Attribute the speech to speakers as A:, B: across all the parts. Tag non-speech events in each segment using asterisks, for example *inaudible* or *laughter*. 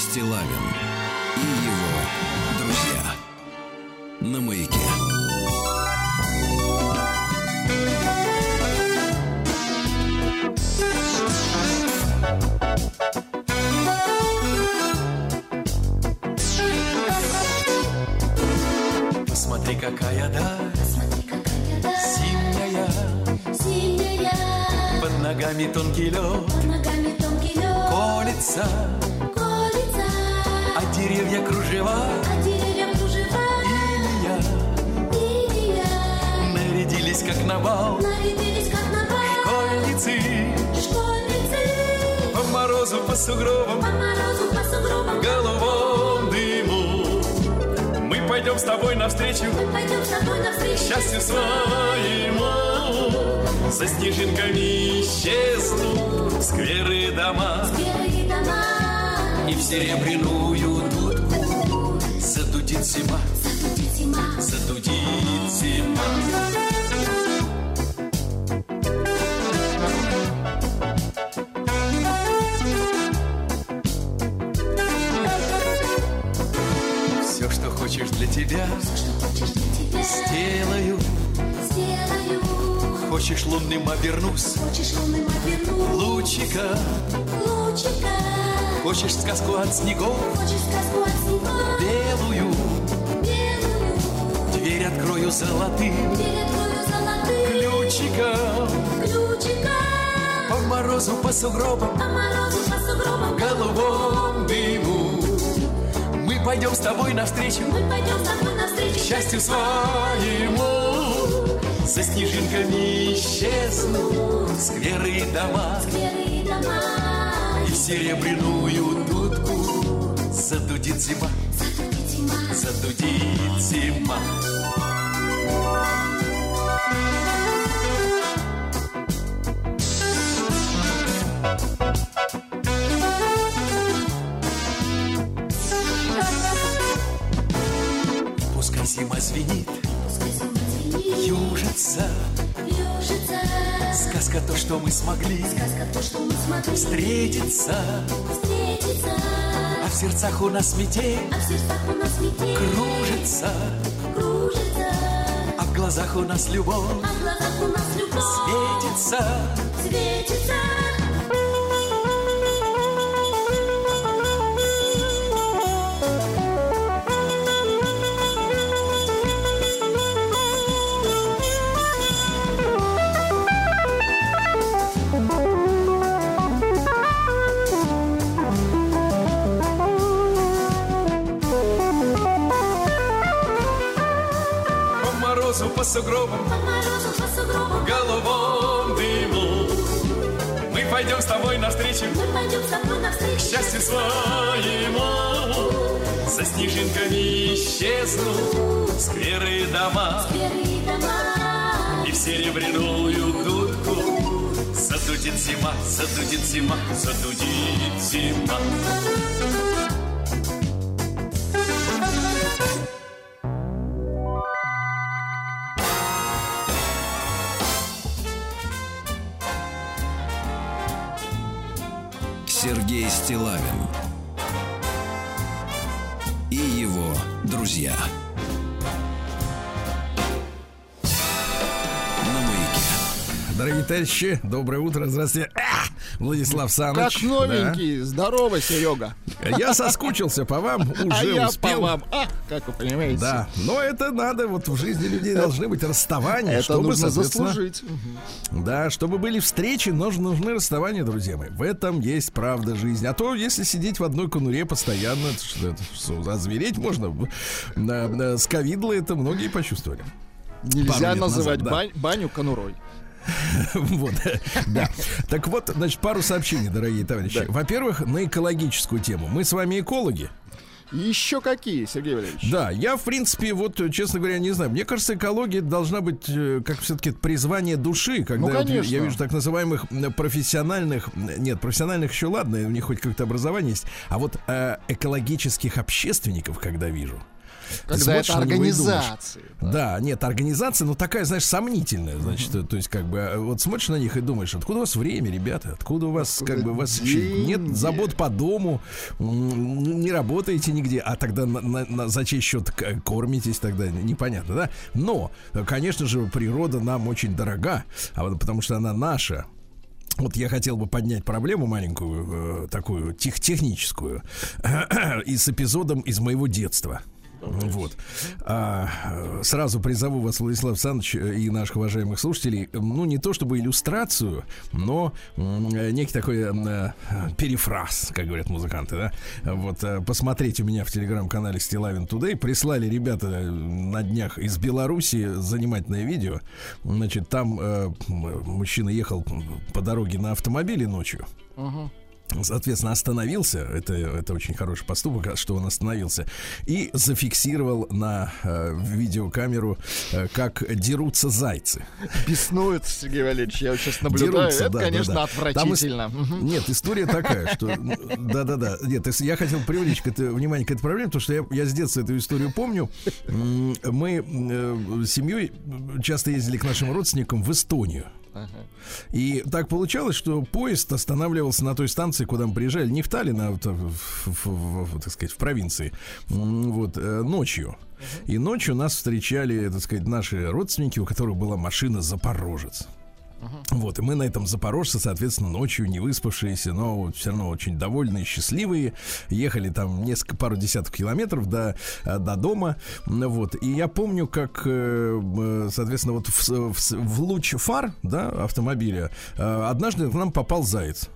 A: Стилавин и его друзья на маяке.
B: Посмотри, какая даль Синяя.
C: Синяя,
B: Под ногами тонкий лед.
C: Под ногами тонкий лед,
B: Колется.
C: Колется,
B: А деревья кружева.
C: А деревья кружева,
B: Лилия
C: лилия.
B: Нарядились, как на бал.
C: Нарядились, как на бал,
B: Школьницы.
C: Школьницы,
B: По морозу, по сугробам.
C: По морозу, по сугробам.
B: Голубом дыму. Мы пойдем с тобой навстречу.
C: Пойдем с тобой навстречу,
B: Счастью своему. За снежинками исчезнут Скверы и дома. И в серебряную дудку. Задудит зима,
C: задудит зима.
B: задудит зима. Все, что хочешь для тебя, сделаю.
C: сделаю.
B: Хочешь лунным обернусь,
C: Хочешь лунным оберну,
B: лучика.
C: Лучика.
B: Хочешь сказку от снегов,
C: Хочешь сказку от снегов,
B: белую.
C: Белую.
B: Дверь открою золотым.
C: Дверь открою золотым.
B: Ключиком.
C: Ключиком.
B: По морозу, по сугробам,
C: По морозу, по сугробам,
B: голубом дыму. Мы пойдем с тобой навстречу.
C: Мы пойдем с тобой навстречу.
B: счастью своему. За снежинками исчезнут скверы и дома.
C: Дома,
B: И в серебряную дудку. Задудит зима,
C: задудит зима.
B: Пускай зима звенит, Сказка то, что мы смогли.
C: Сказка то, что мы смогли.
B: Встретиться.
C: Встретиться.
B: А в сердцах у нас метель.
C: А в сердцах у нас метель.
B: Кружится.
C: Кружится.
B: А в глазах у нас любовь.
C: А в глазах у нас любовь.
B: Светится.
C: Светится.
B: Навстречу
C: мы пойдем с тобой навстречу.
B: счастью своему За снежинками исчезнут скверы и дома.
C: Белые дома,
B: И в серебряную дудку Задудит зима, задудит зима, задудит зима
D: товарищи, доброе утро, здравствуйте. А! Владислав Саныч.
E: Как новенький. Здорово, Серега.
D: Да. Я соскучился по вам, *laughs*
E: А
D: уже
E: я
D: успел.
E: по вам. А, как вы понимаете.
D: Да, но это надо, вот в жизни людей должны быть расставания,
E: Это
D: чтобы,
E: нужно заслужить.
D: Да, чтобы были встречи, нужны, нужны расставания, друзья мои. В этом есть правда жизни. А то, если сидеть в одной конуре постоянно, это это озвереть можно. С ковидла это многие почувствовали.
E: Нельзя называть
D: назад, да.
E: бань- баню конурой. *laughs*
D: Вот, да. Так вот, значит, пару сообщений, дорогие товарищи. Во-первых, на экологическую тему. Мы с вами экологи.
E: Еще какие, Сергей Валерьевич?
D: Да, я, в принципе, вот, честно говоря, не знаю. Мне кажется, экология должна быть, э, как все-таки призвание души, когда
E: Ну,
D: вот
E: конечно.
D: я вижу так называемых профессиональных, нет, профессиональных еще ладно, у них хоть как-то образование есть, а вот э, экологических общественников, когда вижу,
E: Когда
D: смотришь
E: это организации.
D: Да, нет, организация, ну такая, знаешь, сомнительная, значит, э, то есть как бы э, вот смотришь на них и думаешь, откуда у вас время, ребята, откуда у вас как бы у вас нет забот по дому, не работаете нигде, а тогда на, на- на- за чей счет кормитесь тогда непонятно, да? Но, э, конечно же, природа нам очень дорога, а потому что она наша. Вот я хотел бы поднять проблему маленькую, э, такую тех, техническую, *clears throat* и с эпизодом из моего детства. Вот. А, э, сразу призову вас, Владислав Александрович, э, и наших уважаемых слушателей, ну, не то чтобы иллюстрацию, но э, некий такой э, перефраз, как говорят музыканты, да. Вот, посмотрите у меня в телеграм-канале Стилавин Today. Прислали ребята на днях из Беларуси занимательное видео. Значит, там э, мужчина ехал по дороге на автомобиле ночью. Соответственно, остановился. Это, это очень хороший поступок, что он остановился. И зафиксировал на э, видеокамеру, э, как дерутся зайцы.
E: Беснуется, Сергей Валерьевич. Я сейчас наблюдаю.
D: Дерутся,
E: это,
D: да,
E: конечно,
D: да, да. Там
E: отвратительно. Мгм.
D: Нет, история такая, что... Да-да-да. Нет, я хотел привлечь к это, внимание к этой проблеме, потому что я, я с детства эту историю помню. Мы э, с семьей часто ездили к нашим родственникам в Эстонию. И так получалось, что поезд останавливался на той станции, куда мы приезжали, не в Таллин, а в, в- в- в, так сказать, в провинции, вот, э, ночью. И ночью нас встречали, так сказать, наши родственники, у которых была машина «Запорожец». Вот, и мы на этом Запорожце, соответственно, ночью не выспавшиеся, но все равно очень довольные, счастливые. Ехали там несколько, пару десятков километров до, э, до дома. Вот, и я помню, как, э, э, соответственно, вот в, в в луч фар, да, автомобиля, однажды к нам попал заяц.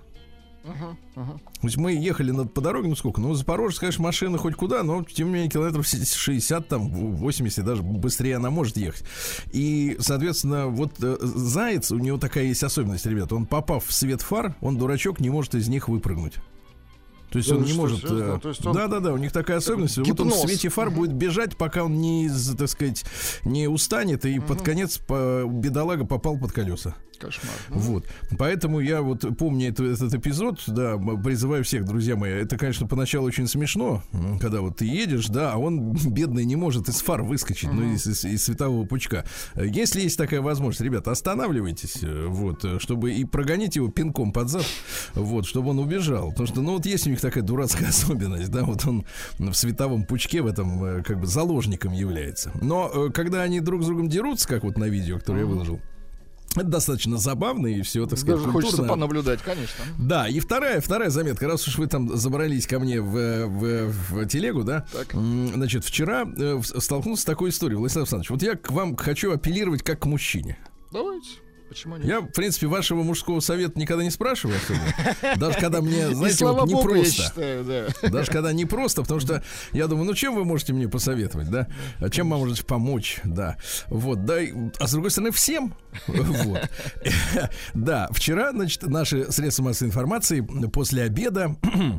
D: То есть мы ехали над, по дороге, ну сколько? Ну, Запорожец, конечно, машина хоть куда, но тем не менее километров 60, там, 80, даже быстрее она может ехать. И, соответственно, вот э, заяц, у него такая есть особенность, ребят, он попав в свет фар, он, дурачок, не может из них выпрыгнуть. То есть
E: Да
D: он не
E: что,
D: может... э,
E: То есть он-
D: Да-да-да, у них такая особенность. Вот он в
E: гипноз.
D: свете фар будет бежать, пока он не, так сказать, не устанет, и под конец по- бедолага попал под колеса.
E: Кошмар.
D: Вот. Поэтому я вот помню это- этот эпизод, да, призываю всех, друзья мои. Это, конечно, поначалу очень смешно, когда вот ты едешь, да, а он, бедный, не может из фар выскочить, ну, из, из- из светового пучка. Если есть такая возможность, ребята, останавливайтесь, э, вот, э, чтобы и прогонить его пинком под зад, вот, чтобы он убежал. Потому что, ну, вот есть у них такая дурацкая *laughs* особенность, да, вот он в световом пучке в этом, э, как бы, заложником является. Но когда они друг с другом дерутся, как вот на видео, которое я выложил, это достаточно забавно и все, так сказать,
E: Даже хочется
D: культурно.
E: понаблюдать, конечно.
D: Да, и вторая, вторая заметка, раз уж вы там забрались ко мне в, в, в телегу, да,
E: Так.
D: Значит, вчера э, столкнулся с такой историей, Владислав Александрович, вот я к вам хочу апеллировать как к мужчине.
E: Давайте. Почему нет?
D: Я, в принципе, вашего мужского совета никогда не спрашиваю особо. Даже когда мне, *laughs* знаете, вот
E: считаю, да.
D: Даже когда не просто, потому что я думаю, ну чем вы можете мне посоветовать, да? А Чем вам можете помочь, да? Вот, да, а с другой стороны, всем. *laughs* Вот. *laughs* Да, вчера, значит, наши средства массовой информации после обеда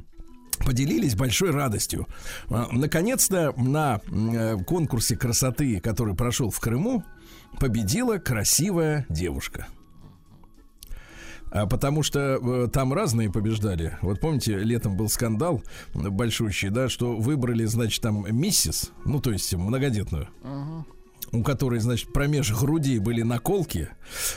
D: *clears throat* поделились большой радостью. А, Наконец-то на э, конкурсе красоты, который прошел в Крыму, победила красивая девушка. А потому что э, там разные побеждали. Вот помните, летом был скандал большущий, да, что выбрали, значит, там миссис, ну, то есть многодетную. У которой, значит, промеж грудей были наколки,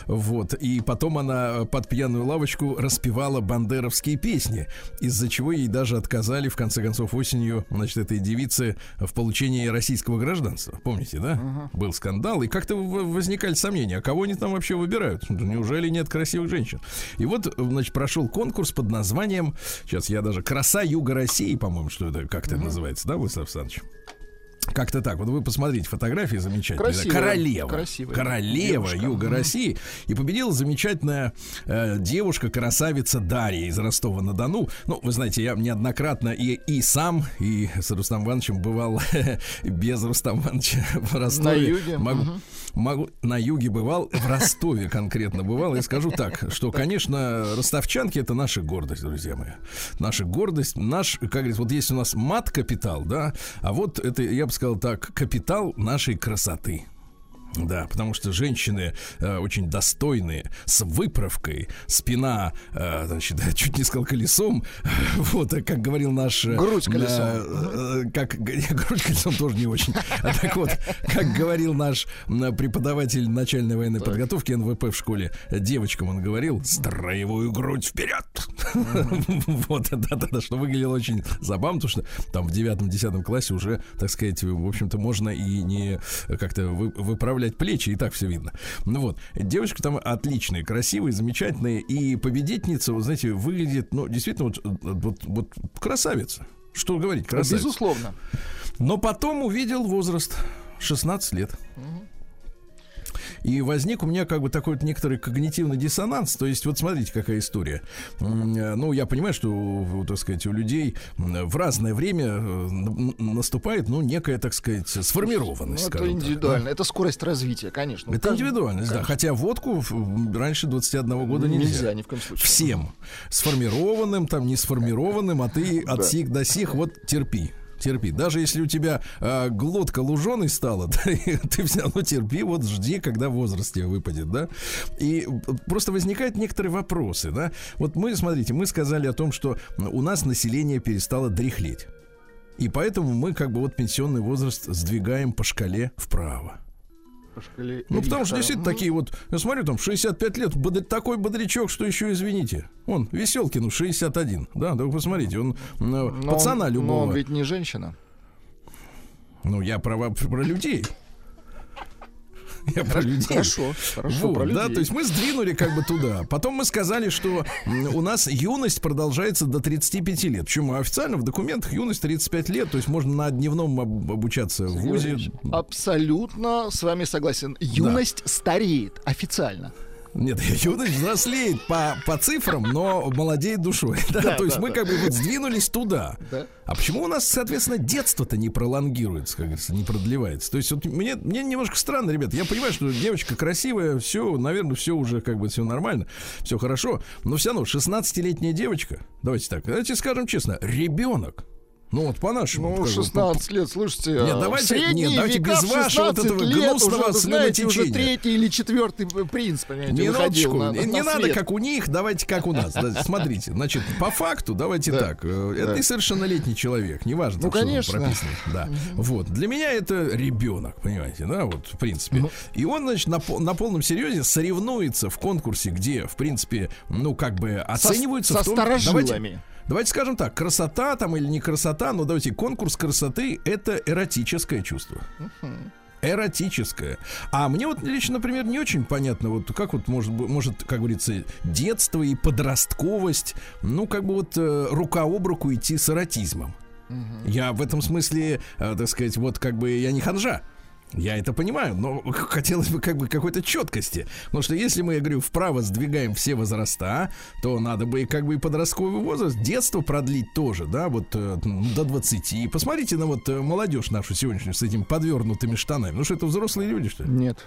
D: вот, и потом она под пьяную лавочку распевала бандеровские песни, из-за чего ей даже отказали, в конце концов, осенью, значит, этой девице в получении российского гражданства. Помните, да? Был скандал, и как-то возникали сомнения, а кого они там вообще выбирают? Неужели нет красивых женщин? И вот, значит, прошел конкурс под названием, сейчас я даже «Краса Юга России», по-моему, что это, как это называется, да, Владислав Александрович? Как-то так. Вот вы посмотрите фотографии замечательные. да.
E: Красивая.
D: Королева.
E: Красивая
D: Королева
E: девушка.
D: Юга России. И победила замечательная э, девушка, красавица Дарья из Ростова-на-Дону. Ну, вы знаете, я неоднократно и, и сам, и с Рустам Ивановичем бывал *laughs* без Рустама Ивановича в Ростове.
E: На юге.
D: Могу,
E: Мгм.
D: Могу, на юге бывал, в Ростове конкретно бывал. И скажу так, что, конечно, ростовчанки это наша гордость, друзья мои. Наша гордость, наш, как говорится, вот есть у нас мат-капитал, да, а вот это, я бы сказал так, капитал нашей красоты. Да, потому что женщины э, очень достойные, с выправкой, спина, э, значит, *laughs* чуть не сказал колесом, *laughs* вот, э, как говорил наш... э,
E: Грудь колесом.
D: э, э, как, *laughs* грудь колесом тоже не очень. А Так вот, как говорил наш преподаватель начальной военной подготовки НВП в школе, э, девочкам он говорил, строевую грудь вперед! Вот, да-да-да, что выглядело очень забавно, потому что там в девятом-десятом классе уже, так сказать, в общем-то, можно и не как-то вы- выправлять плечи, и так все видно. Ну вот, девочка там отличная, красивая, замечательная, и победительница, вы знаете, выглядит, ну, действительно, вот, вот, вот красавица. Что говорить, красавица.
E: Безусловно.
D: Но потом увидел возраст 16 лет. И возник у меня как бы такой вот некоторый когнитивный диссонанс. То есть, вот смотрите, какая история. Э, Ну, я понимаю, что, у, так сказать, у людей в разное время э, наступает, ну, некая, так сказать,
E: Ну,
D: сформированность.
E: это
D: скажем так, да.
E: индивидуально. Это скорость развития, конечно.
D: Это
E: Каждый-
D: индивидуальность, да.
E: конечно.
D: Хотя водку раньше 21 года нельзя.
E: Нельзя ни в коем случае.
D: Всем. Сформированным, там, не сформированным, а ты от сих до сих вот терпи. Терпи. Даже если у тебя а, глотка луженой стала, *laughs* и ты все равно терпи, вот жди, когда возраст тебе выпадет, да. И э, просто возникают некоторые вопросы, да. Вот мы, смотрите, мы сказали о том, что у нас население перестало дряхлеть. И поэтому мы как бы вот пенсионный возраст сдвигаем по шкале вправо.
E: По шкале
D: Ну, потому что действительно
E: Ну,
D: такие вот, я смотрю, там 65 лет, бодр- такой бодрячок, что еще, извините. Он, Веселкину 61, да, да вы посмотрите, он
E: но
D: пацана
E: он-
D: любого.
E: Но он ведь не женщина.
D: Ну, я про, про людей. Я про людей.
E: Хорошо, хорошо,
D: Вот,
E: про
D: да,
E: людей.
D: то есть мы сдвинули как бы туда. Потом мы сказали, что у нас юность продолжается до 35 лет. Почему официально в документах юность 35 лет, то есть можно на дневном об- обучаться в ВУЗе.
E: Абсолютно с вами согласен. Юность стареет официально.
D: Нет, *laughs* юность взрослеет по, по цифрам, но молодеет душой. *laughs* Да,
E: Да,
D: то есть
E: да,
D: мы
E: да.
D: как бы вот сдвинулись туда.
E: Да.
D: А почему у нас, соответственно, детство-то не пролонгируется, как говорится, не продлевается? То есть вот мне, мне немножко странно, ребят. Я понимаю, что девочка красивая, все, наверное, все уже как бы все нормально, все хорошо. Но все равно 16-летняя девочка, давайте так, давайте скажем честно, ребенок. Ну вот по-нашему.
E: Ну,
D: как бы,
E: 16 лет, слушайте.
D: Нет,
E: а,
D: давайте-
E: средние
D: нет, давайте
E: века
D: без вашего вот
E: 16
D: этого
E: лет
D: гнусного
E: уже, знаете, уже третий или четвертый принц, понимаете,
D: Не
E: выходил на,
D: не,
E: на
D: не надо как у них, давайте как у нас. Смотрите, значит, по факту, давайте
E: Да,
D: так. э, Это
E: да.
D: несовершеннолетний человек, неважно,
E: Ну, конечно.
D: прописано. Да. Вот. Для меня это ребенок, понимаете, да, вот, в принципе.
E: Ну.
D: И он, значит, на, пол- на полном серьезе соревнуется в конкурсе, где, в принципе, ну, как бы оцениваются
E: со
D: в том...
E: старожилами.
D: Давайте, давайте скажем так, красота там или не красота, но давайте, конкурс красоты — это эротическое чувство. Эротическое. А мне вот лично, например, не очень понятно, вот как вот может, может как говорится, детство и подростковость, ну, как бы вот э, рука об руку идти с эротизмом. Я в этом смысле, э, так сказать, вот как бы я не ханжа. Я это понимаю, но хотелось бы как бы какой-то четкости. Потому что если мы, я говорю, вправо сдвигаем все возраста, то надо бы как бы и подростковый возраст, детство продлить тоже, да, вот э, м, до 20. Посмотрите на вот э, молодежь нашу сегодняшнюю с этими подвернутыми штанами. Ну что, это взрослые люди, что ли?
E: Нет.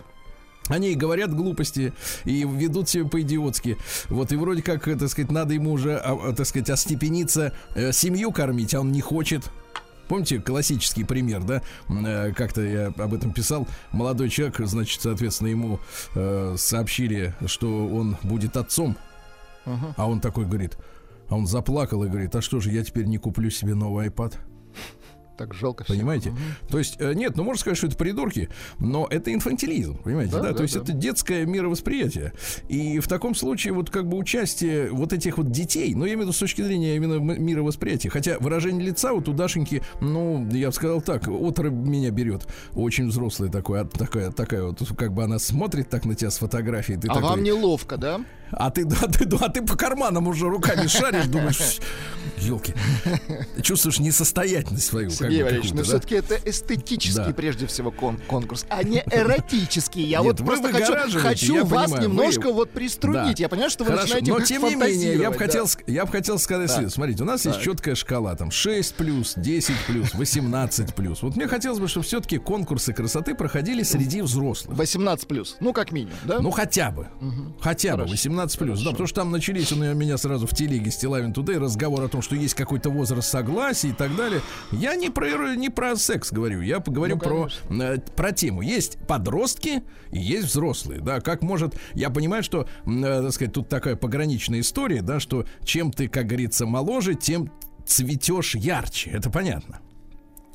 D: Они и говорят глупости и ведут себя по-идиотски. Вот и вроде как, э, так сказать, надо ему уже, а, так сказать, остепениться, семью кормить, а он не хочет. Помните классический пример, да? Э, Как-то я об этом писал. Молодой человек, значит, соответственно, ему э, сообщили, что он будет отцом.
E: Ага.
D: А он такой говорит, а он заплакал и говорит, а что же, я теперь не куплю себе новый iPad?
E: Так жалко всех.
D: Понимаете? То есть, э, нет, ну можно сказать, что это придурки, но это инфантилизм, понимаете, да?
E: Да,
D: То
E: да,
D: есть
E: да.
D: это детское мировосприятие. И в таком случае вот как бы участие вот этих вот детей, ну я имею в виду с точки зрения именно мировосприятия, хотя выражение лица вот у Дашеньки, ну я бы сказал так, отрыв меня берет, очень взрослая такой, а- такая, такая вот, как бы она смотрит так на тебя с фотографией, ты
E: А
D: такой,
E: вам неловко, да?
D: а ты, да, ты, да, ты по карманам уже руками шаришь, думаешь, елки, чувствуешь несостоятельность свою. как
E: Сергей Валерьевич, но
D: да?
E: все-таки это эстетический,
D: Да.
E: прежде всего, кон- конкурс, а не эротический. Я
D: Нет,
E: вот просто хочу, вас
D: понимаю,
E: немножко
D: вы-
E: вот приструнить.
D: Да.
E: Я понимаю, что вы
D: Хорошо,
E: начинаете
D: но тем не менее, я бы хотел, я бы хотел сказать следующее. Смотрите, у нас есть четкая шкала, там 6 плюс, 10 плюс, 18 плюс. Вот мне хотелось бы, чтобы все-таки конкурсы красоты проходили среди взрослых.
E: 18 плюс, ну как минимум, да?
D: Ну, хотя бы. Хотя бы
E: Хорошо.
D: 18 плюс. Да, потому что там начались у меня сразу в телеге Стилавин Тудей разговор о том, что есть какой-то возраст согласия и так далее. Я не про, не про секс говорю, я говорю
E: Ну,
D: про, э, про тему. Есть подростки и есть взрослые, да, как может, я понимаю, что, э, так сказать, тут такая пограничная история, да, что чем ты, как говорится, моложе, тем цветешь ярче, это понятно.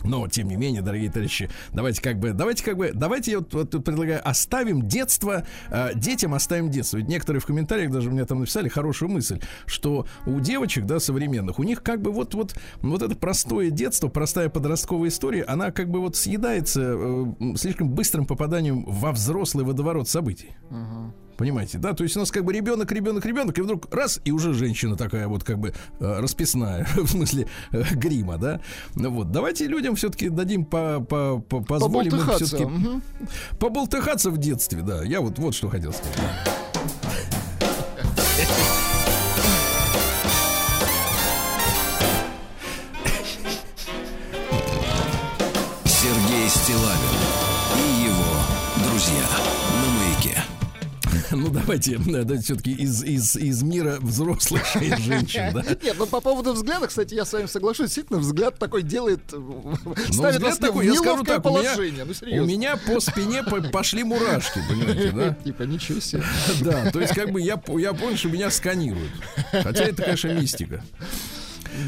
D: Но, тем не менее, дорогие товарищи, давайте как бы, давайте как бы, давайте я вот, вот предлагаю, оставим детство, э, детям оставим детство. Ведь некоторые в комментариях даже мне там написали хорошую мысль, что у девочек, да, современных, у них как бы вот, вот, вот это простое детство, простая подростковая история, она как бы вот съедается э, слишком быстрым попаданием во взрослый водоворот событий. Понимаете, да? То есть у нас как бы ребенок, ребенок, ребенок, и вдруг раз, и уже женщина такая вот как бы э, расписная, *laughs* в смысле э, грима, да? Ну вот, давайте людям все-таки дадим по, по, по- позволим им
E: Поболтыхаться.
D: все-таки
E: Мгм.
D: поболтыхаться в детстве, да. Я вот, вот что хотел сказать.
A: Сергей Стилавин и его друзья на. *laughs*
D: Ну давайте, все-таки из, из, из мира взрослых женщин, да. *laughs*
E: Нет, ну по поводу взгляда, кстати, я с вами соглашусь. Действительно, взгляд такой делает, э,
D: Ну,
E: ставит нас в
D: такой, я скажу
E: неловкое
D: так, у меня,
E: положение. Ну,
D: у меня по спине по- пошли мурашки, понимаете, да? *laughs*
E: Типа, ничего себе.
D: Да, то есть как бы я, я понял, что меня сканируют. Хотя это, конечно, мистика.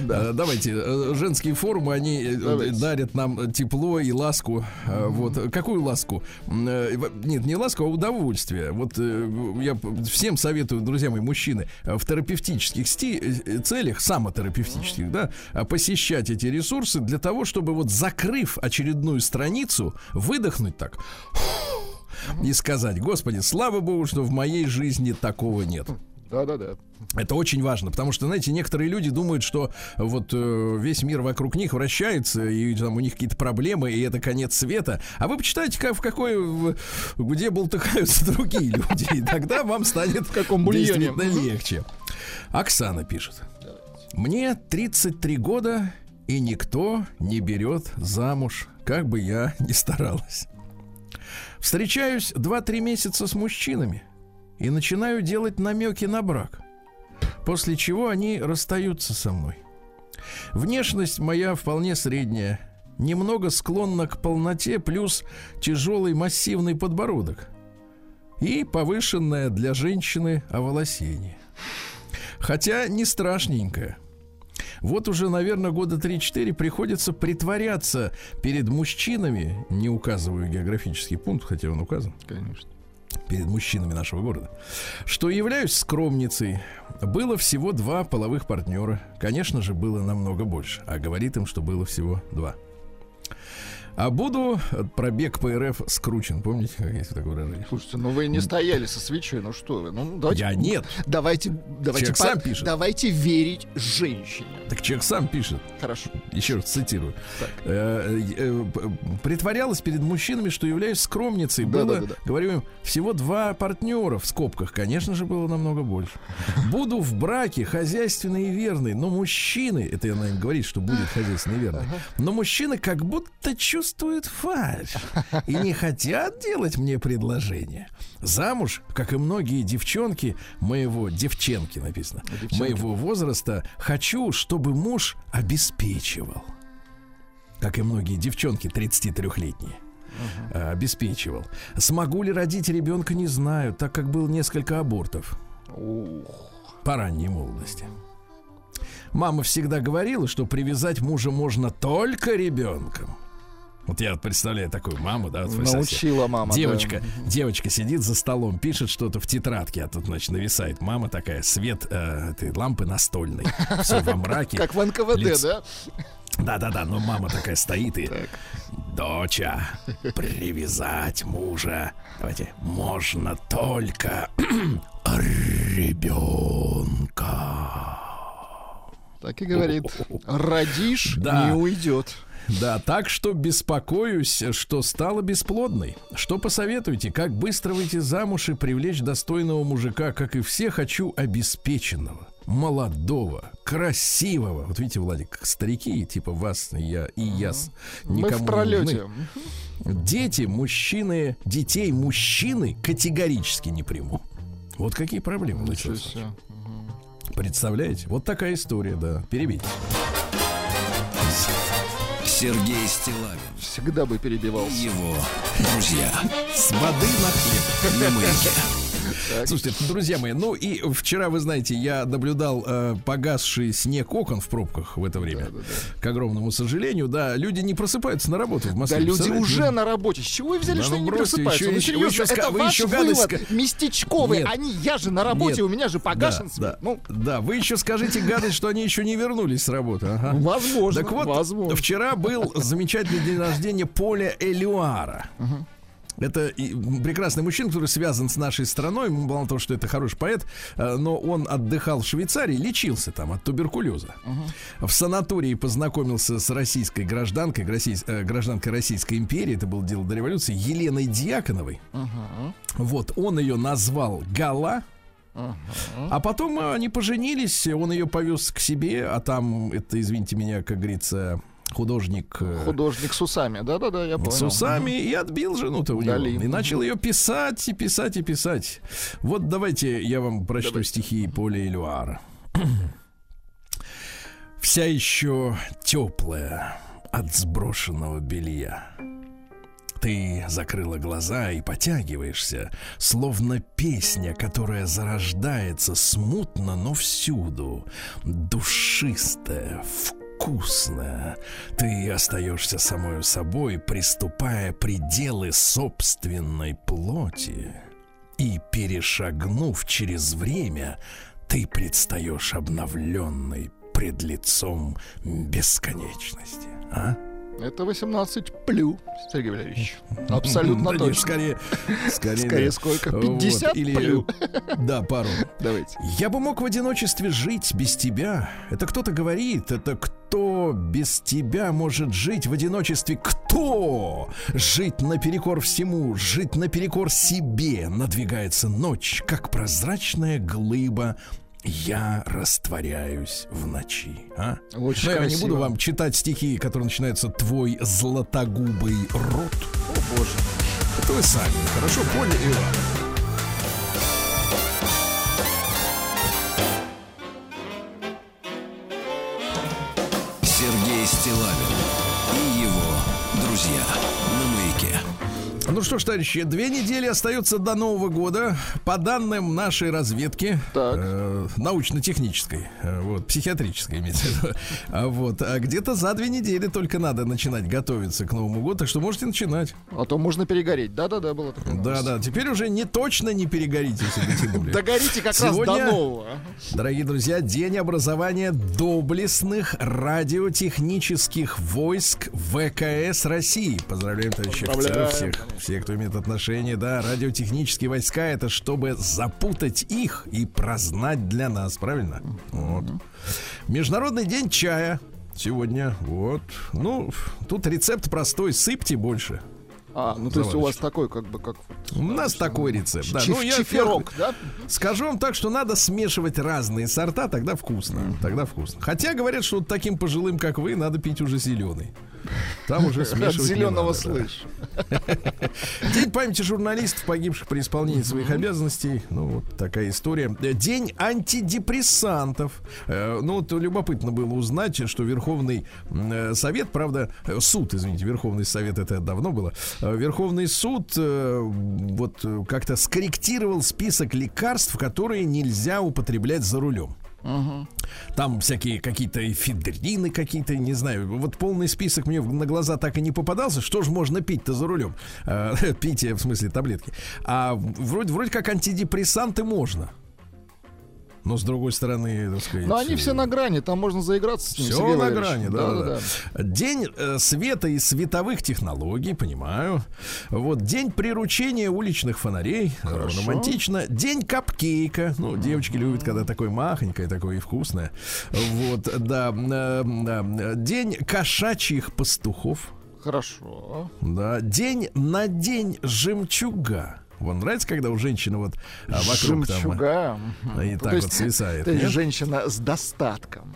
D: Э, Давайте, э, женские форумы, они э,
E: Давайте.
D: дарят нам тепло и ласку. Э, Вот. Какую ласку? Нет, не ласку, а удовольствие. Вот я всем советую, друзья мои, мужчины, в терапевтических целях, самотерапевтических, да, посещать эти ресурсы для того, чтобы вот закрыв очередную страницу, выдохнуть так и сказать, Господи, слава Богу, что в моей жизни такого нет.
E: Да-да-да.
D: Это очень важно, потому что, знаете, некоторые люди думают, что вот э, весь мир вокруг них вращается, и там у них какие-то проблемы, и это конец света. А вы почитайте, как, в какой, в- где болтыхаются *laughs* другие люди, и тогда вам станет в
E: каком бульоне.
D: легче. Оксана пишет. Мне 33 года, и никто не берет замуж, как бы я ни старалась. Встречаюсь 2-3 месяца с мужчинами и начинаю делать намеки на брак. После чего они расстаются со мной. Внешность моя вполне средняя, немного склонна к полноте, плюс тяжелый массивный подбородок и повышенное для женщины оволосение. Хотя не страшненькое. Вот уже, наверное, года 3-4 приходится притворяться перед мужчинами, не указываю географический пункт, хотя он указан,
E: Конечно.
D: Перед мужчинами нашего города, что являюсь скромницей. Было всего два половых партнера. Конечно же, было намного больше. А говорит им, что было всего два. А буду э, пробег по РФ скручен. Помните, как есть такое выражение?
E: Слушайте, ну вы не стояли со свечой, ну что вы? Ну, давайте,
D: Я нет.
E: Давайте, давайте,
D: Человек сам пишет.
E: давайте верить женщине.
D: Так человек сам пишет.
E: Хорошо.
D: Еще раз цитирую. Э, э, п- притворялась перед мужчинами, что являюсь скромницей.
E: Да,
D: было,
E: да, да, да.
D: говорю им, всего два партнера в скобках. Конечно же, было намного больше. Буду в браке хозяйственный и верный, но мужчины, это она им говорит, что будет хозяйственный и верный, но мужчины как будто чувствуют фальшь и не хотят делать мне предложение. Замуж, как и многие девчонки моего, девченки написано, моего возраста, хочу, чтобы муж обеспечивал как и многие девчонки 33-летние. э, Обеспечивал. Смогу ли родить ребенка, не знаю, так как было несколько абортов по ранней молодости. Мама всегда говорила, что привязать мужа можно только ребенком. Вот я представляю такую маму, да, вот.
E: Научила мама. да.
D: Девочка, девочка сидит за столом, пишет что-то в тетрадке, а тут, значит, нависает мама такая, свет э, этой лампы настольной, *laughs* все во мраке.
E: Как в НКВД, да?
D: Да-да-да, но мама такая стоит и... Доча, привязать мужа, давайте, можно только ребенка.
E: Так и говорит. Родишь,
D: Да.
E: не уйдет.
D: Да, так что беспокоюсь, что стала бесплодной. Что посоветуете, как быстро выйти замуж и привлечь достойного мужика, как и все хочу обеспеченного, молодого, красивого. Вот видите, Владик, старики, типа вас, я и я, с-
E: Мы
D: никому
E: в пролете.
D: нужны. Дети, мужчины, детей мужчины категорически не приму. Вот какие проблемы.
E: Себе.
D: Представляете? Вот такая история, да. Перебить.
A: Сергей Стилавин
E: Всегда бы перебивался.
A: и его друзья
D: С воды на хлеб.
A: на маяке.
D: Слушайте, друзья мои, ну и вчера, вы знаете, я наблюдал э, погасший снег окон в пробках в это время. К огромному сожалению, да, люди не просыпаются на работу в
E: Да
D: Москве.
E: люди
D: представляете?
E: уже на работе. С чего вы взяли,
D: Да
E: что
D: ну
E: они не
D: бросьте,
E: просыпаются?
D: еще-
E: ну, серьезно,
D: еще
E: это
D: вы
E: ваш
D: еще гадость
E: вывод
D: ска-
E: местечковый.
D: Нет.
E: Они, я же на работе,
D: Нет.
E: у меня же погашен
D: да,
E: свет.
D: да,
E: Ну,
D: да, вы еще скажите гадость, что они еще не вернулись с работы. ага.
E: возможно,
D: Так вот,
E: возможно.
D: вчера был замечательный день рождения Поля Элюара. Это прекрасный мужчина, который связан с нашей страной. Мало того, что это хороший поэт, э, но он отдыхал в Швейцарии, лечился там от туберкулеза. В санатории познакомился с российской гражданкой, э, гражданкой Российской империи, это было дело до революции, Еленой Дьяконовой. Вот, он ее назвал Гала. А потом э, они поженились, он ее повез к себе, а там, это, извините меня, как говорится, художник... э,
E: Художник с усами. Да-да-да, я понял.
D: с усами и отбил жену-то у него.
E: Дали.
D: И начал ее писать и писать и писать. Вот давайте я вам прочту стихи Поля Элюара. *clears throat* Вся еще теплая от сброшенного белья. Ты закрыла глаза и потягиваешься, словно песня, которая зарождается смутно, но всюду, душистая, вкусная. Ты остаешься самою собой, приступая пределы собственной плоти. И, перешагнув через время, ты предстаешь обновленной пред лицом бесконечности. А?
E: Это 18 плю, Сергей Валерьевич. Абсолютно
D: Да нет,
E: точно.
D: Скорее, скорее,
E: Скорее
D: да.
E: сколько?
D: Вот,
E: 50
D: или,
E: плю?
D: Да, пару.
E: Давайте.
D: Я бы мог в одиночестве жить без тебя. Это кто-то говорит, это кто без тебя может жить в одиночестве? Кто? Жить наперекор всему, жить наперекор себе. Надвигается ночь, как прозрачная глыба. Я растворяюсь в ночи. А?
E: Очень
D: Ну, я не буду вам читать стихи, которые начинаются «Твой златогубый рот».
E: О, боже.
D: Это вы сами хорошо поняли, Иван. Ну что ж, товарищи, две недели остается до Нового года. По данным нашей разведки, э, научно-технической, э, вот, психиатрической, имеется в виду, а вот, а где-то за две недели только надо начинать готовиться к Новому году, так что можете начинать.
E: А то можно перегореть. Да-да-да, было такое.
D: Да-да, теперь уже не точно не перегорите, если дотянули.
E: Догорите как
D: Сегодня-
E: раз до нового.
D: Дорогие друзья, День образования доблестных радиотехнических войск ВКС России. Поздравляем, товарищи
E: Поздравляем.
D: всех, всех, кто имеет отношение. Да, радиотехнические войска это чтобы запутать их и прознать для нас, правильно? Вот. Международный день чая. Сегодня, вот. Ну, тут рецепт простой, сыпьте больше.
E: А, ну то есть у вас такой, как бы, как...
D: У нас такой рецепт. Да. Ну, я
E: чиферок, да?
D: Скажу вам так, что надо смешивать разные сорта, тогда вкусно. Тогда вкусно. Хотя говорят, что таким пожилым, как вы, надо пить уже зеленый. Там уже
E: От
D: смешивать не
E: зеленого слышь.
D: День *laughs* памяти журналистов, погибших при исполнении своих обязанностей. Ну, вот такая история. День антидепрессантов. Э, Ну, вот любопытно было узнать, что Верховный э, Совет, правда, э, суд, извините, Верховный Совет, это давно было. Верховный суд вот как-то скорректировал список лекарств, которые нельзя употреблять за рулем. Там всякие какие-то эфедрины какие-то, не знаю. Вот полный список мне на глаза так и не попадался. Что же можно пить-то за рулем? Э, *laughs* Пить, э, в смысле, таблетки. А вроде, вроде как антидепрессанты можно. Но с другой стороны, так сказать...
E: Но они все на грани, там можно заиграться с ним.
D: Все на грани, да, да, да. День э, света и световых технологий, понимаю. Вот день приручения уличных фонарей, э,
E: Хорошо.
D: романтично. День капкейка, ну девочки любят, когда такое махонькое, такое и вкусное. Вот, да, э, да. День кошачьих пастухов,
E: Хорошо.
D: да. День на день жемчуга. Вам нравится, когда у женщины вот а, вокруг там
E: Жемчуга.
D: а, и
E: Ну,
D: так вот свисает?
E: То есть
D: нет?
E: женщина с достатком.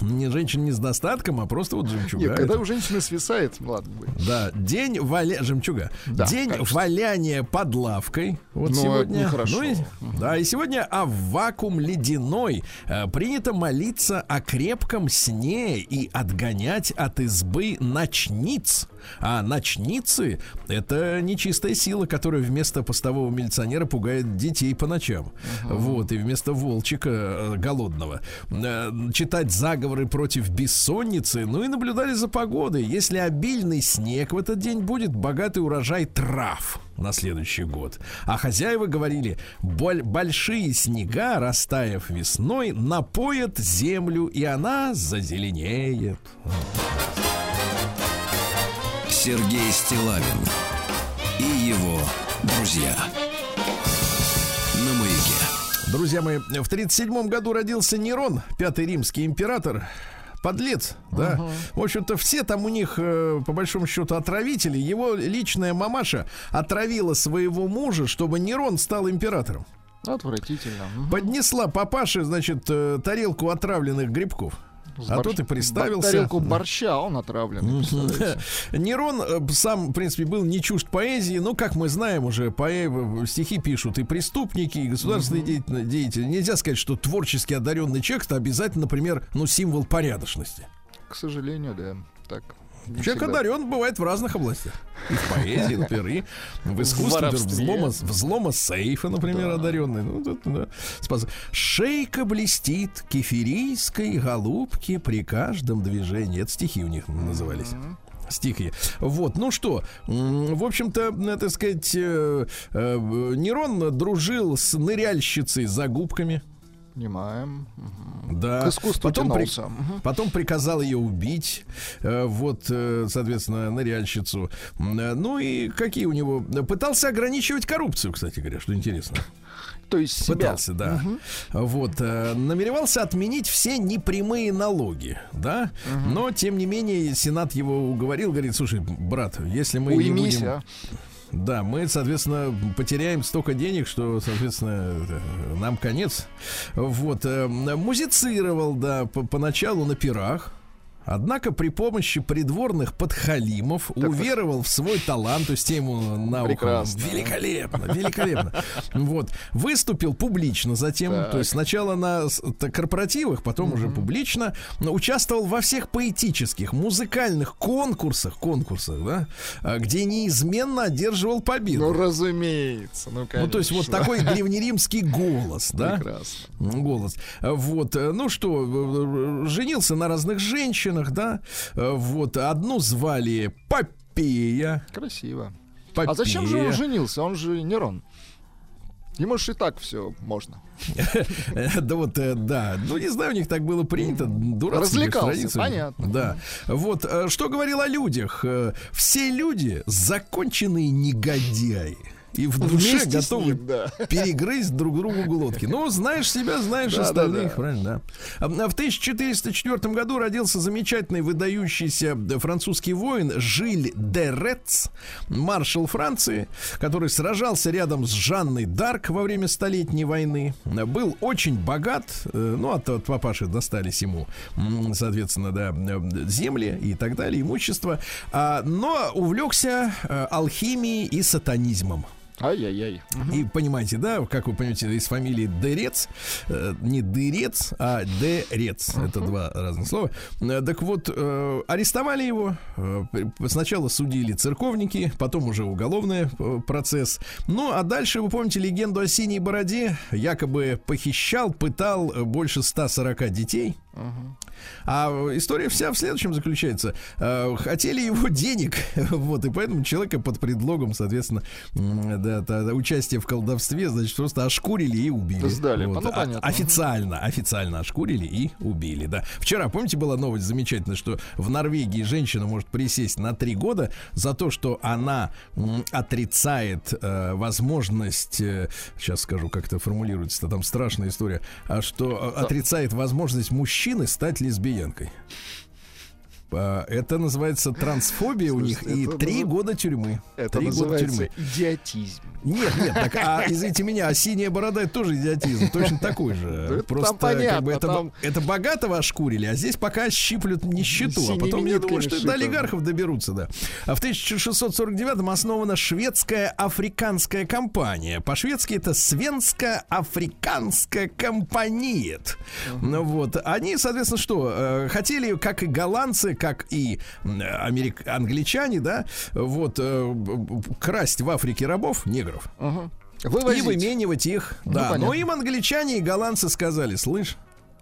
D: Не женщина не с достатком, а просто вот жемчуга.
E: Нет, когда у женщины свисает, ладно будет.
D: Да, день валя... жемчуга.
E: Да,
D: день
E: конечно.
D: валяния под лавкой. Вот
E: Ну,
D: сегодня.
E: нехорошо.
D: Ну и- да, и сегодня о вакуум ледяной. Э, принято молиться о крепком сне и отгонять от избы ночниц. А ночницы — это нечистая сила, которая вместо постового милиционера пугает детей по ночам. Вот, и вместо волчика э, голодного. э, читать заговоры против бессонницы, ну и наблюдали за погодой. Если обильный снег в этот день будет, богатый урожай трав на следующий год. А хозяева говорили, «Боль- большие снега, растаяв весной, напоят землю, и она зазеленеет.
A: Сергей Стилавин и его друзья. На маяке.
D: Друзья мои, в 37 году родился Нерон, пятый римский император. Подлец, да. В общем-то, все там у них, э, по большому счету, отравители. Его личная мамаша отравила своего мужа, чтобы Нерон стал императором.
E: Отвратительно. Мгм.
D: Поднесла папаше, значит, э, тарелку отравленных грибков. А
E: борщ-
D: тот и представился.
E: Тарелку борща, он отравлен. *laughs*
D: Нерон э, сам, в принципе, был не чужд поэзии, но, как мы знаем, уже поэ- стихи пишут и преступники, и государственные деятели- деятели. Нельзя сказать, что творчески одаренный человек это обязательно, например, ну, символ порядочности.
E: К сожалению, да. Так.
D: Человек одарен бывает в разных областях. И в поэзии, например, и в искусстве, например, взлома, взлома сейфа, например,
E: Да.
D: одаренный. Ну, тут, да. Спас- Шейка блестит кефирийской голубки при каждом движении. Это стихи у них назывались. Стихи. Вот, ну что, в общем-то, э, так сказать, э, э, Нерон дружил с ныряльщицей за губками.
E: Понимаем.
D: Да.
E: К искусству
D: Потом, при- потом приказал ее убить. э, Вот, э, соответственно, ныряльщицу. Э, Ну и какие у него... Пытался ограничивать коррупцию, кстати говоря, что интересно.
E: То есть себя.
D: Пытался, да. Вот. э, Намеревался отменить все непрямые налоги, да. Но, тем не менее, Сенат его уговорил, говорит, слушай, брат, если мы не
E: Уймись,
D: будем...
E: а.
D: Да, мы, соответственно, потеряем столько денег, что, соответственно, нам конец. Вот. э, Музицировал, да, по- поначалу на пирах. Однако при помощи придворных подхалимов уверовал в свой талант, то есть ему на.
E: Прекрасно.
D: Великолепно, великолепно. Вот. Выступил публично затем,
E: Так.
D: то есть сначала на корпоративах, потом уже публично. но Участвовал во всех поэтических, музыкальных конкурсах, конкурсах, да, а, где неизменно одерживал победу.
E: Ну, разумеется. Ну, конечно.
D: Ну, то есть вот такой древнеримский голос, да?
E: Прекрасно.
D: Голос. Вот, ну что, женился на разных женщинах, да? Э, Вот, одну звали Попея.
E: Красиво.
D: Попея.
E: А зачем же он женился? Он же Нерон. Ему же и так все можно. *laughs*
D: Да вот, э, да. Ну, не знаю, у них так было принято.
E: Развлекался, понятно.
D: Да. Вот, э, что говорил о людях. Все люди законченные негодяи. И в душе
E: Вместе
D: готовы
E: ним, да.
D: перегрызть друг другу глотки. Ну, знаешь себя, знаешь
E: Да,
D: остальных,
E: да, да.
D: правильно, да. А В 1404 году родился замечательный выдающийся французский воин Жиль де Рец, маршал Франции, который сражался рядом с Жанной Дарк во время Столетней войны. Был очень богат, э, ну, от, от папаши достались ему, соответственно, да, земли и так далее, имущество, А, но увлекся э, алхимией и сатанизмом.
E: Ай-яй-яй.
D: И понимаете, да, как вы понимаете, из фамилии Дерец, э, не Дырец, а Дерец. Это два разных слова. Э, Так вот, э, арестовали его. Сначала судили церковники, потом уже уголовный процесс. Ну, а дальше, вы помните легенду о синей бороде? Якобы похищал, пытал больше 140 детей. А история вся в следующем заключается. Э, Хотели его денег, *laughs* вот, и поэтому человека под предлогом, соответственно, да, да, участия в колдовстве, значит, просто ошкурили и убили.
E: Сдали.
D: Вот.
E: Ну,
D: А-
E: понятно.
D: Официально, официально ошкурили и убили, да. Вчера, помните, была новость замечательная, что в Норвегии женщина может присесть на три года за то, что она отрицает э, возможность, э, сейчас скажу, как это формулируется, там страшная история, а что э, отрицает возможность мужчины стать лесбиянкой. А, Это называется трансфобия у них
E: Слушайте,
D: и три
E: назыв-
D: года тюрьмы.
E: Это
D: Три года тюрьмы.
E: идиотизм.
D: Нет, нет, так, а *laughs* извините меня, а синяя борода это тоже идиотизм, точно такой же. Просто как бы это, это богатого ошкурили, а здесь пока щиплют нищету, а потом я думаю, что до олигархов доберутся, да. А в 1649-м основана шведская африканская компания. По-шведски это Свенско-африканская компаниет. Ну вот, они, соответственно, что, э, хотели, как и голландцы, как и америк- англичане, да, вот, э, красть в Африке рабов, негров, и
E: Вывозить.
D: выменивать их. да,
E: понятно.
D: но им англичане и голландцы сказали, слышь,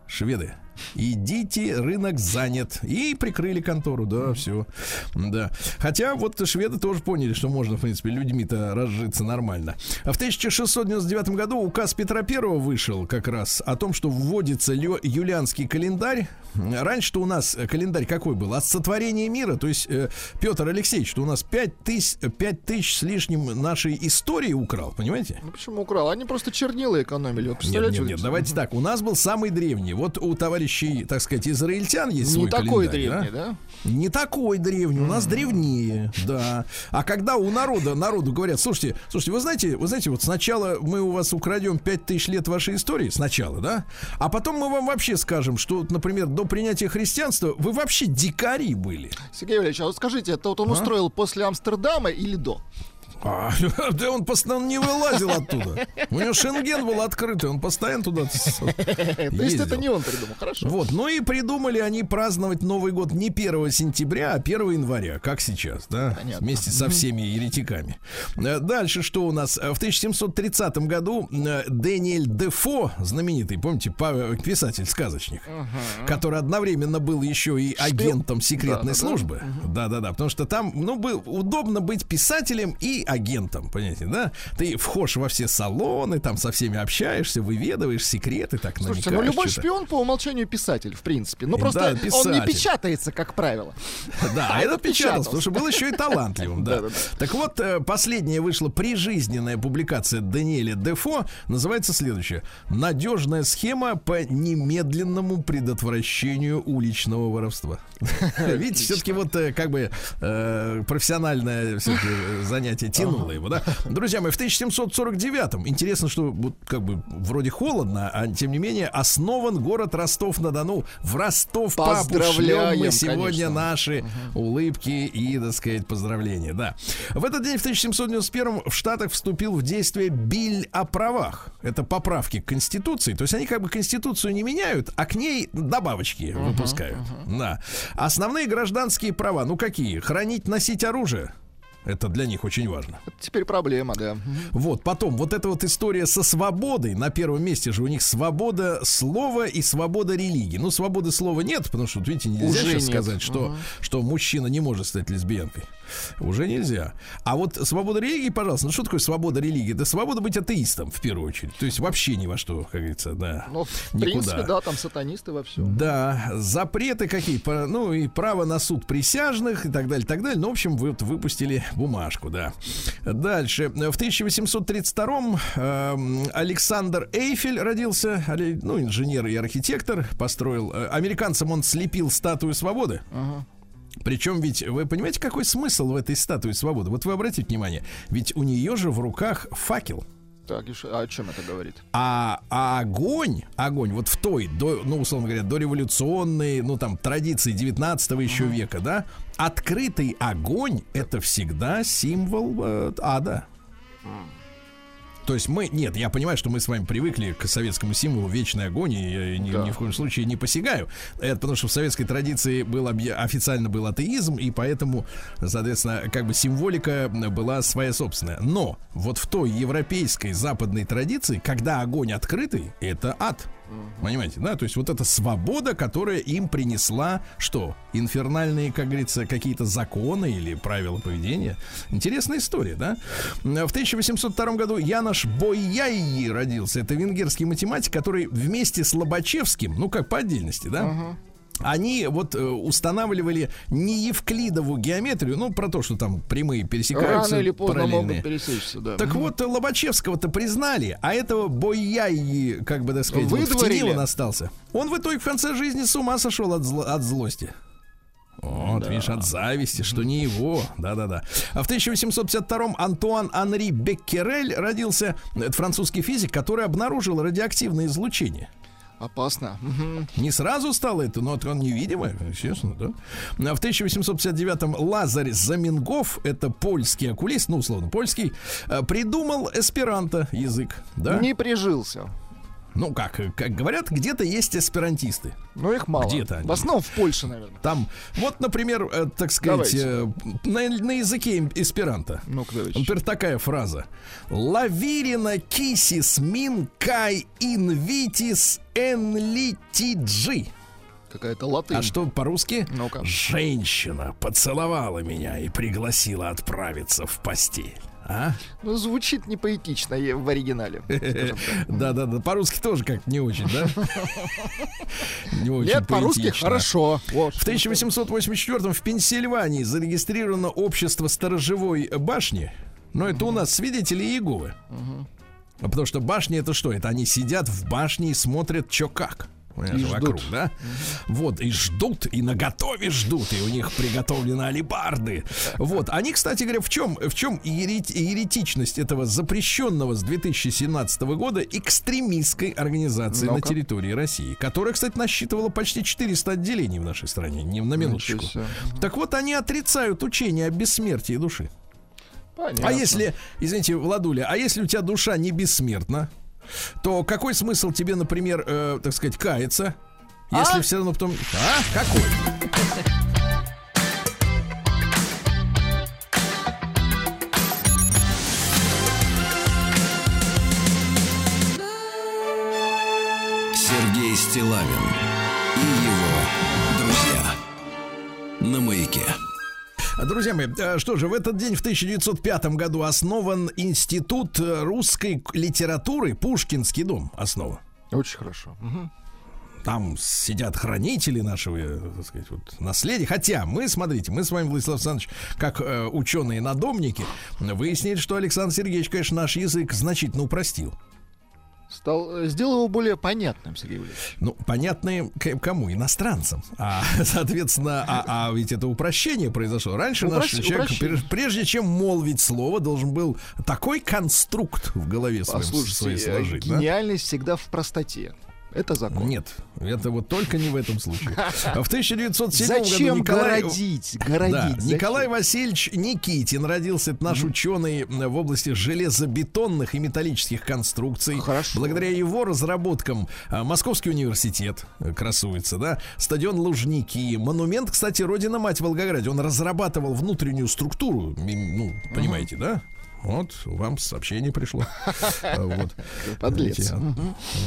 D: шведы, идите, рынок занят. И прикрыли контору, да, все. Да. Хотя вот шведы тоже поняли, что можно, в принципе, людьми-то разжиться нормально. А в 1699 году указ Петра I вышел как раз о том, что вводится юлианский календарь. Раньше-то у нас э, календарь какой был? От сотворения мира. То есть э, Петр Алексеевич, что у нас 5 тысяч, 5 тысяч с лишним нашей истории украл, понимаете?
E: Ну почему украл? Они просто чернила экономили. Вот
D: Нет, нет, нет, давайте так. У нас был самый древний. Вот у товарищей, так сказать, израильтян есть
E: Не такой древний,
D: да?
E: да?
D: Не такой древний, у нас древнее, да. А когда у народа, народу говорят, слушайте, слушайте, вы знаете, вы знаете, вот сначала мы у вас украдем 5000 лет вашей истории, сначала, да? А потом мы вам вообще скажем, что, например, до принятия христианства вы вообще дикари были.
E: Сергей Валерьевич, а вот скажите, это вот он устроил после Амстердама или до?
D: А, *laughs* да он постоянно не вылазил оттуда. У него шенген был открытый, он постоянно туда *laughs*
E: То есть это не он придумал, хорошо.
D: Вот, ну и придумали они праздновать Новый год не 1 сентября, а 1 января, как сейчас, да,
E: Понятно.
D: вместе со всеми еретиками. Э, Дальше что у нас? Э, В 1730 году э, Дэниэль Дефо, знаменитый, помните, писатель-сказочник, который одновременно был еще и агентом секретной службы. Да-да-да, потому что там, ну, был удобно быть писателем и агентом, понимаете, да? Ты вхож во все салоны, там со всеми общаешься, выведываешь секреты, так
E: Слушайте, ну любой шпион по умолчанию писатель, в принципе. Ну
D: Да,
E: просто он не печатается, как правило.
D: Да,
E: А
D: это
E: этот
D: печатался, потому что был еще и талантливым, да. *laughs* Так вот, э, последняя вышла прижизненная публикация Даниэля Дефо, называется следующее. «Надежная схема по немедленному предотвращению уличного воровства». *laughs* Видите, все-таки вот э, как бы э, профессиональное всё-таки, *laughs* э, занятие тянуло его, да. Друзья мои, в 1749-м, интересно, что вот как бы вроде холодно, а тем не менее основан город Ростов-на-Дону. В Ростов-папу шлем
E: Поздравляем,
D: мы сегодня
E: конечно.
D: наши улыбки и, так сказать, поздравления, да. В этот день, в 1791 в Штатах вступил в действие Биль о правах. Это поправки к Конституции. То есть они как бы Конституцию не меняют, а к ней добавочки выпускают. Да. Основные гражданские права, ну какие? Хранить, носить оружие. Это для них очень важно.
E: Это теперь проблема, да.
D: Вот, потом, вот эта вот история со свободой, на первом месте же у них свобода слова и свобода религии. Ну, свободы слова нет, потому что, видите, нельзя
E: Уже
D: сейчас
E: нет.
D: сказать, что, что мужчина не может стать лесбиянкой. Уже нельзя. А вот свобода религии, пожалуйста, ну что такое свобода религии? Это свобода быть атеистом, в первую очередь. То есть вообще ни во что, как говорится, да.
E: Ну, в
D: никуда.
E: принципе, да, там сатанисты во всем.
D: Да, запреты какие, ну и право на суд присяжных и так далее, так далее. Ну, в общем, вы вот выпустили бумажку, да. Дальше. В 1832-м эм, Александр Эйфель родился, ну, инженер и архитектор, построил. э, Американцам он слепил статую свободы. Причем ведь, вы понимаете, какой смысл в этой статуе свободы? Вот вы обратите внимание, ведь у нее же в руках факел.
E: Так, а о чем это говорит?
D: А, а огонь, огонь, вот в той, до, ну, условно говоря, дореволюционной, ну, там, традиции 19 еще века, да, открытый огонь — это всегда символ э, ада. То есть мы, нет, я понимаю, что мы с вами привыкли к советскому символу вечный огонь, и я ни,
E: Да.
D: ни в коем случае не посягаю. Это потому что в советской традиции был официально был атеизм, и поэтому, соответственно, как бы символика была своя собственная. Но вот в той европейской западной традиции, когда огонь открытый, это ад. Понимаете, да? То есть вот эта свобода, которая им принесла что? Инфернальные, как говорится, какие-то законы или правила поведения. Интересная история, да? В 1802 году Янош Бойяй родился. Это венгерский математик, который вместе с Лобачевским, ну как по отдельности, да? Они вот э, устанавливали не евклидову геометрию, ну про то, что там прямые пересекаются.
E: Рано или поздно могут пересечься, да.
D: Так вот, Лобачевского-то признали, а этого Бойяи, как бы так сказать, вот в
E: Выдворили.
D: он остался. Он в итоге в конце жизни с ума сошел от, зло- от злости. Вот, видишь, от зависти, что не его. Да-да-да. А в 1852-м Антуан Анри Беккерель родился. Это французский физик, который обнаружил радиоактивное излучение.
E: Опасно.
D: Не сразу стало это, но он невидимое, естественно, да. А в 1859-м Лазарь Замингов, это польский окулист, ну, условно, польский, э, придумал эсперанто язык, да.
E: Не прижился.
D: Ну, как, как говорят, где-то есть эсперантисты.
E: Но их мало.
D: Где-то они.
E: В основном в Польше, наверное.
D: Там, вот, например, э, так сказать, э, на, на языке эсперанто.
E: Давайте.
D: Например, такая фраза. Лавирина кисис мин кай инвитис энлитиджи.
E: Какая-то латынь.
D: А что по-русски?
E: Ну-ка.
D: Женщина поцеловала меня и пригласила отправиться в постель. А?
E: Ну, звучит не поэтично е- в оригинале. скажем так.
D: Да, да, да. По-русски тоже как не очень, да? *laughs* Не очень
E: Нет, по-русски хорошо.
D: В 1884 в Пенсильвании зарегистрировано общество сторожевой башни. Но это у нас свидетели Иеговы. А Потому что башни это что? Это они сидят в башне и смотрят, что как. Понимаешь,
E: И ждут.
D: вокруг, да? Вот, и ждут, и на готове ждут, и у них приготовлены алибарды. Вот, они, кстати говоря, в чем, в чем иеретичность этого запрещенного с 2017 года экстремистской организации на
E: Ну-ка.
D: территории России, которая, кстати, насчитывала почти 400 отделений в нашей стране, не на минуточку. Так вот, они отрицают учение о бессмертии души.
E: Понятно.
D: А если, извините, Владуля, а если у тебя душа не бессмертна, то какой смысл тебе, например, э, так сказать, каяться? Если
E: А?
D: все равно потом... А? Какой?
A: Сергей Стилавин и его друзья. На маяке.
D: Друзья мои, э, что же, в этот день, в 1905 году, основан Институт э, русской литературы, Пушкинский дом основан.
E: Очень хорошо. Мгм.
D: Там сидят хранители нашего, э, так сказать, вот, наследия. Хотя мы, смотрите, мы с вами, Владислав Александрович, как э, ученые-надомники, выяснили, что Александр Сергеевич, конечно, наш язык значительно упростил.
E: Стал, э, сделал его более понятным, Сергей Валерьевич.
D: Ну, понятные к- кому? Иностранцам. А, *laughs* соответственно, а, а ведь это упрощение произошло. Раньше наш
E: Упрощ-
D: человек,
E: упрощение.
D: пре- прежде чем молвить слово, должен был такой конструкт в голове своем, своей
E: Послушайте, э,
D: сложить. да?
E: гениальность всегда в простоте. Это закон.
D: Нет, это вот только не в этом случае. *laughs* А В 1907 году
E: Зачем
D: Николай...
E: городить?
D: Да,
E: Городить. зачем?
D: Николай Васильевич Никитин родился. Это наш ученый в области железобетонных и металлических конструкций.
E: Хорошо.
D: Благодаря его разработкам а, Московский университет э, красуется, да, стадион Лужники, монумент, кстати, родина мать в Волгограде. Он разрабатывал внутреннюю структуру, ну, понимаете, да? Вот, вам сообщение пришло. *laughs* А, Вот.
E: Подлец.
D: Видите,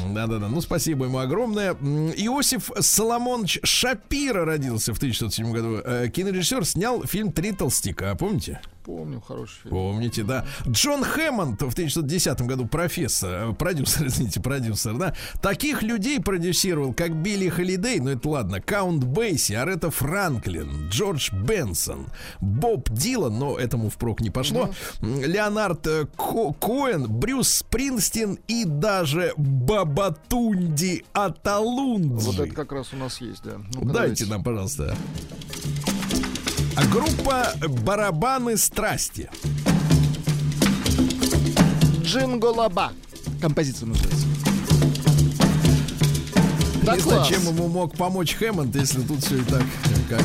D: Да-да-да. Ну, спасибо ему огромное. Иосиф Соломонович Шапира родился в 1907 году. Э, Кинорежиссер снял фильм «Три толстяка». Помните?
E: Помню, хороший фильм.
D: Помните, да. Джон Хэммонд в 1910 году профессор, э, продюсер, *laughs* извините, продюсер, да. Таких людей продюсировал, как Билли Холидей, ну это ладно, Каунт Бейси, Арета Франклин, Джордж Бенсон, Боб Дилан, но этому впрок не пошло, м, Леонард э, Ко- Коэн, Брюс Спрингстин и даже Бабатунди Аталунджи.
E: Вот это как раз у нас есть, да. Ну-ка,
D: Дайте
E: давайте.
D: нам, пожалуйста. А группа «Барабаны страсти».
E: Джинголаба. Композиция называется. Да,
D: И
E: класс.
D: зачем ему мог помочь Хэммонд, если тут все и так, как,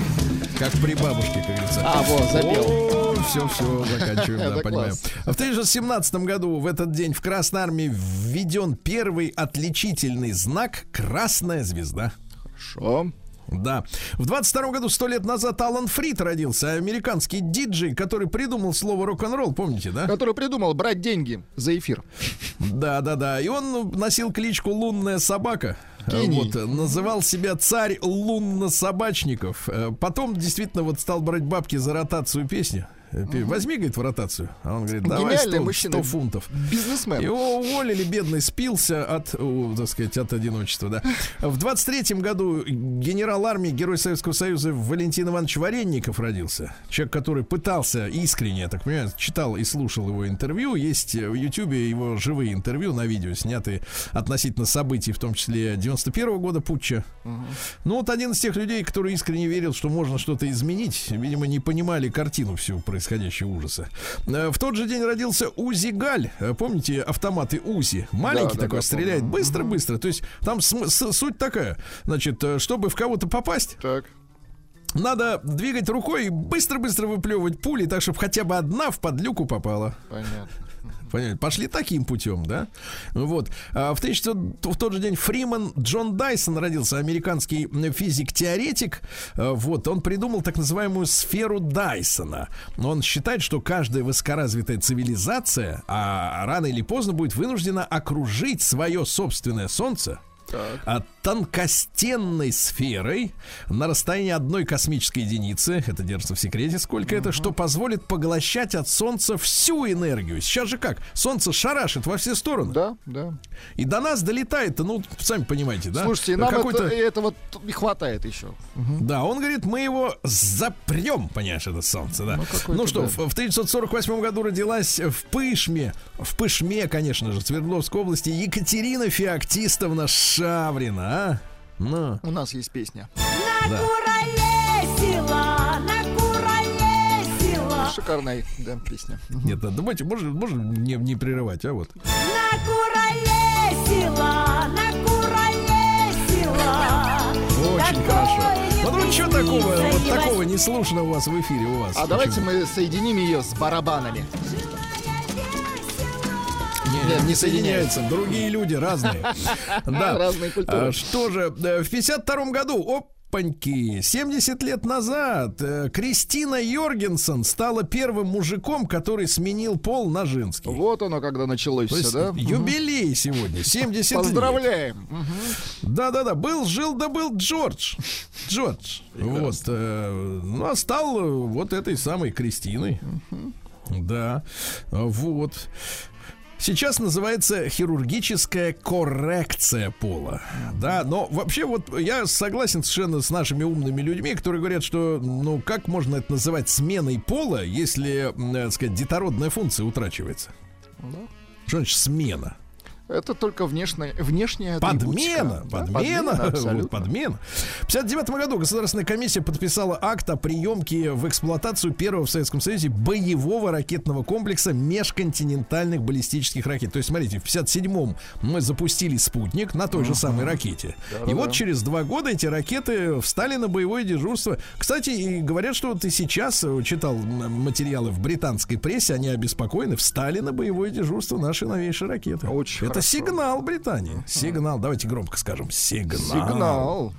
D: как при бабушке, как говорится.
E: А, вот, забил.
D: Все, все, заканчиваем, да, *laughs* понимаю.
E: класс.
D: В 1917 году в этот день в Красной Армии введен первый отличительный знак «Красная звезда».
E: Хорошо.
D: Да. В 22 году, сто лет назад, Алан Фрид родился, американский диджей, который придумал слово рок-н-ролл, помните, да?
E: Который придумал брать деньги за эфир.
D: Да, да, да. И он носил кличку Лунная собака.
E: Гений.
D: Вот, называл себя царь лунно-собачников. Э, Потом действительно вот стал брать бабки за ротацию песни. Э, возьми, говорит, в ротацию. А он говорит, давай
E: Гениальный
D: 100,
E: мужчина.
D: 100 фунтов.
E: Бизнесмен.
D: Его уволили, бедный спился от, о, так сказать, от одиночества, да. В 23-м году генерал армии, герой Советского Союза Валентин Иванович Варенников родился. Человек, который пытался искренне, я так понимаю, читал и слушал его интервью. Есть в Ютьюбе его живые интервью на видео, снятые относительно событий, в том числе 91 года путча. Ну, вот один из тех людей, который искренне верил, что можно что-то изменить, видимо, не понимали картину всю происходящего ужаса. Э, В тот же день родился Узи Галь. Э, Помните автоматы Узи? Маленький
E: Да,
D: такой,
E: да,
D: стреляет быстро-быстро. То есть там суть такая. Значит, э, чтобы в кого-то попасть,
E: Так.
D: надо двигать рукой и быстро-быстро выплевывать пули, так, чтобы хотя бы одна в подлюку попала.
E: Понятно.
D: Понятно. Пошли таким путем, да? Вот. А в, 1900 в тот же день Фриман Джон Дайсон родился, американский физик-теоретик. А, Вот. Он придумал так называемую сферу Дайсона. Он считает, что каждая высокоразвитая цивилизация а рано или поздно будет вынуждена окружить свое собственное солнце
E: Так.
D: Тонкостенной сферой на расстоянии одной космической единицы, это держится в секрете, сколько это, что позволит поглощать от Солнца всю энергию. Сейчас же как? Солнце шарашит во все стороны.
E: Да, да.
D: И до нас долетает, ну, сами понимаете, да?
E: Слушайте, нам это, этого не хватает еще.
D: Да, он говорит, мы его запрем, понимаешь, это солнце, да.
E: Ну,
D: Ну, что,
E: да.
D: в, в 1948 году родилась в Пышме, в Пышме, конечно же, Свердловской области, Екатерина Феоктистовна Шаврина, а? Ну,
E: У нас есть песня.
C: Накуролесила, накуролесила,
E: Шикарная, да, песня.
D: нет, да, давайте, можно, можно не, не прерывать, а вот.
C: накуролесила, накуролесила.
D: Очень
C: Такое
D: хорошо. Вот, вот что такого, вот такого не слушано у вас в эфире у вас?
E: А давайте
D: Почему?
E: мы соединим ее с барабанами.
D: Не,
E: Нет,
D: не соединяются. Другие люди разные. *laughs* Да.
E: Разные культуры.
D: А, Что же, э, в 52 году, опаньки, 70 лет назад э, Кристина Йоргенсен стала первым мужиком, который сменил пол на женский.
E: Вот оно, когда началось все, да?
D: юбилей сегодня, 70 лет.
E: Поздравляем.
D: Да-да-да, был, жил, да был Джордж. Джордж. Вот. э, ну, а стал э, вот этой самой Кристиной. Да. Вот. Сейчас называется хирургическая коррекция пола. Да, но вообще вот я согласен совершенно с нашими умными людьми, которые говорят, что ну как можно это называть сменой пола, если, м, так сказать, детородная функция утрачивается? Что значит смена?
E: Это только внешняя, внешняя
D: Подмена,
E: атрибутика. Да,
D: подмена, *laughs* вот
E: абсолютно.
D: подмена. В 59 году Государственная комиссия подписала акт о приемке в эксплуатацию первого в Советском Союзе боевого ракетного комплекса межконтинентальных баллистических ракет. То есть, смотрите, в 57-м мы запустили спутник на той же самой ракете. И вот через два года эти ракеты встали на боевое дежурство. Кстати, и говорят, что вот и сейчас, э, читал материалы в британской прессе, они обеспокоены, встали на боевое дежурство наши новейшие ракеты.
E: Очень
D: Это
E: хорошо.
D: сигнал Британии. Сигнал. Давайте громко скажем. Сигнал.
E: Сигнал.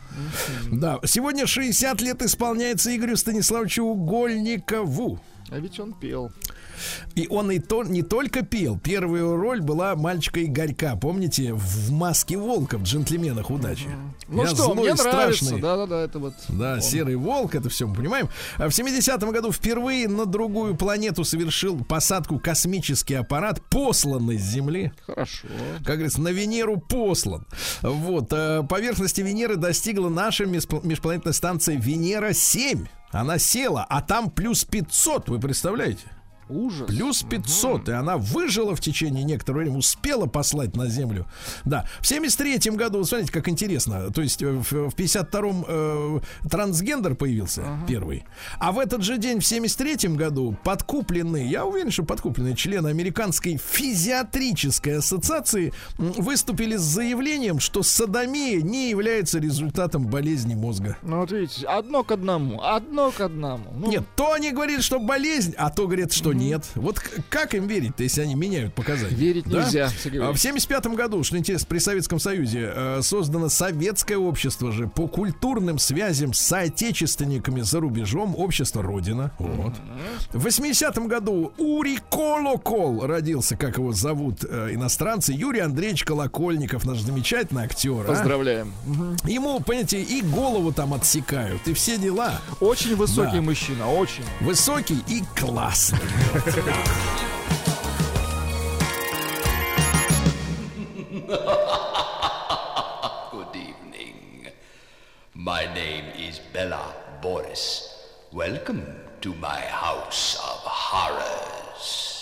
D: Да. Сегодня 60 лет исполняется Игорю Станиславовичу Угольникову.
E: А ведь он пел.
D: И он и то, не только пел. Первая роль была мальчика Игорька. Помните? В маске волка в джентльменах удачи.
E: Ну
D: Я
E: что, мне
D: и
E: нравится.
D: страшный.
E: Да-да-да, это вот.
D: Да,
E: он.
D: серый волк, это все мы понимаем. А в 70-м году впервые на другую планету совершил посадку космический аппарат, посланный с Земли.
E: Хорошо.
D: как говорится, на Венеру послан. Вот, э, поверхности Венеры достигла наша межп- межпланетная станция Венера-7. Она села, а там плюс 500, вы представляете?
E: Ужас.
D: Плюс 500, и она выжила в течение некоторого времени, успела послать на Землю. Да, в 73 году, смотрите, как интересно, то есть э, в, в 52-м э, трансгендер появился первый, а в этот же день, в 73 году, подкупленные, я уверен, что подкупленные члены Американской физиатрической ассоциации выступили с заявлением, что садомия не является результатом болезни мозга.
E: Ну вот видите, одно к одному, одно к одному. Ну,
D: Нет, то они говорят, что болезнь, а то говорят, что нет. Вот как им верить-то, если они меняют показания?
E: Верить
D: Да?
E: нельзя,
D: А В
E: Валерьевич.
D: 75 году, что интересно, при Советском Союзе э, создано советское общество же по культурным связям с соотечественниками за рубежом, общество Родина. Вот. В 80 году Ури Колокол родился, как его зовут э, иностранцы, Юрий Андреевич Колокольников, наш замечательный актер. а.
E: Поздравляем.
D: Ему, понимаете, и голову там отсекают, и все дела.
E: Очень высокий
D: Да.
E: мужчина, очень.
D: Высокий и классный. *laughs*
F: Good evening. My name is Bella Boris. Welcome to my house of horrors.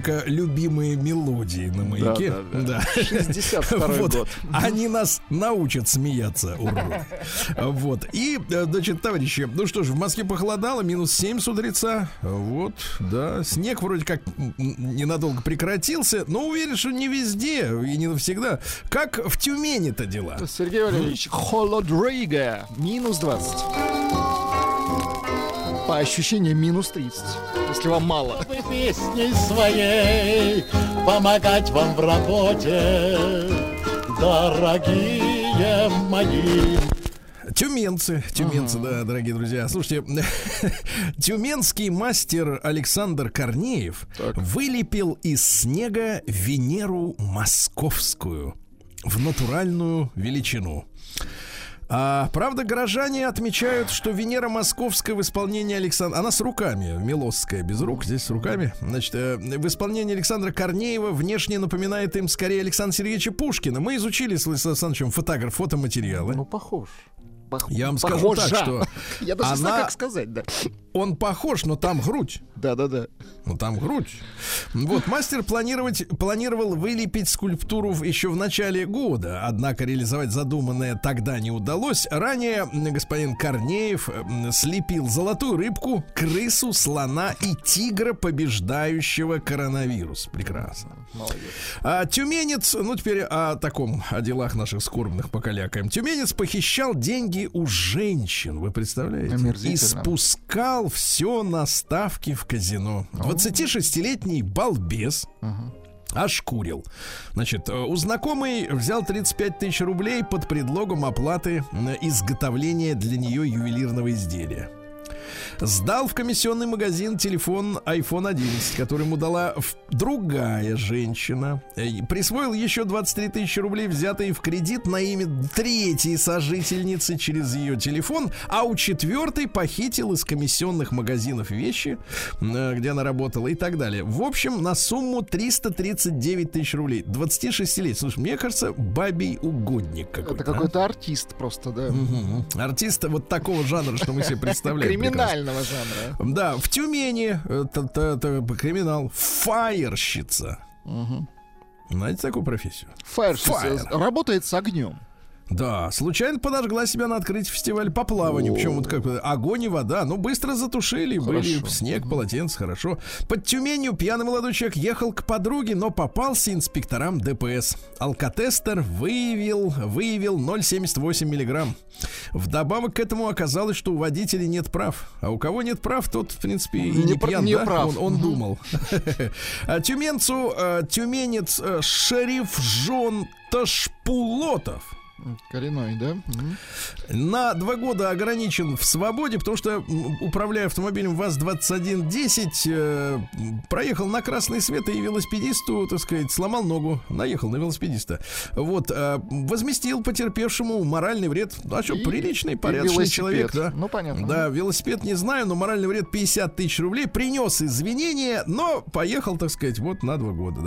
D: Рубрика «Любимые мелодии» на маяке.
E: Да, да,
D: Да.
E: 62-й *laughs*
D: Вот.
E: год.
D: Они нас научат смеяться, урод. Вот. И, значит, товарищи, ну что ж, в Москве похолодало, минус 7 с утреца. Вот, да. Снег вроде как ненадолго прекратился, но уверен, что не везде и не навсегда. Как в Тюмени-то дела?
E: Сергей Валерьевич, холодрига, минус 20. По ощущениям, минус 30, если вам мало.
G: песней своей помогать вам в работе, дорогие мои.
D: Тюменцы, тюменцы, да, дорогие друзья. Слушайте, *laughs* тюменский мастер Александр Корнеев вылепил из снега Венеру московскую в натуральную величину. А, правда, горожане отмечают, что Венера Московская в исполнении Александра... Она с руками, Милосская без рук, здесь с руками. Значит, э, в исполнении Александра Корнеева внешне напоминает им скорее Александра Сергеевича Пушкина. Мы изучили с Александром Александровичем фотограф, фотоматериалы.
E: Ну, похож. Пох-
D: Я вам скажу
E: похожа.
D: так, что *laughs*
E: Я даже не знаю,
D: она-
E: как сказать, да.
D: Он похож, но там грудь.
E: Да-да-да.
D: Ну, там грудь. Вот, мастер планировать, планировал вылепить скульптуру еще в начале года, однако реализовать задуманное тогда не удалось. Ранее господин Корнеев слепил золотую рыбку, крысу, слона и тигра, побеждающего коронавирус. Прекрасно. А тюменец, ну теперь о таком, о делах наших скорбных покалякаем. Тюменец похищал деньги у женщин, вы представляете? И
E: Омерзительно.
D: Спускал все на ставки в казино. 26-летний балбес ошкурил. Значит, э, у знакомой взял 35 тысяч рублей под предлогом оплаты м, изготовления для нее ювелирного изделия. Сдал в комиссионный магазин телефон iPhone 11, который ему дала другая женщина. Э, Присвоил еще 23 тысячи рублей, взятые в кредит на имя третьей сожительницы через ее телефон, а у четвертой похитил из комиссионных магазинов вещи, э, где она работала и так далее. В общем, на сумму 339 тысяч рублей. 26 лет. Слушай, мне кажется, бабий угодник какой-то.
E: Это
D: а?
E: какой-то артист просто, да.
D: Мгм. Артист вот такого жанра, что мы себе представляем.
E: Криминального жанра.
D: Да, в Тюмени э, т- криминал фаерщица. Знаете такую профессию?
E: Фаерщица
D: Фаер.
E: работает с огнем.
D: Да, случайно подожгла себя на открытии фестиваля по плаванию. Причем вот как огонь и вода. Ну, быстро затушили, были
E: Хорошо.
D: снег, полотенце, хорошо. Под Тюменью пьяный молодой человек ехал к подруге, но попался инспекторам ДПС. Алкотестер выявил, выявил 0,78 миллиграмм. Вдобавок к этому оказалось, что у водителей нет прав. А у кого нет прав, тот, в принципе, и не,
E: Не
D: пьян,
E: не
D: да?
E: прав.
D: Он, он думал. *laughs* А Тюменцу, э, тюменец э, шериф Жон Ташпулотов
E: Коренной, да? Мгм.
D: на два года ограничен в свободе, потому что, управляя автомобилем ВАЗ-2110, э, проехал на красный свет и велосипедисту, так сказать, сломал ногу, наехал на велосипедиста. Вот, э, возместил потерпевшему моральный вред. А что,
E: И-
D: приличный, порядочный
E: велосипед.
D: человек, да?
E: Ну, понятно.
D: Да, велосипед не знаю, но моральный вред 50 тысяч рублей. Принес извинения, но поехал, так сказать, вот на два года,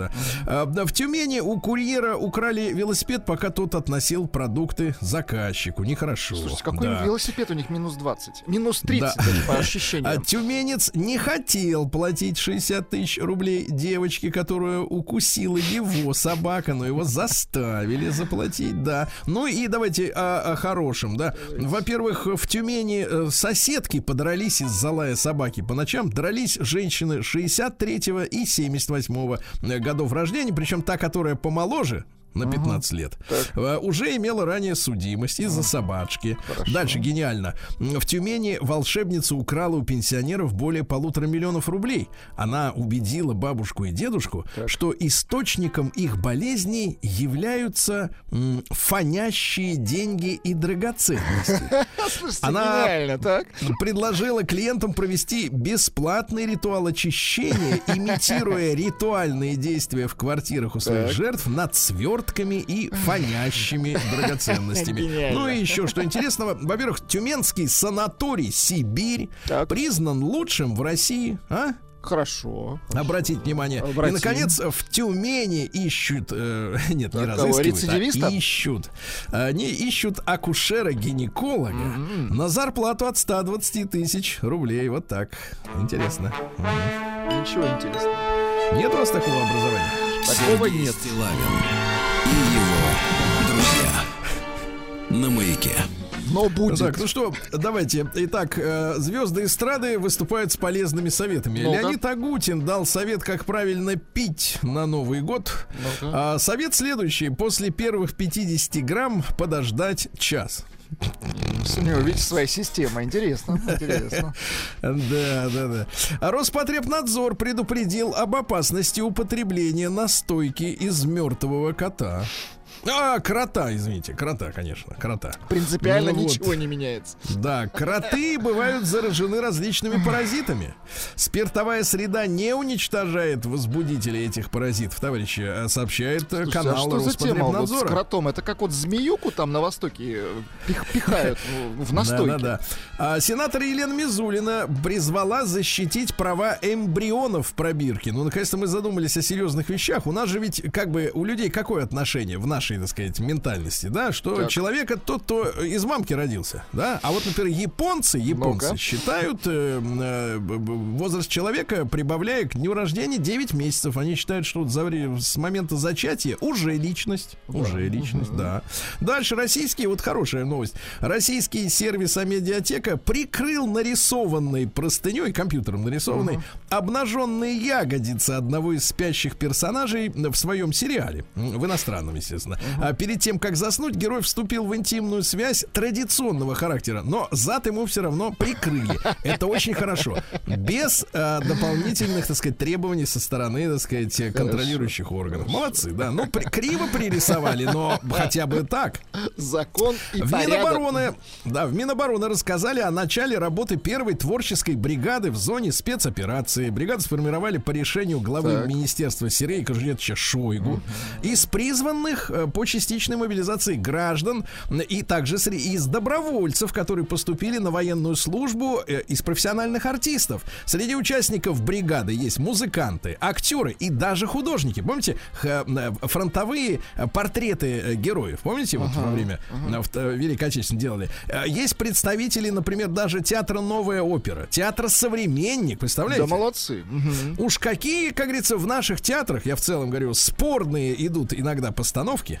D: да. Да, в Тюмени у курьера украли велосипед, пока тот относил продукты заказчику. Нехорошо.
E: Слушайте, какой
D: да.
E: велосипед у них минус 20? Минус 30
D: Да.
E: даже по
D: А
E: ощущениям.
D: тюменец не хотел платить 60 тысяч рублей девочке, которую укусила его собака, но его заставили заплатить, да. Ну и давайте о, о хорошем, да. Во-первых, в Тюмени э, соседки подрались из-за лая собаки. По ночам дрались женщины 63 и 78 годов рождения, причем та, которая помоложе, на 15 лет. э, Уже имела ранее судимость из-за собачки. Дальше гениально. В Тюмени волшебница украла у пенсионеров более полутора миллионов рублей. Она убедила бабушку и дедушку, что источником их болезней являются м, фонящие деньги и драгоценности. *laughs* Она-
E: так?
D: Предложила клиентам провести бесплатный ритуал очищения, имитируя *laughs* ритуальные действия в квартирах у своих жертв над свертками и фонящими *laughs* драгоценностями. Ну и еще что интересного. Во-первых, Тюменский санаторий «Сибирь»
E: Так.
D: признан лучшим в России. А?
E: Хорошо.
D: Обратить внимание.
E: Обратим.
D: И, наконец, в Тюмени ищут... э, *laughs* нет, не
E: Так,
D: разыскивают, а ищут. Они ищут акушера-гинеколога на зарплату от 120 тысяч рублей. Вот так. Интересно.
E: Ничего интересного.
D: Нет у вас такого образования?
E: Такого
A: Сергей
E: нет.
A: Стилавин и его друзья на маяке.
E: Но будет.
D: Так, ну что, давайте. Итак, э, звезды эстрады выступают с полезными советами.
E: Ну-ка.
D: Леонид Агутин дал совет, как правильно пить на Новый год.
E: Ну-ка.
D: А, совет следующий. После первых 50 грамм подождать час.
E: У него, видите, своя система. Интересно. Интересно.
D: Да, да, да. Роспотребнадзор предупредил об опасности употребления настойки из мертвого кота. А, крота, извините, крота, конечно, крота.
E: Принципиально
D: Ну вот.
E: ничего не меняется.
D: Да, кроты бывают заражены различными паразитами. Спиртовая среда не уничтожает возбудители этих паразитов, товарищи, а сообщает
E: Слушайте,
D: канал
E: а что за тема вот с
D: Роспотребнадзора.
E: кротом? Это как вот змеюку там на Востоке э, пих- пихают в- в настойке. *laughs*
D: Да, да, да. А, сенатор Елена Мизулина призвала защитить права эмбрионов в пробирке. Ну, наконец-то мы задумались о серьезных вещах. У нас же ведь, как бы, у людей какое отношение в нашей, так сказать, ментальности, да, что
E: Так.
D: человек это тот, кто из мамки родился, да. А вот, например, японцы, японцы
E: Ну-ка.
D: считают э, э, возраст человека, прибавляя к дню рождения 9 месяцев. Они считают, что вот за с момента зачатия уже личность. Уже личность, да. Дальше российский, вот хорошая новость. Российский сервис Амедиатека прикрыл нарисованной простыней, компьютером нарисованной, обнаженные ягодицы одного из спящих персонажей в своем сериале. В иностранном, естественно. А перед тем, как заснуть, герой вступил в интимную связь традиционного характера, но зад ему все равно прикрыли. Это очень хорошо. Без э, дополнительных, так сказать, требований со стороны, так сказать, контролирующих органов. Молодцы, да. Ну, при- криво пририсовали, но хотя бы так.
E: Закон и
D: В. Минобороны, да, в Минобороны рассказали о начале работы первой творческой бригады в зоне спецоперации. Бригаду сформировали по решению главы
E: Так.
D: Министерства Сергея Кожевича Шойгу. Из призванных э, по частичной мобилизации граждан и также из добровольцев, которые поступили на военную службу, э, из профессиональных артистов. Среди участников бригады есть музыканты, актеры и даже художники. Помните э, фронтовые э, портреты героев? Помните вот во время вт- Великой Отечественной делали? Есть представители, например, даже театра «Новая опера», театра «Современник», представляете?
E: Да молодцы. Мгм.
D: Уж какие, как говорится, в наших театрах, я в целом говорю, спорные идут иногда постановки.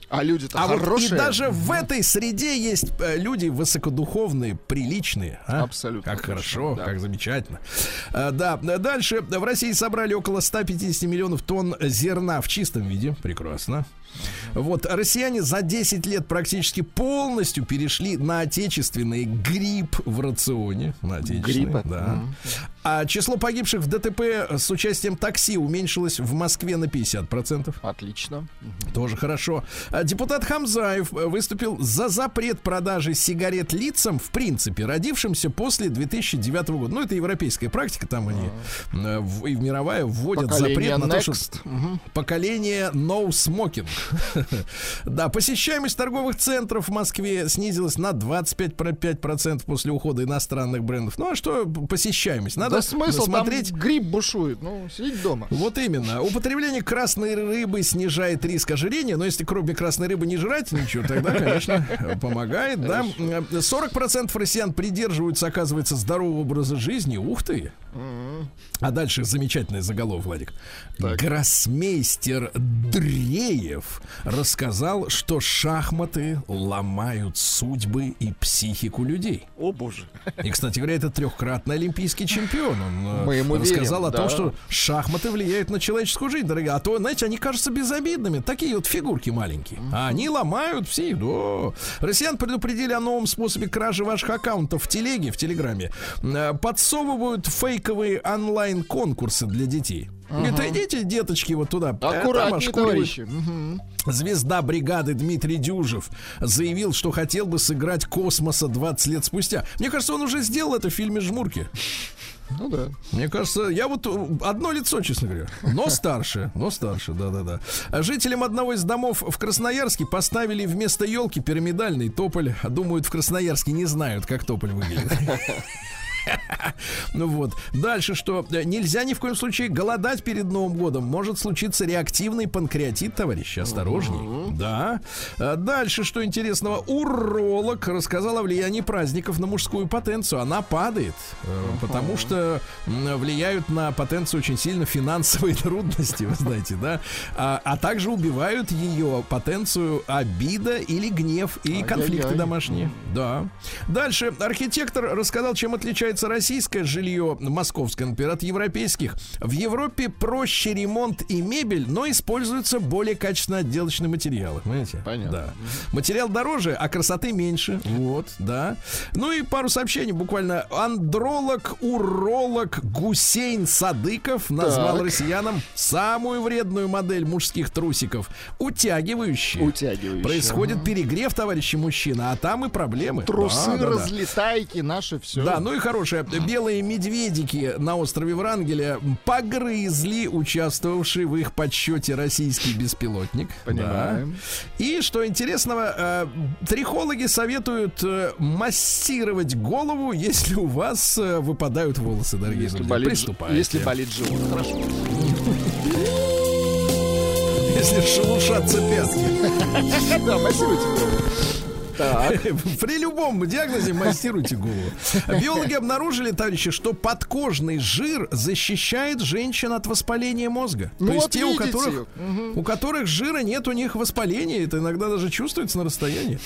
E: А люди-то
D: А вот и
E: хорошие.
D: даже в этой среде есть э, люди высокодуховные, приличные. а?
E: Абсолютно
D: Как хорошо,
E: да.
D: как замечательно. А, Да, э, дальше. В России собрали около 150 миллионов тонн зерна в чистом виде. Прекрасно. Вот, россияне за 10 лет практически полностью перешли на отечественный гриб в рационе. На отечественный,
E: Гриб,
D: да. А число погибших в ДТП с участием такси уменьшилось в Москве на 50%.
E: Отлично.
D: Тоже хорошо. Депутат Хамзаев э, выступил за запрет продажи сигарет лицам, в принципе, родившимся после 2009 года. Ну, это европейская практика, там они э, в- и мировая вводят
E: Поколение
D: запрет на то, что поколение no smoking. *laughs* Да, посещаемость торговых центров в Москве снизилась на 25% после ухода иностранных брендов. Ну, а что посещаемость? Надо
E: Да смысл,
D: смотреть...
E: там гриб бушует. Ну, сидеть дома.
D: Вот именно. Употребление красной рыбы снижает риск ожирения, но если кроме красной рыбы не жрать ничего, тогда, конечно, помогает, да. 40% россиян придерживаются, оказывается, здорового образа жизни. Ух ты! А дальше замечательный заголовок, Владик. Гроссмейстер Дреев рассказал, что шахматы ломают судьбы и психику людей.
E: О, боже.
D: И, кстати говоря, это трехкратный олимпийский чемпион. Он э,
E: Мы ему
D: рассказал
E: верим,
D: о том,
E: да.
D: что шахматы влияют на человеческую жизнь, дорогие. А то, знаете, они кажутся безобидными. Такие вот фигурки маленькие. А они ломают все. Да. Россиян предупредили о новом способе кражи ваших аккаунтов в телеге, в телеграме. Э, Подсовывают фейковые онлайн-конкурсы для детей. Это идите, деточки, вот туда.
E: Аккуратнее, товарищи. Мгм.
D: Звезда бригады Дмитрий Дюжев заявил, что хотел бы сыграть космоса 20 лет спустя. Мне кажется, он уже сделал это в фильме «Жмурки».
E: Ну да.
D: Мне кажется, я вот э, одно лицо, честно говоря. Но старше, но старше, да-да-да. Жителям одного из домов в Красноярске поставили вместо елки пирамидальный тополь. Думают, в Красноярске не знают, как тополь выглядит. *laughs* Ну вот. Дальше что? Нельзя ни в коем случае голодать перед Новым годом. Может случиться реактивный панкреатит, товарищи. Осторожней. Да. А Дальше что интересного? Уролог рассказал о влиянии праздников на мужскую потенцию. Она падает, э, потому что влияют на потенцию очень сильно финансовые *laughs* трудности, вы знаете, да? А, а также убивают ее потенцию обида или гнев и конфликты домашние. Да. Дальше архитектор рассказал, чем отличается российское жилье, московское, например, от европейских. В Европе проще ремонт и мебель, но используются более качественно отделочные материалы. Понимаете?
E: Понятно.
D: Да. Материал дороже, а красоты меньше. Вот, да. Ну и пару сообщений буквально. Андролог, уролог Гусейн Садыков назвал
E: Так.
D: россиянам самую вредную модель мужских трусиков. Утягивающие.
E: Утягивающие,
D: Происходит перегрев, товарищи мужчины, а там и проблемы.
E: Трусы,
D: Да, да, да.
E: разлетайки, наши все.
D: Да, ну и хорошее. Белые медведики на острове Врангеля погрызли участвовавший в их подсчете российский беспилотник. *laughs*
E: Понимаем.
D: Да. И что интересного, э, трихологи советуют э, массировать голову, если у вас э, выпадают волосы, дорогие
E: Если
D: друзья.
E: болит,
D: Приступайте.
E: если болит живот. Хорошо.
D: Если шелушатся пятки. *laughs*
E: Да, массируйте голову. Так. *laughs*
D: При любом диагнозе массируйте голову. Биологи обнаружили, товарищи, что подкожный жир защищает женщин от воспаления мозга.
E: Ну
D: То есть
E: вот
D: те, у которых, у которых жира нет, у них воспаление. Это иногда даже чувствуется на расстоянии.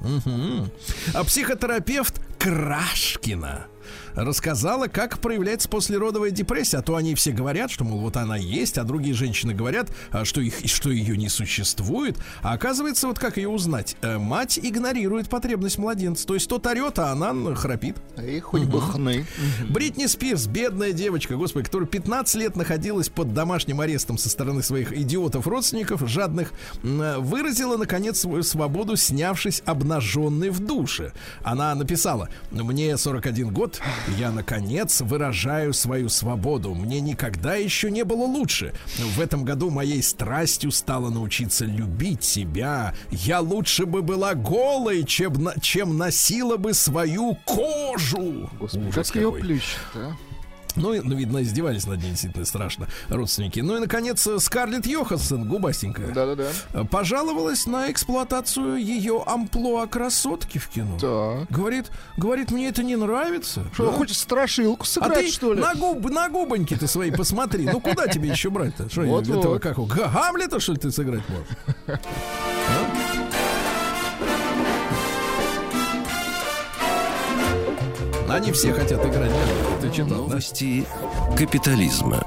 D: Мгм. А психотерапевт Крашкина рассказала, как проявляется послеродовая депрессия. А то они все говорят, что, мол, вот она есть, а другие женщины говорят, а, что, их, что ее не существует. А оказывается, вот как ее узнать? Э, Мать игнорирует потребность младенца. То есть тот орет, а она храпит.
E: И хоть бы хны.
D: Бритни Спирс, бедная девочка, господи, которая 15 лет находилась под домашним арестом со стороны своих идиотов-родственников, жадных, м, выразила, наконец, свою свободу, снявшись обнаженной в душе. Она написала, мне 41 год, я, наконец, выражаю свою свободу. Мне никогда еще не было лучше. В этом году моей страстью стало научиться любить себя. Я лучше бы была голой, чем, на- чем носила бы свою кожу.
E: Господи,
D: Ужас
E: как ее
D: какой.
E: плющит, а?
D: Ну, ну, видно, издевались над ней действительно страшно родственники. Ну и, наконец, Скарлетт Йоханссон, губастенькая,
E: Да-да-да.
D: пожаловалась на эксплуатацию ее амплуа красотки в кино.
E: Так.
D: Говорит, говорит, мне это не нравится.
E: Что,
D: Да?
E: хочешь страшилку
D: А
E: сыграть,
D: ты
E: что ли?
D: на, губ, на губоньки ты свои посмотри. Ну куда тебе еще брать-то? Что,
E: Вот-вот.
D: этого, как его, Га- Гамлета, что ли, ты сыграть можешь? *laughs* А? Они все хотят играть. Ты читал, да?
A: Новости капитализма.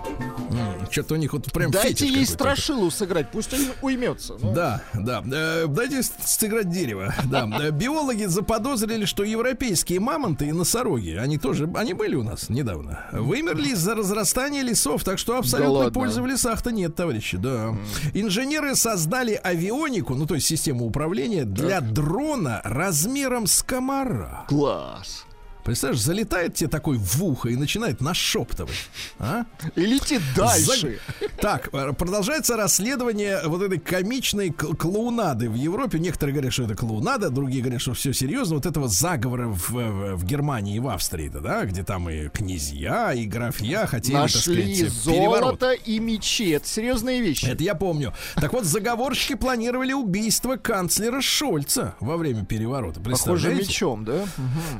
D: Что-то у них вот прям
E: Дайте ей страшилу сыграть, пусть он уймется. Ну,
D: Да, да. Э, дайте сыграть дерево. *laughs* Да. Биологи заподозрили, что европейские мамонты и носороги, они тоже, они были у нас недавно, вымерли из-за разрастания лесов, так что абсолютной
E: ладно.
D: пользы в лесах-то нет, товарищи, да. Инженеры создали авионику, ну то есть систему управления для дрона размером с комара.
E: Класс.
D: Представляешь, залетает тебе такой в ухо и начинает нашептывать. А?
E: И летит дальше.
D: За- Так, э, продолжается расследование вот этой комичной кл- клоунады в Европе. Некоторые говорят, что это клоунада, другие говорят, что все серьезно. Вот этого заговора в, в- в Германии и в Австрии-то, да, где там и князья, и графья хотели, так
E: Нашли
D: сказать, переворот.
E: золото и мечи. Это серьезные вещи.
D: Это я помню. Так вот, заговорщики планировали убийство канцлера Шольца во время переворота.
E: Похоже, мечом, да?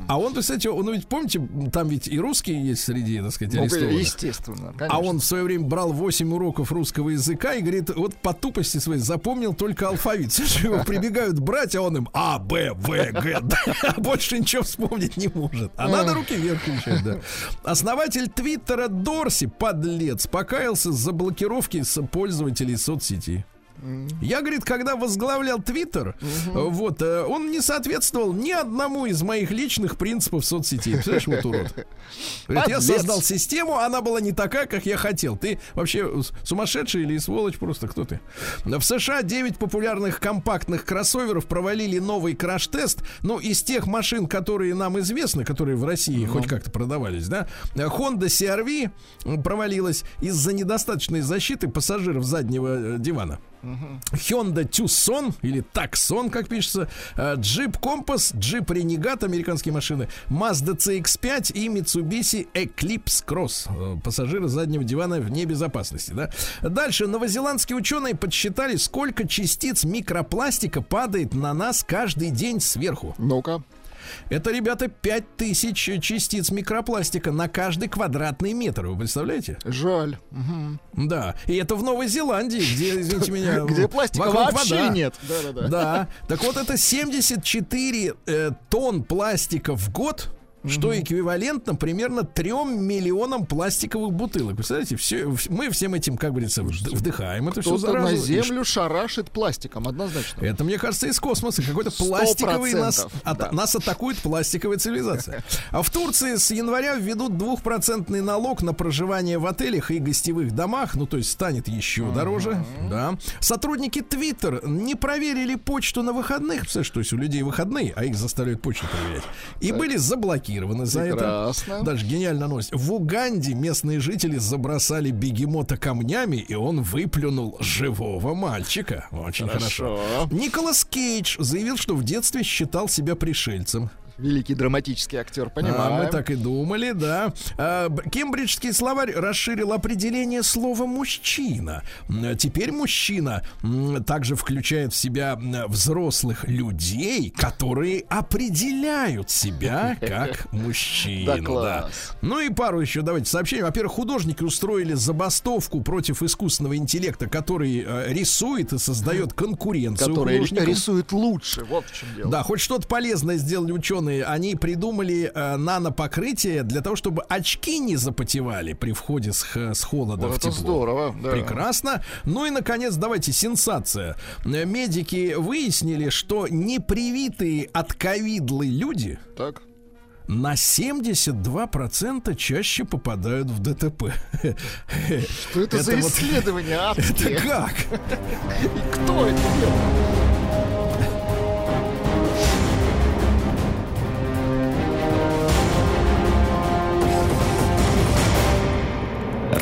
D: А он, представляете, он ведь, помните, там ведь и русские есть среди, так сказать,
E: Ну,
D: арестованных.
E: естественно,
D: А
E: конечно.
D: он в свое время брал 8 уроков русского языка и говорит, вот по тупости своей запомнил только алфавит. *laughs* Слушай, его прибегают брать, а он им А, Б, В, Г. *laughs* Больше ничего вспомнить не может. А надо руки вверх включать, да. Основатель Твиттера Дорси, подлец, покаялся за блокировки пользователей соцсети. Я, говорит, когда возглавлял Твиттер, вот, э, он не соответствовал ни одному из моих личных принципов соцсетей. Представляешь, вот урод. Говорит, я создал систему, она была не такая, как я хотел. Ты вообще сумасшедший или сволочь просто? Кто ты? В США 9 популярных компактных кроссоверов провалили новый краш-тест. Ну, из тех машин, которые нам известны, которые в России хоть как-то продавались, да, Honda CRV провалилась из-за недостаточной защиты пассажиров заднего э, дивана. Hyundai Tucson или Tucson, как пишется, э, Jeep Compass, Jeep Renegade, американские машины, Mazda CX-5 и Mitsubishi Eclipse Cross. Э, Пассажиры заднего дивана вне безопасности, да? Дальше новозеландские ученые подсчитали, сколько частиц микропластика падает на нас каждый день сверху.
E: Ну-ка.
D: Это, ребята, 5000 частиц микропластика на каждый квадратный метр. Вы представляете?
E: Жаль.
D: Да. И это в Новой Зеландии, где, извините меня, *laughs*
E: Где пластика вообще нет. Да-да-да.
D: Да. Так вот, это 74 э, тонн пластика в год. Что эквивалентно примерно 3 миллионам пластиковых бутылок. Представляете, все, мы всем этим, как говорится, вд- вдыхаем это все заразу.
E: на землю шарашит пластиком, однозначно.
D: это, мне кажется, из космоса. Какой-то пластиковый нас,
E: да.
D: нас атакует пластиковая цивилизация. А в Турции с января введут двухпроцентный налог на проживание в отелях и гостевых домах. Ну, то есть станет еще дороже. Да. Сотрудники Twitter не проверили почту на выходных. Представляешь, то есть у людей выходные, а их заставляют почту проверять. И были заблокированы за это.
E: Прекрасно.
D: Даже гениальная новость. В Уганде местные жители забросали бегемота камнями, и он выплюнул живого мальчика. Очень хорошо.
E: Хорошо.
D: Николас Кейдж заявил, что в детстве считал себя пришельцем.
E: Великий драматический актер,
D: А,
E: понимаем.
D: мы так и думали, да. А, Кембриджский словарь расширил определение слова мужчина. Теперь мужчина также включает в себя взрослых людей, которые определяют себя как *laughs* мужчину.
E: Да, класс.
D: Ну и пару еще давайте сообщений. Во-первых, художники устроили забастовку против искусственного интеллекта, который э, рисует и создает конкуренцию
E: который
D: художникам.
E: рисует лучше. Вот в чем дело.
D: Да, хоть что-то полезное сделали ученые ученые, они придумали э, нанопокрытие для того, чтобы очки не запотевали при входе с, х- с холода
E: Вот
D: в
E: это
D: тепло.
E: здорово, да.
D: Прекрасно. Ну и, наконец, давайте сенсация. Э, Медики выяснили, что непривитые от ковидлы люди
E: Так.
D: на 72% чаще попадают в ДТП.
E: Что это, за
D: вот-
E: исследование *laughs*
D: Это
E: адские?
D: как?
E: И кто это делал?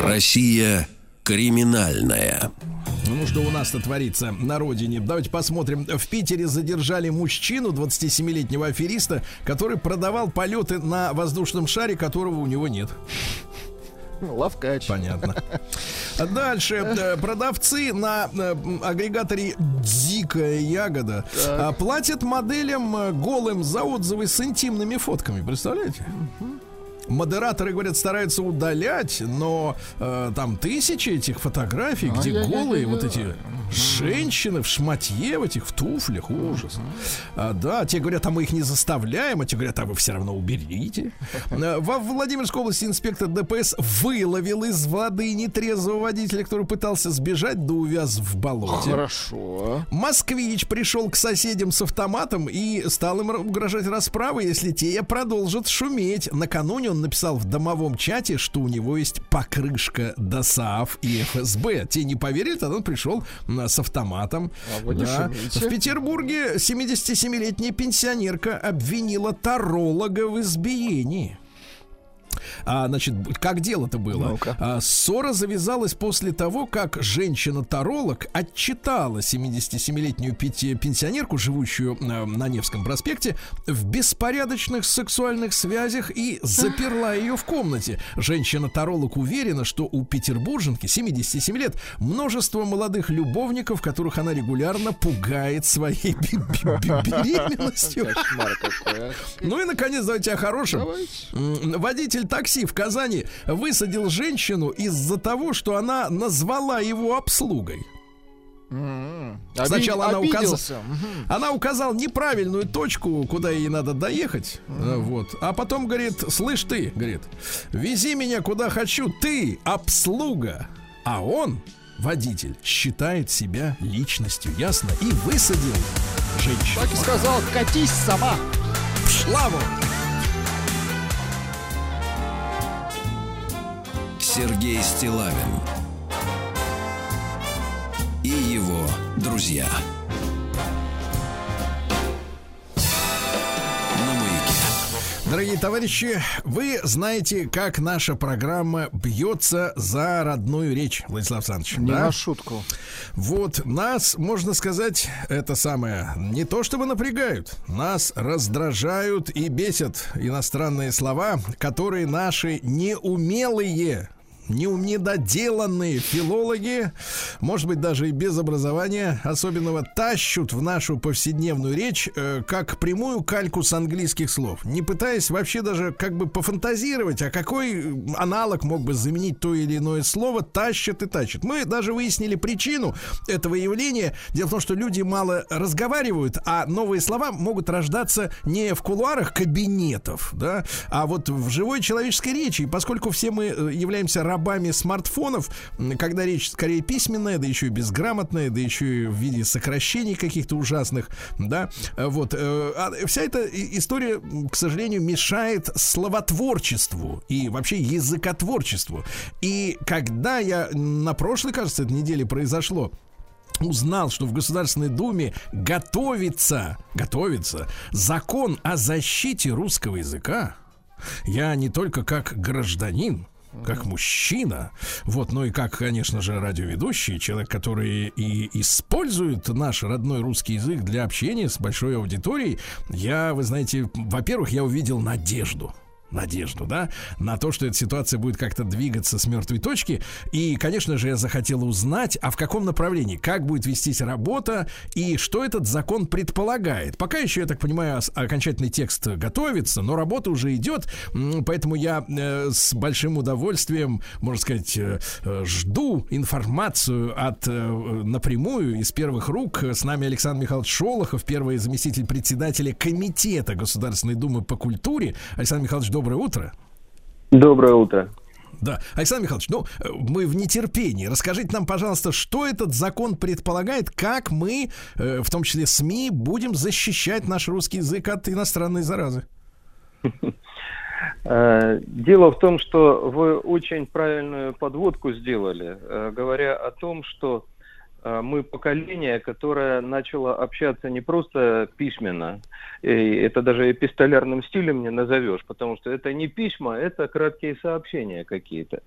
A: Россия криминальная.
D: Ну что у нас-то творится на родине? Давайте посмотрим. В Питере задержали мужчину, 27-летнего афериста, который продавал полеты на воздушном шаре, которого у него нет.
E: Ну, Лавкач.
D: Понятно. А Дальше. Э, Продавцы на э, агрегаторе «Дикая ягода» а, платят моделям э, голым за отзывы с интимными фотками. Представляете? Модераторы, говорят, стараются удалять, но э, там тысячи этих фотографий, где
E: Ай-яй-яй-яй-яй.
D: голые вот эти женщины в шматье, в этих в туфлях, ужас. А, да, те говорят, а мы их не заставляем, а те говорят, а вы все равно уберите. Э, Во Владимирской области инспектор ДПС выловил из воды нетрезвого водителя, который пытался сбежать, да увяз в болоте.
E: Хорошо.
D: Москвич пришел к соседям с автоматом и стал им угрожать расправой, если те продолжат шуметь. Накануне он написал в домовом чате, что у него есть покрышка ДОСААФ и ФСБ. Те не поверили, тогда он пришел с автоматом.
E: А шумите.
D: В Петербурге 77-летняя пенсионерка обвинила таролога в избиении. А, значит, как дело-то было?
E: Ну-ка.
D: А, ссора завязалась после того, как женщина-таролог отчитала 77-летнюю пяти- пенсионерку, живущую э, на Невском проспекте, в беспорядочных сексуальных связях и заперла ее в комнате. Женщина-таролог уверена, что у петербурженки 77 лет множество молодых любовников, которых она регулярно пугает своей бе- бе- бе- беременностью.
E: А.
D: Ну и, наконец, давайте о хорошем.
E: Давайте.
D: Водитель такси в Казани высадил женщину из-за того, что она назвала его обслугой.
E: М-м.
D: Сначала она указала.
E: Мгм.
D: она указала неправильную точку, куда ей надо доехать, э, вот. А потом говорит, слышь ты, говорит, вези меня куда хочу, ты обслуга, а он водитель считает себя личностью, ясно? И высадил женщину.
E: Так и сказал, катись сама.
D: Шла вон.
A: Сергей Стилавин и его друзья.
D: Дорогие товарищи, вы знаете, как наша программа бьется за родную речь, Владислав Александрович.
E: Не
D: да?
E: на шутку.
D: Вот нас, можно сказать, это самое, не то чтобы напрягают, нас раздражают и бесят иностранные слова, которые наши неумелые неум- недоделанные филологи, может быть, даже и без образования особенного, тащут в нашу повседневную речь э, как прямую кальку с английских слов, не пытаясь вообще даже как бы пофантазировать, а какой аналог мог бы заменить то или иное слово, тащат и тащат. Мы даже выяснили причину этого явления. Дело в том, что люди мало разговаривают, а новые слова могут рождаться не в кулуарах кабинетов, да, а вот в живой человеческой речи. И поскольку все мы э, являемся рабами смартфонов, когда речь скорее письменная, да еще и безграмотная, да еще и в виде сокращений каких-то ужасных, да, э, вот. э, а Вся эта история, к сожалению, мешает словотворчеству и вообще языкотворчеству. И когда я на прошлой, кажется, этой неделе произошло, узнал, что в Государственной Думе готовится, готовится закон о защите русского языка, я не только как гражданин, как мужчина, вот, но и как, конечно же, радиоведущий, человек, который и использует наш родной русский язык для общения с большой аудиторией, я, вы знаете, во-первых, я увидел надежду. Надежду, да, на то, что эта ситуация будет как-то двигаться с мертвой точки. И, конечно же, я захотел узнать, а в каком направлении, как будет вестись работа и что этот закон предполагает. Пока еще, я так понимаю, окончательный текст готовится, но работа уже идет, поэтому я э, с большим удовольствием, можно сказать, э, э, жду информацию от напрямую из первых рук. С нами Александр Михайлович Шолохов, первый заместитель председателя Комитета Государственной Думы по культуре. Александр Михайлович, доброе утро.
H: Доброе утро.
D: Да, Александр Михайлович, ну, э, мы в нетерпении. Расскажите нам, пожалуйста, что этот закон предполагает, как мы, э, в том числе СМИ, будем защищать наш русский язык от иностранной заразы? *laughs*
H: Э, Дело в том, что вы очень правильную подводку сделали, говоря о том, что мы поколение, которое начало общаться не просто письменно, и это даже эпистолярным стилем не назовешь, потому что это не письма, это краткие сообщения какие-то.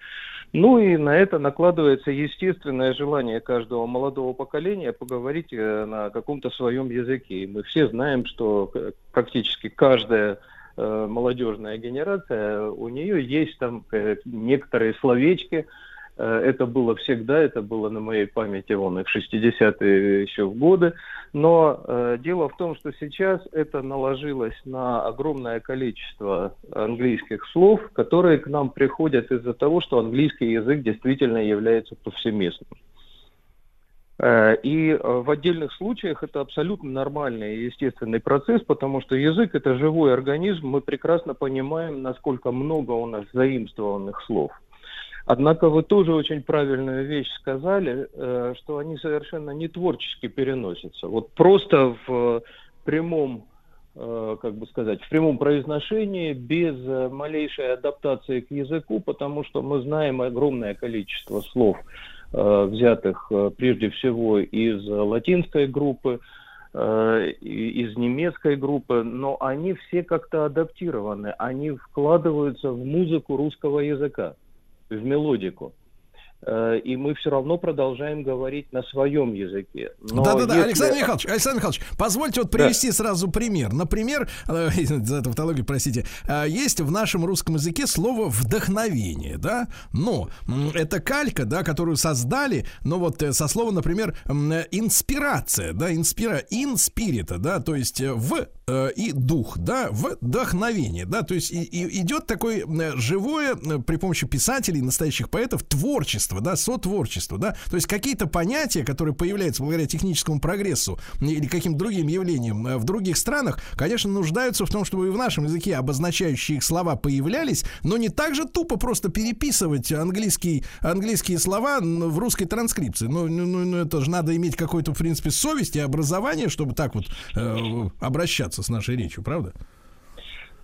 H: Ну и на это накладывается естественное желание каждого молодого поколения поговорить э, на каком-то своем языке. И мы все знаем, что э, практически каждая э, молодежная генерация, у нее есть там э, некоторые словечки. Э, Это было всегда, это было на моей памяти вон и в 60-е еще в годы. Но э, дело в том, что сейчас это наложилось на огромное количество английских слов, которые к нам приходят из-за того, что английский язык действительно является повсеместным. Э, И э, в отдельных случаях это абсолютно нормальный и естественный процесс, потому что язык это живой организм, мы прекрасно понимаем, насколько много у нас заимствованных слов. Однако вы тоже очень правильную вещь сказали, э, что они совершенно не творчески переносятся. Вот просто в прямом, э, как бы сказать, в прямом произношении, без э, малейшей адаптации к языку, потому что мы знаем огромное количество слов, э, взятых э, прежде всего из э, латинской группы, э, из немецкой группы, но они все как-то адаптированы, они вкладываются в музыку русского языка, в мелодику. Э, И мы все равно продолжаем говорить на своем языке.
D: Да-да-да,
H: если-
D: Александр Михайлович, Александр Михайлович, позвольте вот привести сразу пример. Например, э, *laughs* за тавтологию, простите, э, есть в нашем русском языке слово вдохновение, да, но это калька, да, которую создали, но вот э, со слова, например, инспирация, да, инспира, инспирита, да, то есть в и дух, да, вдохновение, да, то есть и, и идет такое э, живое э, при помощи писателей, настоящих поэтов, творчество, да, сотворчество, да, то есть какие-то понятия, которые появляются благодаря техническому прогрессу или каким-то другим явлениям э, в других странах, конечно, нуждаются в том, чтобы и в нашем языке обозначающие их слова появлялись, но не так же тупо просто переписывать английский, английские слова в русской транскрипции. Ну, ну, ну, ну, это же надо иметь какой-то, в принципе, совесть и образование, чтобы так вот э, обращаться с нашей речью, правда?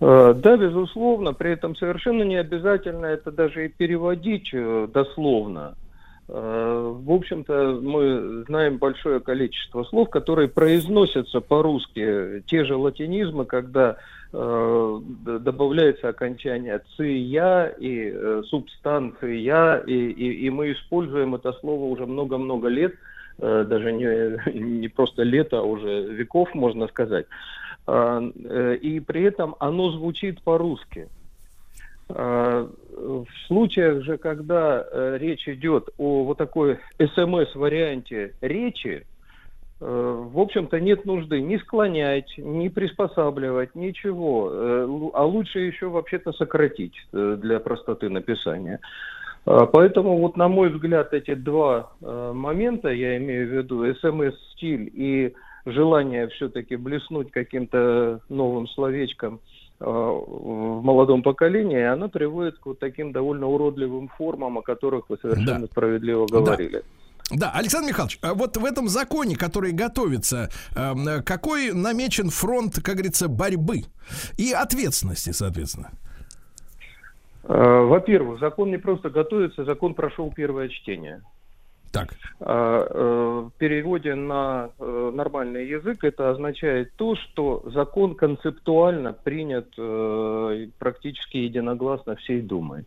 H: Э, Да, безусловно, при этом совершенно не обязательно это даже и переводить э, дословно. Э, В общем-то, мы знаем большое количество слов, которые произносятся по-русски. Те же латинизмы, когда добавляется окончание «ция» и «субстанция», и, и- и мы используем это слово уже много-много лет, даже не, *laughs* не просто лет, а уже веков, можно сказать. И при этом оно звучит по-русски. А, В случаях же, когда э, речь идет о вот такой СМС-варианте речи, э, в общем-то, нет нужды ни склонять, ни приспосабливать, ничего. Э, А лучше еще вообще-то сократить для простоты написания. А, Поэтому, вот, на мой взгляд, эти два момента, я имею в виду СМС-стиль и желание все-таки блеснуть каким-то новым словечком э, в молодом поколении, оно приводит к вот таким довольно уродливым формам, о которых вы совершенно справедливо говорили.
D: Да, Александр Михайлович, а вот в этом законе, который готовится, эм, какой намечен фронт, как говорится, борьбы и ответственности, соответственно?
H: Э, Во-первых, закон не просто готовится, закон прошел первое чтение.
D: Так.
H: А, э, В переводе на э, нормальный язык это означает то, что закон концептуально принят э, практически единогласно всей Думой.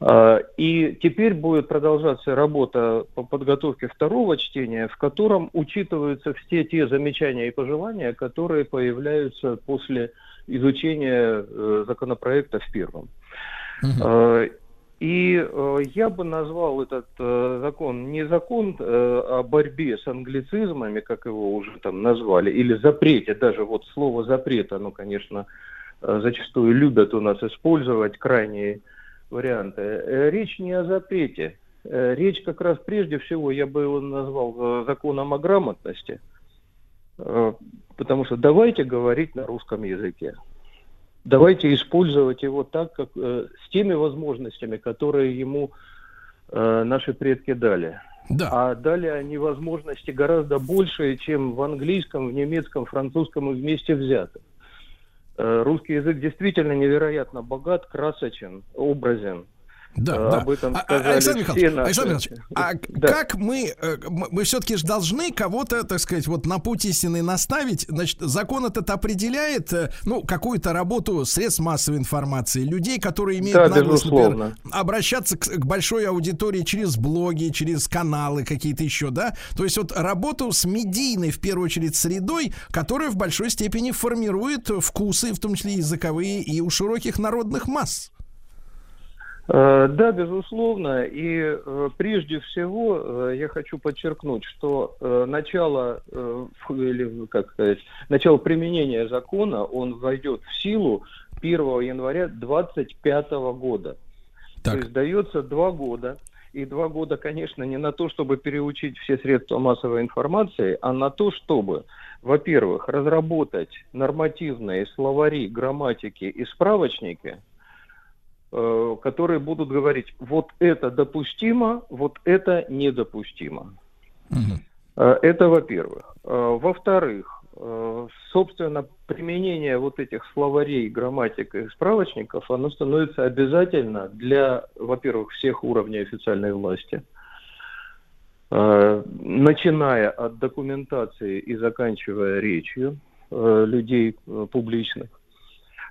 H: А, И теперь будет продолжаться работа по подготовке второго чтения, в котором учитываются все те замечания и пожелания, которые появляются после изучения законопроекта в первом. Э, И э, я бы назвал этот э, закон не закон э, о борьбе с англицизмами, как его уже там назвали, или запрете, даже вот слово запрет, оно, конечно, э, зачастую любят у нас использовать крайние варианты. Э, Речь не о запрете. Э, Речь как раз прежде всего, я бы его назвал э, законом о грамотности. Э, Потому что давайте говорить на русском языке. Давайте использовать его так, как э, с теми возможностями, которые ему э, наши предки дали.
D: Да.
H: А дали они возможности гораздо большие, чем в английском, в немецком, французском и вместе взятых. Э, Русский язык действительно невероятно богат, красочен, образен.
D: Да, да.
H: Об этом
D: А- а-
H: сказали
D: Александр
H: все
D: Михайлович,
H: наши-
D: Александр Михайлович, а
H: Да.
D: как мы, э, мы все-таки же должны кого-то, так сказать, вот на путь истины наставить? Значит, закон этот определяет, э, ну, какую-то работу средств массовой информации, людей, которые имеют
H: Да,
D: наглость, например,
H: безусловно.
D: обращаться к, к большой аудитории через блоги, через каналы какие-то еще, да? То есть вот работу с медийной, в первую очередь, средой, которая в большой степени формирует вкусы, в том числе языковые, и у широких народных масс.
H: Э, Да, безусловно. И э, прежде всего э, я хочу подчеркнуть, что начало, или, как сказать, начало применения закона, он войдет в силу 1 января 2025 года. То есть дается два года. И два года, конечно, не на то, чтобы переучить все средства массовой информации, а на то, чтобы, во-первых, разработать нормативные словари, грамматики и справочники, которые будут говорить, вот это допустимо, вот это недопустимо. Э, Это во-первых. Э, Во-вторых, э, собственно, применение вот этих словарей, грамматик и справочников, оно становится обязательно для, во-первых, всех уровней официальной власти, Э, начиная от документации и заканчивая речью э, людей э, публичных.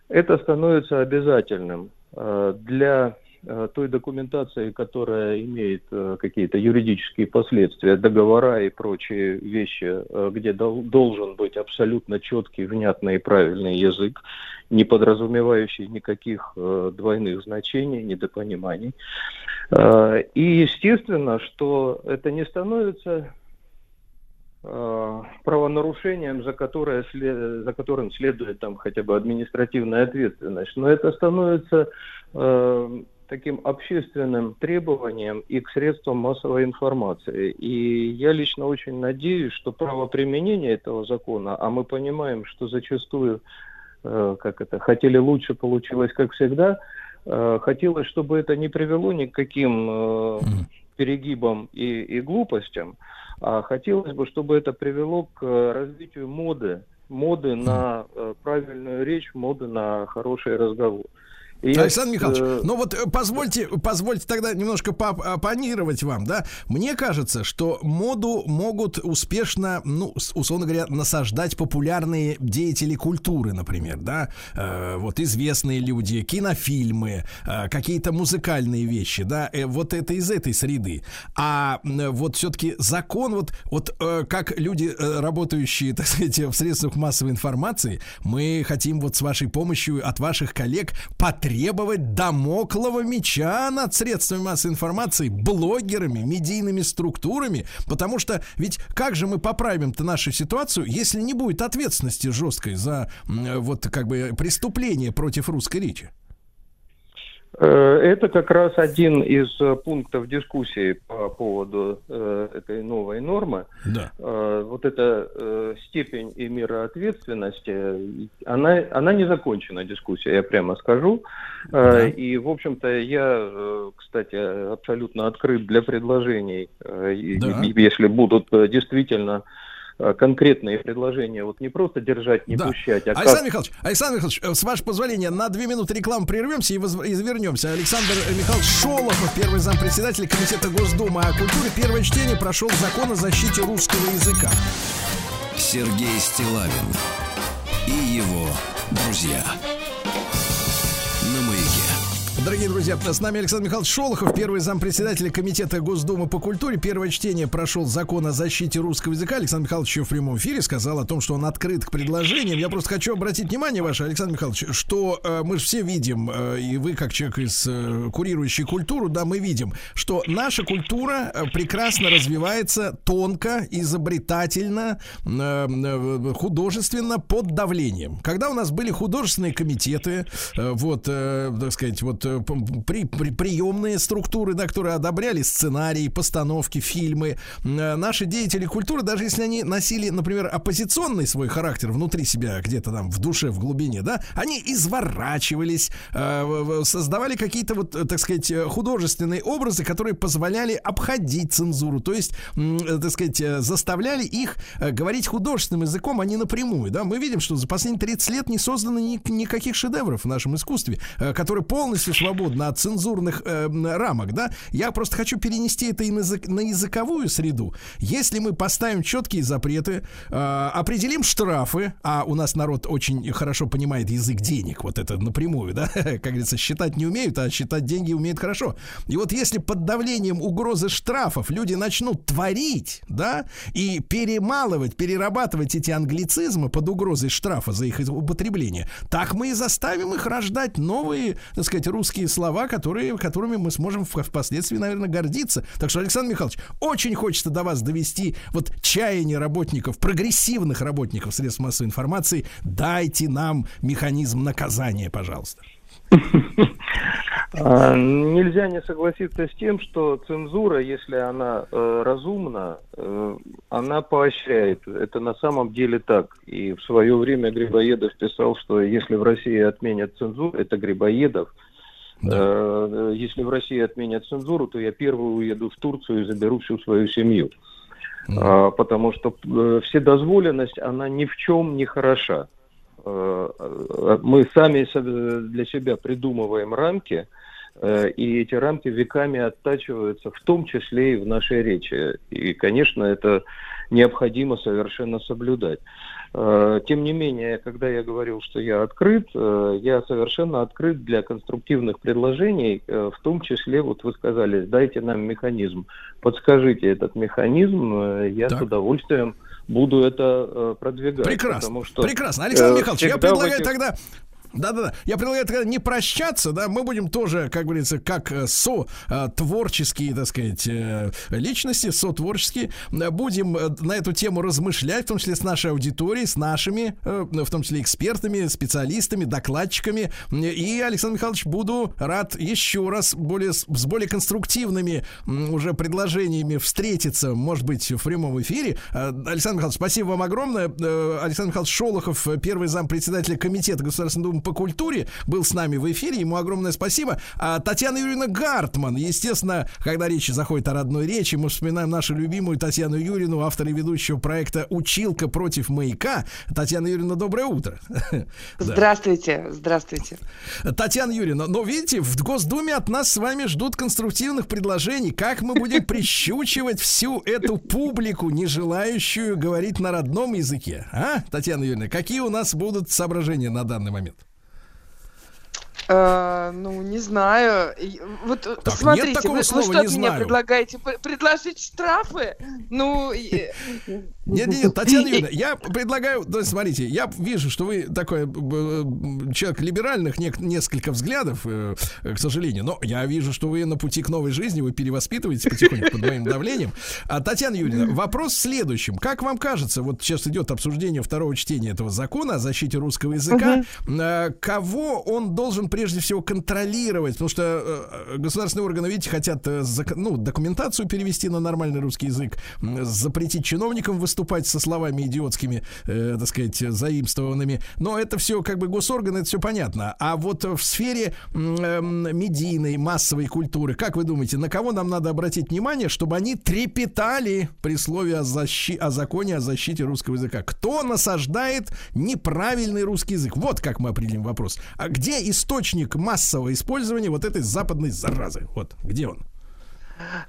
H: Это становится обязательным э, для э, той документации, которая имеет э, какие-то юридические последствия, договора и прочие вещи, э, где дол- должен быть абсолютно четкий, внятный и правильный язык, не подразумевающий никаких э, двойных значений, недопониманий. Э, И естественно, что это не становится э, правонарушением, за, которое за которым следует там хотя бы административная ответственность, но это становится э, таким общественным требованием и к средствам массовой информации. И я лично очень надеюсь, что правоприменение этого закона, а мы понимаем, что зачастую, э, как это, хотели лучше, получилось как всегда, э, хотелось, чтобы это не привело ни к каким э, перегибам и, и глупостям, а хотелось бы, чтобы это привело к э, развитию моды, моды на э, правильную речь, моды на хороший разговор. И
D: Александр Михайлович,
H: э,
D: ну вот э, позвольте, позвольте тогда немножко поопонировать вам, да? Мне кажется, что моду могут успешно, ну, условно говоря, насаждать популярные деятели культуры, например, да? Э, вот известные люди, кинофильмы, э, какие-то музыкальные вещи, да? Э, вот это из этой среды. А вот все-таки закон, вот, вот э, как люди, э, работающие, *laughs* так сказать, в средствах массовой информации, мы хотим вот с вашей помощью от ваших коллег потребовать домоклого меча над средствами массовой информации, блогерами, медийными структурами, потому что ведь как же мы поправим-то нашу ситуацию, если не будет ответственности жесткой за вот как бы преступление против русской речи?
H: Э, Это как раз один из э, пунктов дискуссии по поводу э, этой новой нормы.
D: Да.
H: Вот эта степень и мера ответственности, она, она не закончена, дискуссия, я прямо скажу. Э, И, в общем-то, я, кстати, абсолютно открыт для предложений,
D: Да.
H: если будут действительно конкретные предложения, вот не просто держать, не
D: Да.
H: пущать, а как...
D: Александр Михайлович, Александр Михайлович, э, с вашего позволения, на две минуты рекламы прервемся и, воз- и вернемся. Александр Михайлович Шолохов, первый зампредседатель Комитета Госдумы о культуре. Первое чтение прошел закон о защите русского языка.
A: Сергей Стилавин и его друзья.
D: Дорогие друзья, с нами Александр Михайлович Шолохов, первый зампредседателя Комитета Госдумы по культуре. Первое чтение прошел закон о защите русского языка. Александр Михайлович еще в прямом эфире сказал о том, что он открыт к предложениям. Я просто хочу обратить внимание ваше, Александр Михайлович, что э, мы же все видим, э, и вы как человек из э, курирующий культуру, да, мы видим, что наша культура э, прекрасно развивается тонко, изобретательно, э, э, художественно под давлением. Когда у нас были художественные комитеты, э, вот, э, так сказать, вот при, при- приемные структуры, да, которые одобряли сценарии, постановки, фильмы, э, наши деятели культуры, даже если они носили, например, оппозиционный свой характер внутри себя, где-то там в душе, в глубине, да, они изворачивались, э, создавали какие-то вот, э, так сказать, э, художественные образы, которые позволяли обходить цензуру, то есть, э, так сказать, э, заставляли их э, говорить художественным языком, а не напрямую, да. Мы видим, что за последние 30 лет не создано ни- никаких шедевров в нашем искусстве, э, которые полностью свободны от цензурных э, рамок, да. Я просто хочу перенести это и на, язык- на языковую среду. Если мы поставим четкие запреты, э, определим штрафы, а у нас народ очень хорошо понимает язык денег, вот это напрямую, да, *laughs* как говорится, считать не умеют, а считать деньги умеют хорошо. И вот если под давлением угрозы штрафов люди начнут творить, да, и перемалывать, перерабатывать эти англицизмы под угрозой штрафа за их употребление, так мы и заставим их рождать новые, так сказать, русские слова, которые, которыми мы сможем впоследствии, наверное, гордиться. Так что, Александр Михайлович, очень хочется до вас довести вот чаяние работников, прогрессивных работников средств массовой информации. Дайте нам механизм наказания, пожалуйста.
H: А, Нельзя не согласиться с тем, что цензура, если она э, разумна, э, она поощряет. Это на самом деле так. И в свое время Грибоедов писал, что если в России отменят цензуру, это Грибоедов. Э, Если в России отменят цензуру, то я первый уеду в Турцию и заберу всю свою семью. А, Потому что э, вседозволенность, она ни в чем не хороша. Э, Мы сами для себя придумываем рамки, и эти рамки веками оттачиваются, в том числе и в нашей речи. И, конечно, это необходимо совершенно соблюдать. Э, Тем не менее, когда я говорил, что я открыт, э, я совершенно открыт для конструктивных предложений, э, в том числе, вот вы сказали, дайте нам механизм, подскажите этот механизм, я с удовольствием буду это продвигать.
D: Прекрасно.
H: потому что,
D: Прекрасно. Александр Михайлович, я предлагаю
H: этих-
D: тогда да-да-да. Я предлагаю тогда не прощаться, да, мы будем тоже, как говорится, как э, со-творческие, так сказать, э, личности, со-творческие, э, будем на эту тему размышлять, в том числе с нашей аудиторией, с нашими, в том числе экспертами, специалистами, докладчиками. И, Александр Михайлович, буду рад еще раз более, с более конструктивными уже предложениями встретиться, может быть, в прямом эфире. Александр Михайлович, спасибо вам огромное. Александр Михайлович Шолохов, первый зампредседателя Комитета Государственной Думы по культуре, был с нами в эфире. Ему огромное спасибо. А Татьяна Юрьевна Гартман, естественно, когда речь заходит о родной речи, мы вспоминаем нашу любимую Татьяну Юрьевну, автора и ведущего проекта «Училка против маяка». Татьяна Юрьевна, доброе утро. *laughs*
I: Здравствуйте, здравствуйте.
D: Татьяна Юрьевна, но видите, в Госдуме от нас с вами ждут конструктивных предложений, как мы будем прищучивать всю эту публику, не желающую говорить на родном языке. А, Татьяна Юрьевна, какие у нас будут соображения на данный момент?
I: Э, ну, не знаю. Вот э,
D: Так,
I: смотрите,
D: нет такого
I: вы, вы
D: слова
I: что
D: «не
I: от меня
D: знаю».
I: предлагаете? Предложить штрафы? Ну,
D: Нет, нет, нет, Татьяна Юрьевна, я *laughs* предлагаю, смотрите, я вижу, что вы такой человек либеральных нек- несколько взглядов, э, к сожалению, но я вижу, что вы на пути к новой жизни, вы перевоспитываетесь потихоньку под моим давлением. А, Татьяна Юрьевна, вопрос в следующем. Как вам кажется, вот сейчас идет обсуждение второго чтения этого закона о защите русского языка, кого он должен прежде всего контролировать? Потому что э, государственные органы, видите, хотят э, ну, документацию перевести на нормальный русский язык, запретить чиновникам выступать со словами идиотскими, э, так сказать, заимствованными. Но это все как бы госорганы, это все понятно. А вот в сфере эм, медийной, массовой культуры, как вы думаете, на кого нам надо обратить внимание, чтобы они трепетали при слове о, защи- о законе о защите русского языка? Кто насаждает неправильный русский язык? Вот как мы определим вопрос. А где источник массового использования вот этой западной заразы? Вот, где он?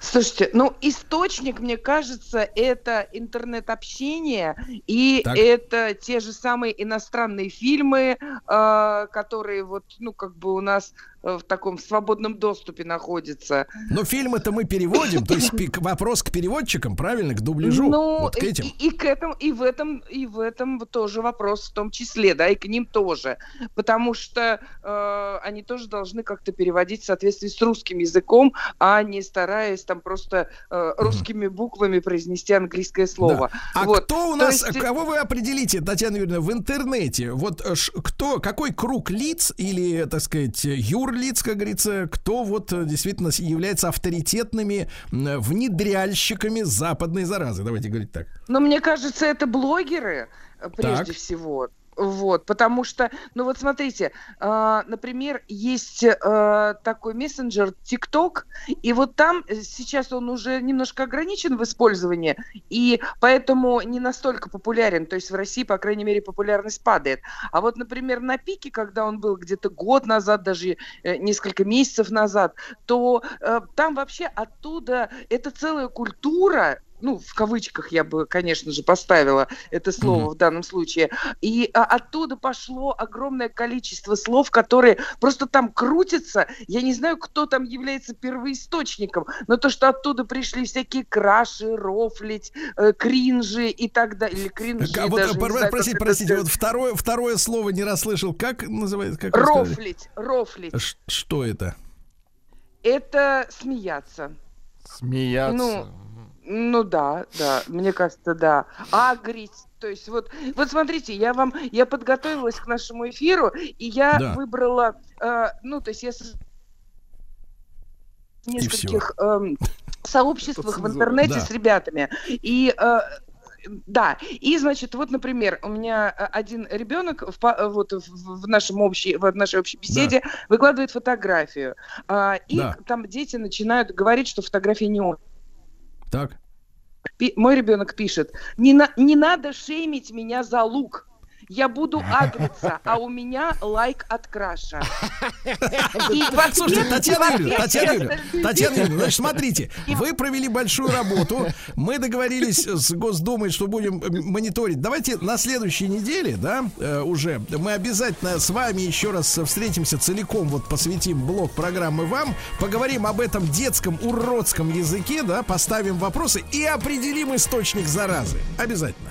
I: Слушайте, ну, источник, мне кажется, это интернет-общение, и
D: Так.
I: это те же самые иностранные фильмы, э, которые вот, ну, как бы у нас в таком свободном доступе находится.
D: Но фильмы-то мы переводим, то есть *laughs* вопрос к переводчикам, правильно, к дубляжу,
I: Ну,
D: вот к этим.
I: и- и к этому, и в этом, и в этом тоже вопрос в том числе, да, и к ним тоже, потому что э, они тоже должны как-то переводить в соответствии с русским языком, а не стараясь там просто э, русскими буквами произнести английское слово.
D: Да. А
I: Вот.
D: кто у
I: То
D: нас,
I: есть-
D: кого вы определите, Татьяна Юрьевна, в интернете? Вот э, кто, какой круг лиц или, так сказать, юрлиц, как говорится, кто вот э, действительно является авторитетными м, внедряльщиками западной заразы? Давайте говорить так.
I: Но мне кажется, это блогеры э, прежде
D: Так.
I: всего. Вот, потому что, ну вот смотрите, а, например, есть э, такой мессенджер TikTok, и вот там э, сейчас он уже немножко ограничен в использовании, и поэтому не настолько популярен. То есть в России, по крайней мере, популярность падает. А вот, например, на пике, когда он был где-то год назад, даже э, несколько месяцев назад, то э, там вообще оттуда это целая культура, ну, в кавычках я бы, конечно же, поставила это слово в данном случае. И а, оттуда пошло огромное количество слов, которые просто там крутятся. Я не знаю, кто там является первоисточником, но то, что оттуда пришли всякие краши, рофлить, э, кринжи и так далее. Или кринжи,
D: А вот,
I: даже
D: пор-
I: знаю,
D: простите, простите, вот второе, второе слово не расслышал. Как называется? Как?
I: Рофлить, рофлить.
D: Ш- Что это?
I: Это смеяться.
E: Смеяться.
I: Ну, ну да, да, мне кажется, да. Агрить. То есть вот, вот смотрите, я вам, я подготовилась к нашему эфиру, и я
D: Да.
I: выбрала, э, ну то есть я с- в нескольких эм, сообществах в интернете
D: Да.
I: с ребятами. И э, да, и значит, вот, например, у меня э, один ребенок в, э, вот в, нашем общей, в нашей общей беседе выкладывает фотографию, а, и
D: Да.
I: там дети начинают говорить, что фотография не он.
D: Так.
I: Пи- мой ребенок пишет, не, на- не надо шеймить меня за лук. Я буду агриться, а у меня лайк от краша.
D: Слушайте, Татьяна Юрьевна, Татьяна Юрьевна, Татьяна Юрьевна, значит, смотрите, вы провели большую работу, мы договорились с Госдумой, что будем э, мониторить. Давайте на следующей неделе, да, э, уже, мы обязательно с вами еще раз встретимся целиком, вот посвятим блок программы вам, поговорим об этом детском уродском языке, да, поставим вопросы и определим источник заразы. Обязательно.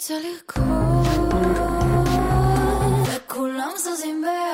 C: целиком, как кулам за
A: землей.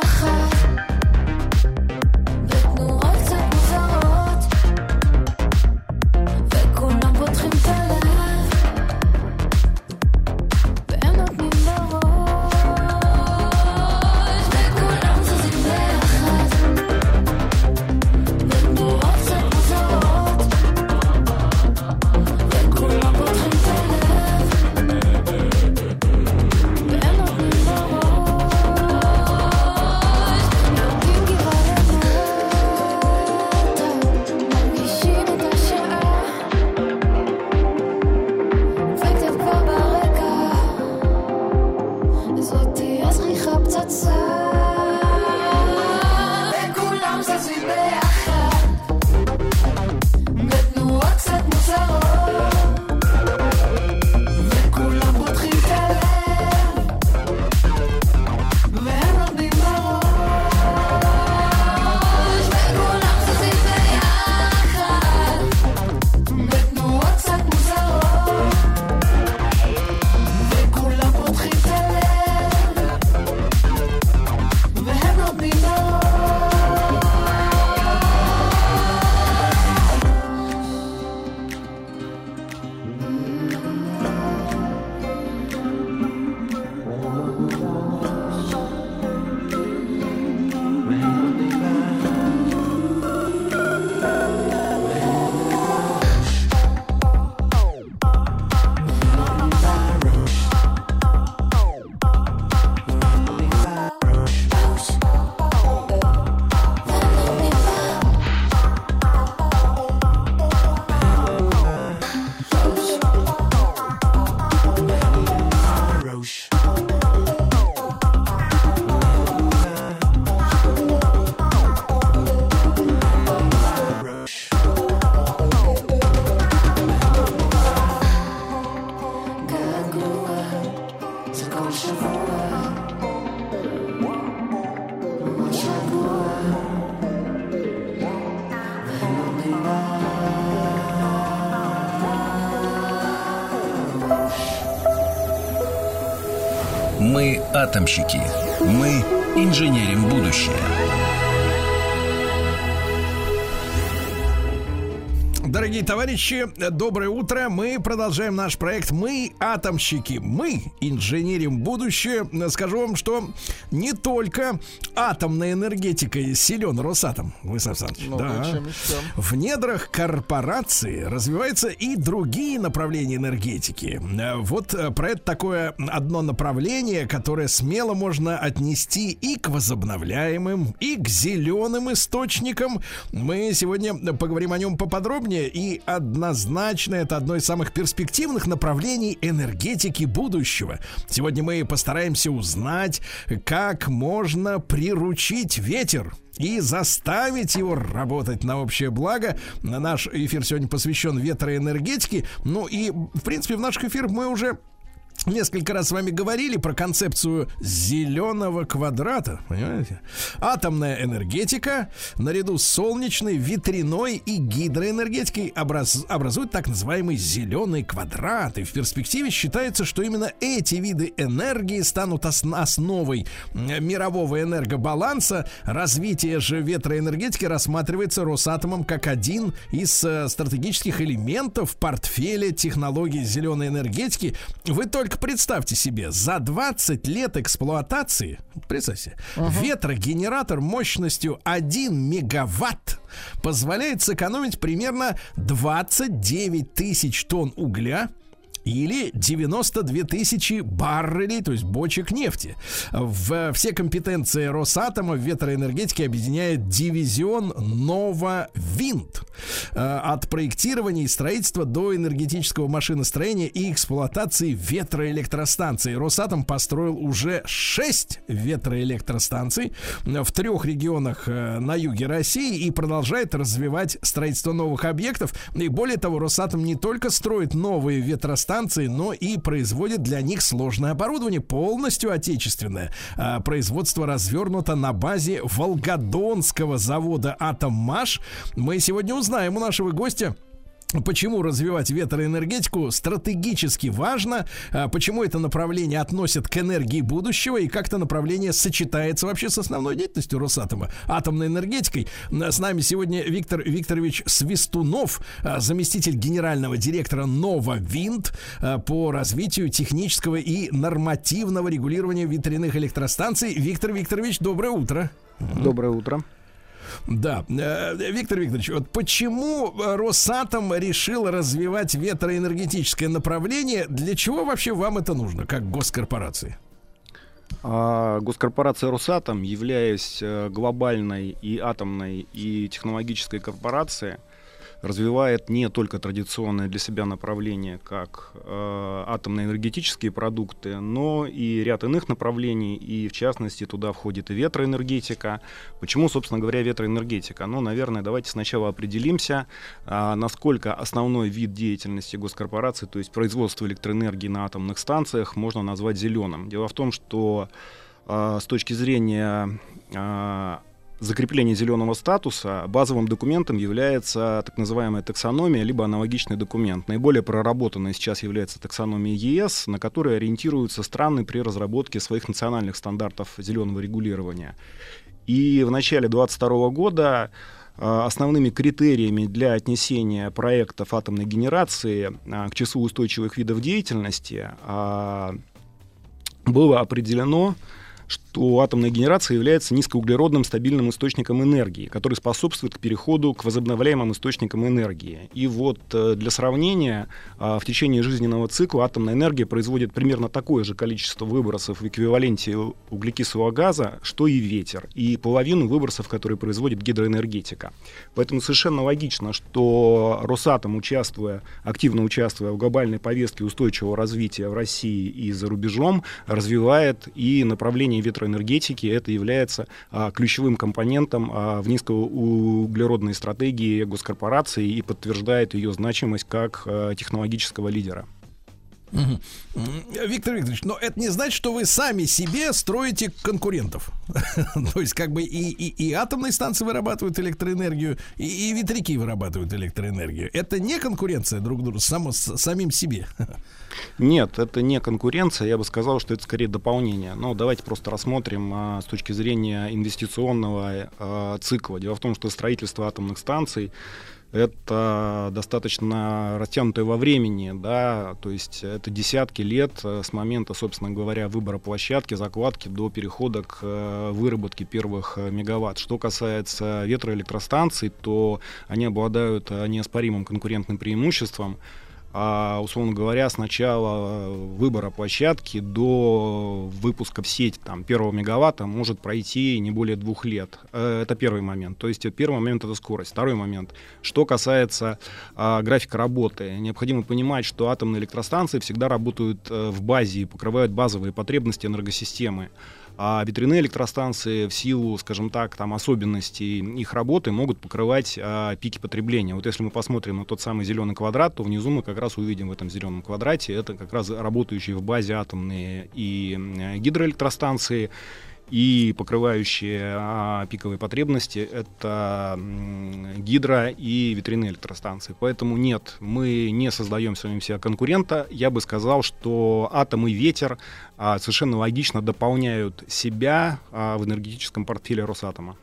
A: Атомщики. Мы инженерим будущее.
D: Дорогие товарищи, доброе утро. Мы продолжаем наш проект «Мы атомщики». Мы инженерим будущее. Скажу вам, что не только атомная энергетика силен Росатом, вы Александрович.
E: Ну,
D: да.
E: чем?
D: В недрах корпорации развиваются и другие направления энергетики. Э, Вот э, про это такое одно направление, которое смело можно отнести и к возобновляемым, и к зеленым источникам. Мы сегодня поговорим о нем поподробнее. И однозначно это одно из самых перспективных направлений энергетики будущего. Сегодня мы постараемся узнать, как можно приручить ветер и заставить его работать на общее благо. Наш эфир сегодня посвящен ветроэнергетике. Ну и, в принципе, в наших эфирах мы уже Несколько раз с вами говорили про концепцию зеленого квадрата, понимаете? Атомная энергетика наряду с солнечной, ветряной и гидроэнергетикой образ, образуют так называемый зеленый квадрат. И в перспективе считается, что именно эти виды энергии станут ос- основой мирового энергобаланса. Развитие же ветроэнергетики рассматривается Росатомом как один из э, стратегических элементов портфеля технологий зеленой энергетики. Вы только представьте себе, за 20 лет эксплуатации, представьте, ветрогенератор мощностью 1 мегаватт позволяет сэкономить примерно 29 тысяч тонн угля или 92 тысячи баррелей, то есть бочек нефти. В все компетенции Росатома в ветроэнергетике объединяет дивизион Нова Винт. Э, От проектирования и строительства до энергетического машиностроения и эксплуатации ветроэлектростанций. Росатом построил уже 6 ветроэлектростанций в трех регионах э, на юге России и продолжает развивать строительство новых объектов. И более того, Росатом не только строит новые ветростанции, но и производит для них сложное оборудование, полностью отечественное. А, Производство развернуто на базе Волгодонского завода «Атоммаш». Мы сегодня узнаем у нашего гостя, Почему развивать ветроэнергетику стратегически важно, а, почему это направление относят к энергии будущего и как это направление сочетается вообще с основной деятельностью Росатома, атомной энергетикой. С нами сегодня Виктор Викторович Свистунов, а, заместитель генерального директора Нова Винт а, по развитию технического и нормативного регулирования ветряных электростанций. Виктор Викторович, доброе утро.
J: Доброе утро.
D: Да, Э, Виктор Викторович, вот почему э, Росатом решил развивать ветроэнергетическое направление? Для чего вообще вам это нужно, как госкорпорации?
J: А, Госкорпорация Росатом, являясь э, глобальной и атомной и технологической корпорацией, развивает не только традиционное для себя направление, как э, атомные энергетические продукты, но и ряд иных направлений, и в частности туда входит и ветроэнергетика. Почему, собственно говоря, ветроэнергетика? Ну, наверное, давайте сначала определимся, а, насколько основной вид деятельности госкорпорации, то есть производство электроэнергии на атомных станциях, можно назвать зеленым. Дело в том, что а, с точки зрения а, закрепления зеленого статуса базовым документом является так называемая таксономия, либо аналогичный документ. Наиболее проработанной сейчас является таксономия ЕС, на которой ориентируются страны при разработке своих национальных стандартов зеленого регулирования. И в начале 2022 года э, основными критериями для отнесения проектов атомной генерации э, к числу устойчивых видов деятельности э, было определено, что атомная генерация является низкоуглеродным стабильным источником энергии, который способствует к переходу к возобновляемым источникам энергии. И вот э, для сравнения, э, в течение жизненного цикла атомная энергия производит примерно такое же количество выбросов в эквиваленте углекислого газа, что и ветер, и половину выбросов, которые производит гидроэнергетика. Поэтому совершенно логично, что Росатом, участвуя, активно участвуя в глобальной повестке устойчивого развития в России и за рубежом, развивает и направление ветроэнергетики. Это является а, ключевым компонентом а, в низкоуглеродной стратегии госкорпорации и подтверждает ее значимость как а, технологического лидера.
D: Виктор Викторович, но это не значит, что вы сами себе строите конкурентов. *laughs* То есть, как бы и, и, и атомные станции вырабатывают электроэнергию, и, и ветряки вырабатывают электроэнергию. Это не конкуренция друг другу, само, с самим себе. *laughs*
J: Нет, это не конкуренция, я бы сказал, что это скорее дополнение. Но давайте просто рассмотрим а, с точки зрения инвестиционного а, цикла. Дело в том, что строительство атомных станций это достаточно растянутое во времени, да, то есть это десятки лет э, с момента, собственно говоря, выбора площадки, закладки до перехода к э, выработке первых э, мегаватт. Что касается ветроэлектростанций, то они обладают неоспоримым конкурентным преимуществом, а, условно говоря, с начала выбора площадки до выпуска в сеть там, первого мегаватта может пройти не более двух лет. Э, Это первый момент. То есть э, первый момент — это скорость. Второй момент. Что касается а, графика работы, необходимо понимать, что атомные электростанции всегда работают э, в базе и покрывают базовые потребности энергосистемы. А ветряные электростанции в силу, скажем так, там особенностей их работы могут покрывать а, пики потребления. Вот если мы посмотрим на тот самый зеленый квадрат, то внизу мы как раз увидим в этом зеленом квадрате это как раз работающие в базе атомные и гидроэлектростанции и покрывающие а, пиковые потребности это гидро и ветряные электростанции. Поэтому нет, мы не создаем самим себя конкурента. Я бы сказал, что атом и ветер а, совершенно логично дополняют себя а, в энергетическом портфеле Росатома.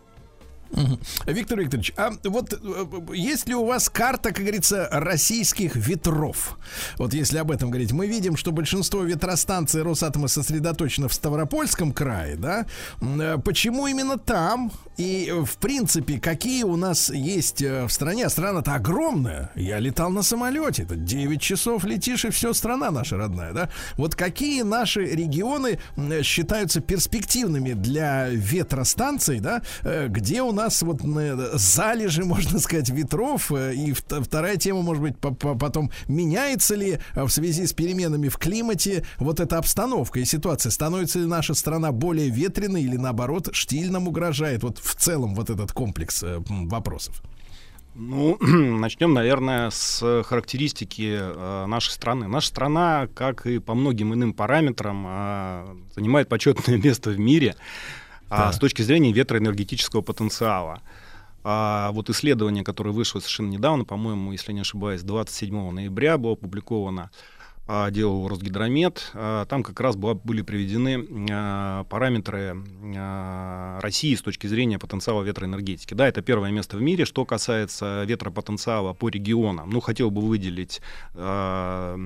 D: Виктор Викторович, а вот э, есть ли у вас карта, как говорится, российских ветров? Вот если об этом говорить, мы видим, что большинство ветростанций Росатома сосредоточено в Ставропольском крае, да? Э, Почему именно там? И, э, в принципе, какие у нас есть в стране? Страна-то огромная. Я летал на самолете. Это 9 часов летишь, и все, страна наша родная, да? Вот какие наши регионы считаются перспективными для ветростанций, да? Где у нас вот э, залежи, *laughs* можно сказать, ветров? Э, И вт- вторая тема, может быть, по- по- потом меняется ли э, в связи с переменами в климате вот эта обстановка и ситуация? Становится ли наша страна более ветреной или наоборот штиль угрожает? Вот в целом вот этот комплекс вопросов.
J: Ну, *clears throat* начнем, наверное, с характеристики э, нашей страны. Наша страна, как и по многим иным параметрам, э, занимает почетное *laughs* место в мире а,
D: Да.
J: с точки зрения ветроэнергетического потенциала. А вот исследование, которое вышло совершенно недавно, по-моему, если не ошибаюсь, 27 ноября было опубликовано, а, делал Росгидромет. А, Там как раз была- были приведены а, параметры а, России с точки зрения потенциала ветроэнергетики. Да, это первое место в мире. Что касается ветропотенциала по регионам, ну, хотел бы выделить а,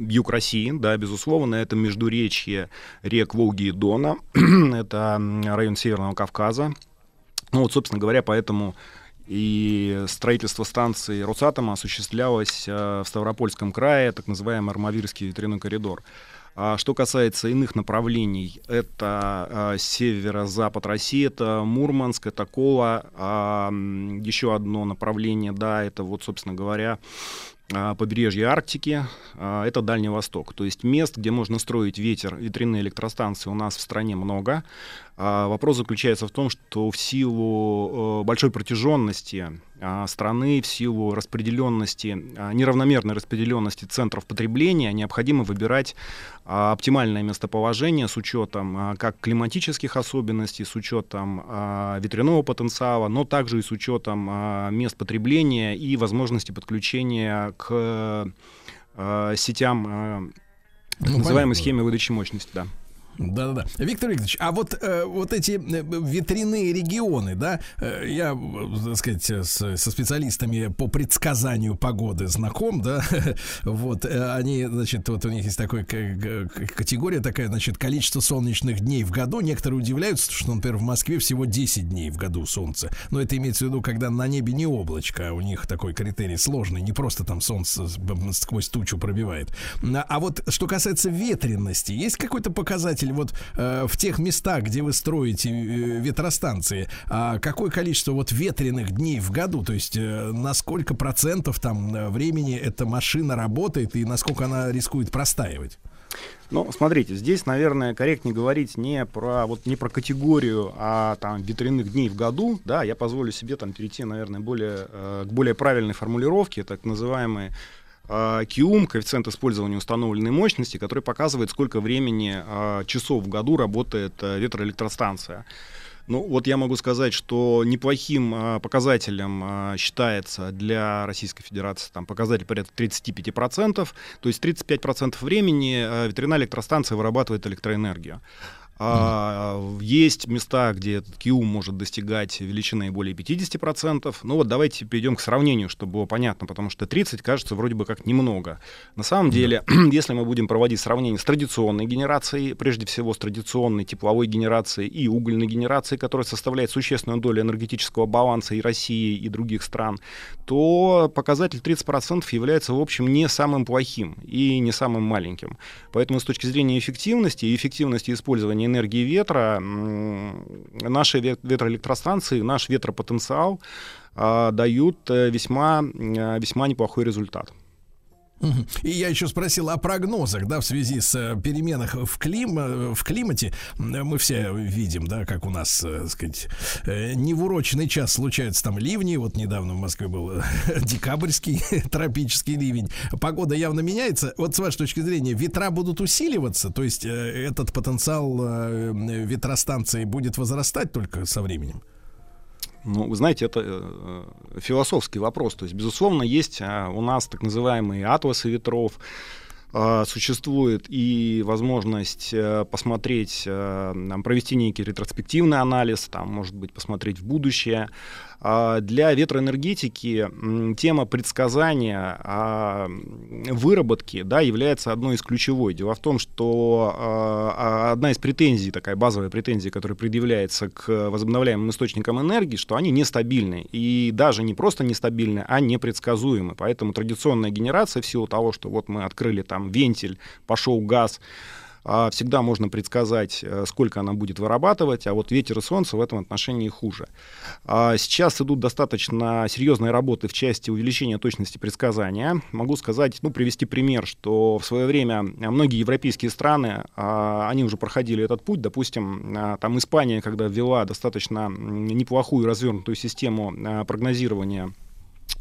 J: юг России, да, безусловно, это междуречье рек Волги и Дона, *clears throat* это район Северного Кавказа. Ну вот, собственно говоря, поэтому и строительство станции Росатома осуществлялось э, в Ставропольском крае, так называемый Армавирский ветряной коридор. А что касается иных направлений, это э, северо-запад России, это Мурманск, это Кола. А, еще одно направление, да, это вот, собственно говоря, а, побережье Арктики, а, это Дальний Восток. То есть мест, где можно строить ветер, ветряные электростанции у нас в стране много. А, Вопрос заключается в том, что в силу э, большой протяженности а, страны, в силу распределенности, а, неравномерной распределенности центров потребления, необходимо выбирать а, оптимальное местоположение с учетом а, как климатических особенностей, с учетом а, ветряного потенциала, но также и с учетом а, мест потребления и возможности подключения к а, сетям а, так
D: Ну,
J: называемой
D: понятно.
J: схеме выдачи мощности. Да.
D: Да-да-да. Виктор Викторович, а вот, э, вот эти э, ветряные регионы, да, э, я, так сказать, с- со специалистами по предсказанию погоды знаком, да, *laughs* вот, э, они, значит, вот у них есть такая категория такая, значит, количество солнечных дней в году. Некоторые удивляются, что, например, в Москве всего 10 дней в году солнца. Но это имеется в виду, когда на небе не облачко, а у них такой критерий сложный, не просто там солнце сквозь тучу пробивает. А вот что касается ветренности, есть какой-то показатель вот э, в тех местах, где вы строите э, ветростанции, а какое количество вот ветреных дней в году, то есть э, на сколько процентов там э, времени эта машина работает и насколько она рискует простаивать?
J: Ну, смотрите, здесь, наверное, корректнее говорить не про вот не про категорию, а там ветряных дней в году. Да, я позволю себе там перейти, наверное, более э, к более правильной формулировке, так называемые э, КИУМ, коэффициент использования установленной мощности, который показывает, сколько времени э, часов в году работает э, ветроэлектростанция. Ну, вот я могу сказать, что неплохим а, показателем а, считается для Российской Федерации там, показатель порядка 35%. То есть 35% времени а, ветряная электростанция вырабатывает электроэнергию. А, есть места, где этот QU может достигать величины более 50%. Ну вот давайте перейдем к сравнению, чтобы было понятно, потому что 30 кажется вроде бы как немного. На самом деле, *clears throat* если мы будем проводить сравнение с традиционной генерацией, прежде всего с традиционной тепловой генерацией и угольной генерацией, которая составляет существенную долю энергетического баланса и России, и других стран, то показатель 30% является, в общем, не самым плохим и не самым маленьким. Поэтому с точки зрения эффективности и эффективности использования энергии ветра, наши ветроэлектростанции, наш ветропотенциал а, дают э, весьма, э, весьма неплохой результат.
D: И я еще спросил о прогнозах, да, в связи с э, переменах в, клим, э, в климате. Мы все видим, да, как у нас, э, так сказать, не в урочный час случаются там ливни. Вот недавно в Москве был *laughs* декабрьский *laughs* тропический ливень. Погода явно меняется. Вот с вашей точки зрения, ветра будут усиливаться? То есть этот потенциал ветростанции будет возрастать только со временем?
J: Ну, вы знаете, это э, философский вопрос. То есть, безусловно, есть а, у нас так называемые атласы ветров, а, существует и возможность э, посмотреть, э, провести некий ретроспективный анализ, там, может быть, посмотреть в будущее. А, для ветроэнергетики тема предсказания а, выработки да, является одной из ключевой. Дело в том, что а, одна из претензий, такая базовая претензия, которая предъявляется к возобновляемым источникам энергии, что они нестабильны. И даже не просто нестабильны, а непредсказуемы. Поэтому традиционная генерация в силу того, что вот мы открыли там вентиль, пошел газ, а всегда можно предсказать, э, сколько она будет вырабатывать, а вот ветер и солнце в этом отношении хуже. А сейчас идут достаточно серьезные работы в части увеличения точности предсказания. Могу сказать, ну, привести пример, что в свое время многие европейские страны, а, они уже проходили этот путь, допустим, там Испания, когда ввела достаточно неплохую развернутую систему прогнозирования а,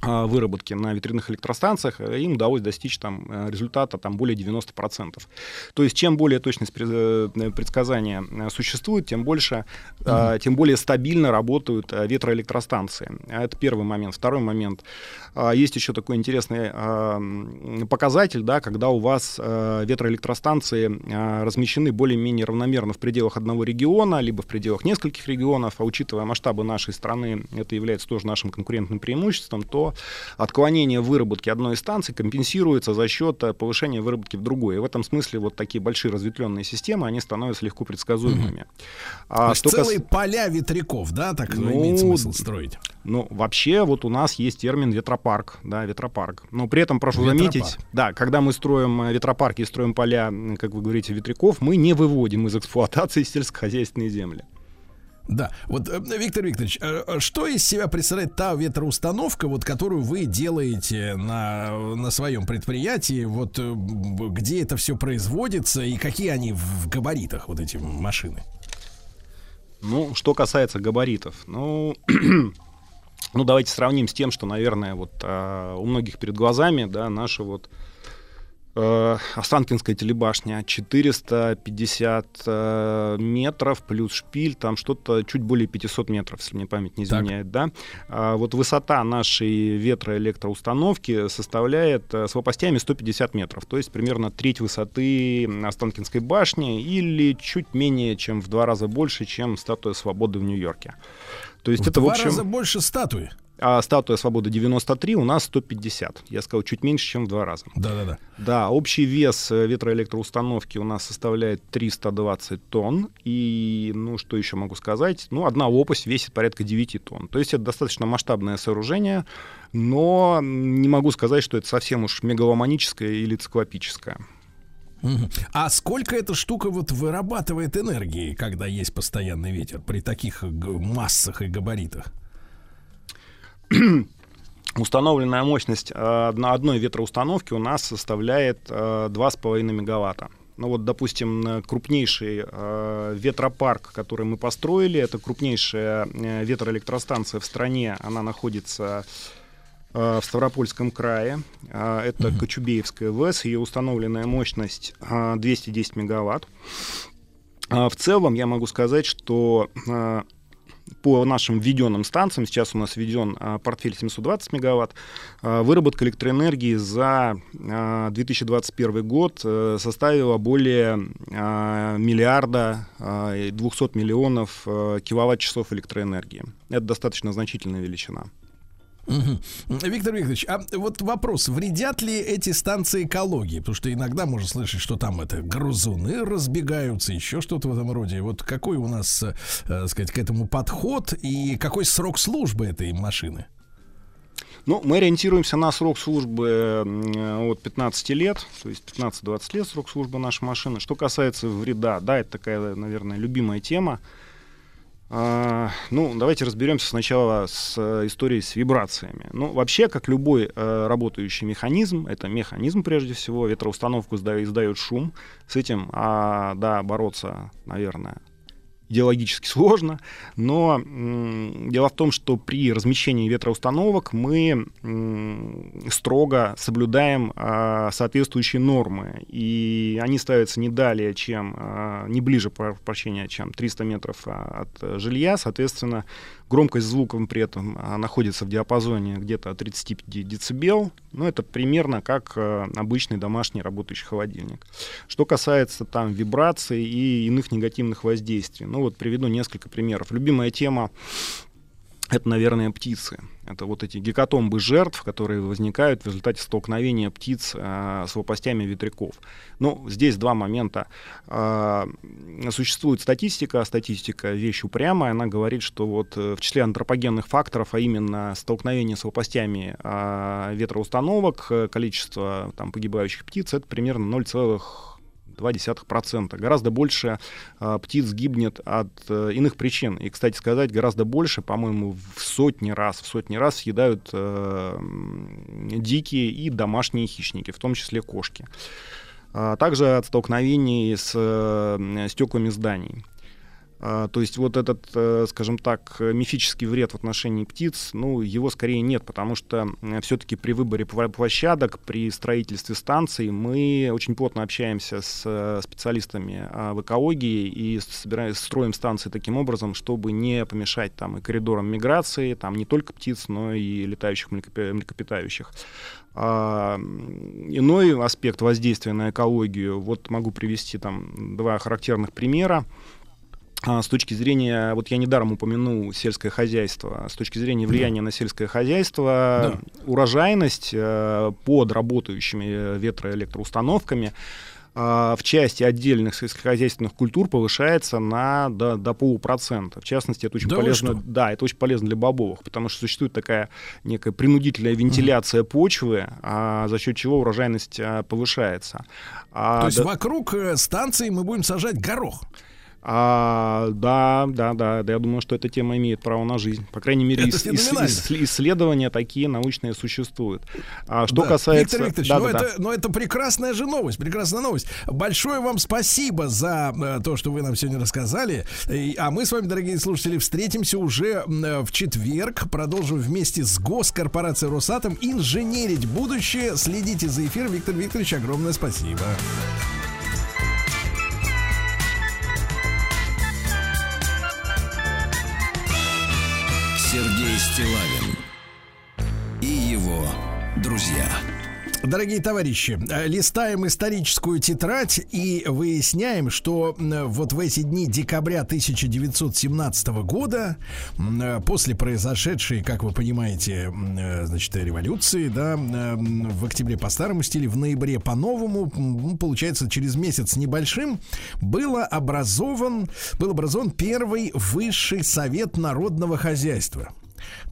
J: выработки на ветряных электростанциях, э, им удалось достичь там, э, результата там, более 90%. То есть чем более точность э, предсказания существует, тем, больше, mm-hmm. тем более стабильно работают ветроэлектростанции. Это первый момент. Второй момент. Есть еще такой интересный показатель, да, когда у вас ветроэлектростанции размещены более-менее равномерно в пределах одного региона, либо в пределах нескольких регионов, а учитывая масштабы нашей страны, это является тоже нашим конкурентным преимуществом, то отклонение выработки одной из станций компенсируется за счет э, повышения выработки в другой. И в этом смысле вот такие большие разветвленные системы, они становятся легко предсказуемыми.
D: А, То есть целые кас... поля ветряков, да, так ну, имеет смысл строить?
J: Ну, вообще, вот у нас есть термин ветропарк, да, ветропарк. Но при этом прошу ветропарк. заметить, да, когда мы строим э, ветропарки и строим поля, как вы говорите, ветряков, мы не выводим из эксплуатации сельскохозяйственные земли.
D: Да, вот, э, Виктор Викторович, э, э, что из себя представляет та ветроустановка, вот, которую вы делаете на, на своем предприятии, вот, где это все производится и какие они в габаритах, вот эти машины?
J: Ну, что касается габаритов, ну, *clears throat* ну давайте сравним с тем, что, наверное, вот а, у многих перед глазами, да, наши вот Останкинская телебашня 450 э, метров плюс шпиль, там что-то чуть более 500 метров, если мне память не изменяет, так. да. А вот высота нашей ветроэлектроустановки составляет э, с лопастями 150 метров, то есть примерно треть высоты Останкинской башни или чуть менее, чем в два раза больше, чем статуя свободы в Нью-Йорке.
D: То есть в это, два в общем... раза больше статуи
J: а статуя свободы 93, у нас 150. Я сказал, чуть меньше, чем в два раза.
D: Да-да-да.
J: Да, общий вес э, ветроэлектроустановки у нас составляет 320 тонн. И, ну, что еще могу сказать? Ну, одна лопасть весит порядка 9 тонн. То есть это достаточно масштабное сооружение, но не могу сказать, что это совсем уж мегаломаническое или циклопическое.
D: А сколько эта штука вот вырабатывает энергии, когда есть постоянный ветер при таких массах и габаритах? *clears throat*
J: установленная мощность э, на одной ветроустановке у нас составляет 2,5 э, мегаватта. Ну вот, допустим, крупнейший э, ветропарк, который мы построили, это крупнейшая ветроэлектростанция в стране, она находится э, в Ставропольском крае. А, Это Кочубеевская ВЭС, ее установленная мощность а, 210 мегаватт. А, В целом я могу сказать, что а, по нашим введенным станциям, сейчас у нас введен а, портфель 720 мегаватт, а, выработка электроэнергии за а, 2021 год э, составила более а, миллиарда а, и 200 миллионов э, киловатт-часов электроэнергии. Это достаточно значительная величина.
D: Виктор Викторович, а вот вопрос, вредят ли эти станции экологии? Потому что иногда можно слышать, что там это грызуны разбегаются, еще что-то в этом роде. Вот какой у нас, э, э, сказать, к этому подход и какой срок службы этой машины?
J: Ну, мы ориентируемся на срок службы м, от 15 лет, то есть 15-20 лет срок службы нашей машины. Что касается вреда, да, это такая, наверное, любимая тема. А, ну, давайте разберемся сначала с э, историей с вибрациями. Ну, вообще, как любой э, работающий механизм, это механизм прежде всего, ветроустановку изда- издает шум. С этим, а, да, бороться, наверное, идеологически сложно, но дело в том, что при размещении ветроустановок мы строго соблюдаем а, соответствующие нормы, и они ставятся не далее, чем, а, не ближе, прощения, чем 300 метров а, от э, жилья, соответственно, громкость звука при этом а, находится в диапазоне где-то от 35 децибел, ну, это примерно как э, обычный домашний работающий холодильник. Что касается там вибраций и иных негативных воздействий, ну вот приведу несколько примеров. Любимая тема это, наверное, птицы. Это вот эти гекатомбы жертв, которые возникают в результате столкновения птиц э, с лопастями ветряков. Ну, здесь два момента. Э, существует статистика, статистика вещь упрямая, она говорит, что вот э, в числе антропогенных факторов, а именно столкновение с лопастями э, ветроустановок, количество там, погибающих птиц, это примерно 0, 0,2%. Гораздо больше а, птиц гибнет от э, иных причин. И, кстати сказать, гораздо больше, по-моему, в сотни раз, в сотни раз съедают э, дикие и домашние хищники, в том числе кошки. А также от столкновений с э, стеклами зданий. А, То есть вот этот, э, скажем так, мифический вред в отношении птиц, ну, его скорее нет, потому что все-таки при выборе площадок, при строительстве станций мы очень плотно общаемся с э, специалистами а, в экологии и собираем, строим станции таким образом, чтобы не помешать там и коридорам миграции, там не только птиц, но и летающих млекопи- млекопитающих. А, иной аспект воздействия на экологию, вот могу привести там два характерных примера. А, С точки зрения, вот я недаром упомянул сельское хозяйство, с точки зрения влияния на сельское хозяйство, урожайность э, под работающими э, ветроэлектроустановками а, в части отдельных сельскохозяйственных культур повышается на до, до полупроцента. В частности, это очень
D: Да
J: полезно. Да, это очень полезно для бобовых, потому что существует такая некая принудительная вентиляция почвы, а, за счет чего урожайность а, повышается. А,
D: То есть
J: да-
D: вокруг э, станции мы будем сажать горох.
J: А, да, да, да, да, я думаю, что эта тема имеет право на жизнь. По крайней мере,
D: Это
J: ис- ис- ис- исследования такие научные существуют. А что
D: Да.
J: касается...
D: Виктор Викторович,
J: Да,
D: ну,
J: да, да.
D: это, ну это прекрасная же новость, прекрасная новость. Большое вам спасибо за э, то, что вы нам сегодня рассказали. И- а мы с вами, дорогие слушатели, встретимся уже э, в четверг. Продолжим вместе с госкорпорацией Росатом инженерить будущее. Следите за эфиром. Виктор Викторович, огромное спасибо.
A: Сергей Стилавин и его друзья.
D: Дорогие товарищи, листаем историческую тетрадь и выясняем, что вот в эти дни декабря 1917 года, после произошедшей, как вы понимаете, значит, революции, да, в октябре по старому стилю, в ноябре по новому, м, получается, через месяц небольшим, было образован, был образован первый высший совет народного хозяйства.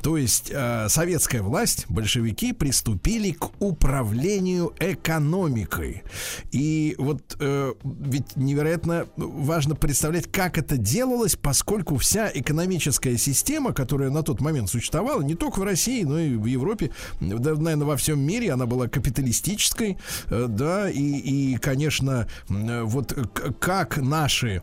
D: То есть э, советская власть, большевики приступили к управлению экономикой. И вот э, ведь невероятно важно представлять, как это делалось, поскольку вся экономическая система, которая на тот момент существовала, не только в России, но и в Европе, да, наверное, во всем мире, она была капиталистической, э, да, и, и конечно, э, вот как наши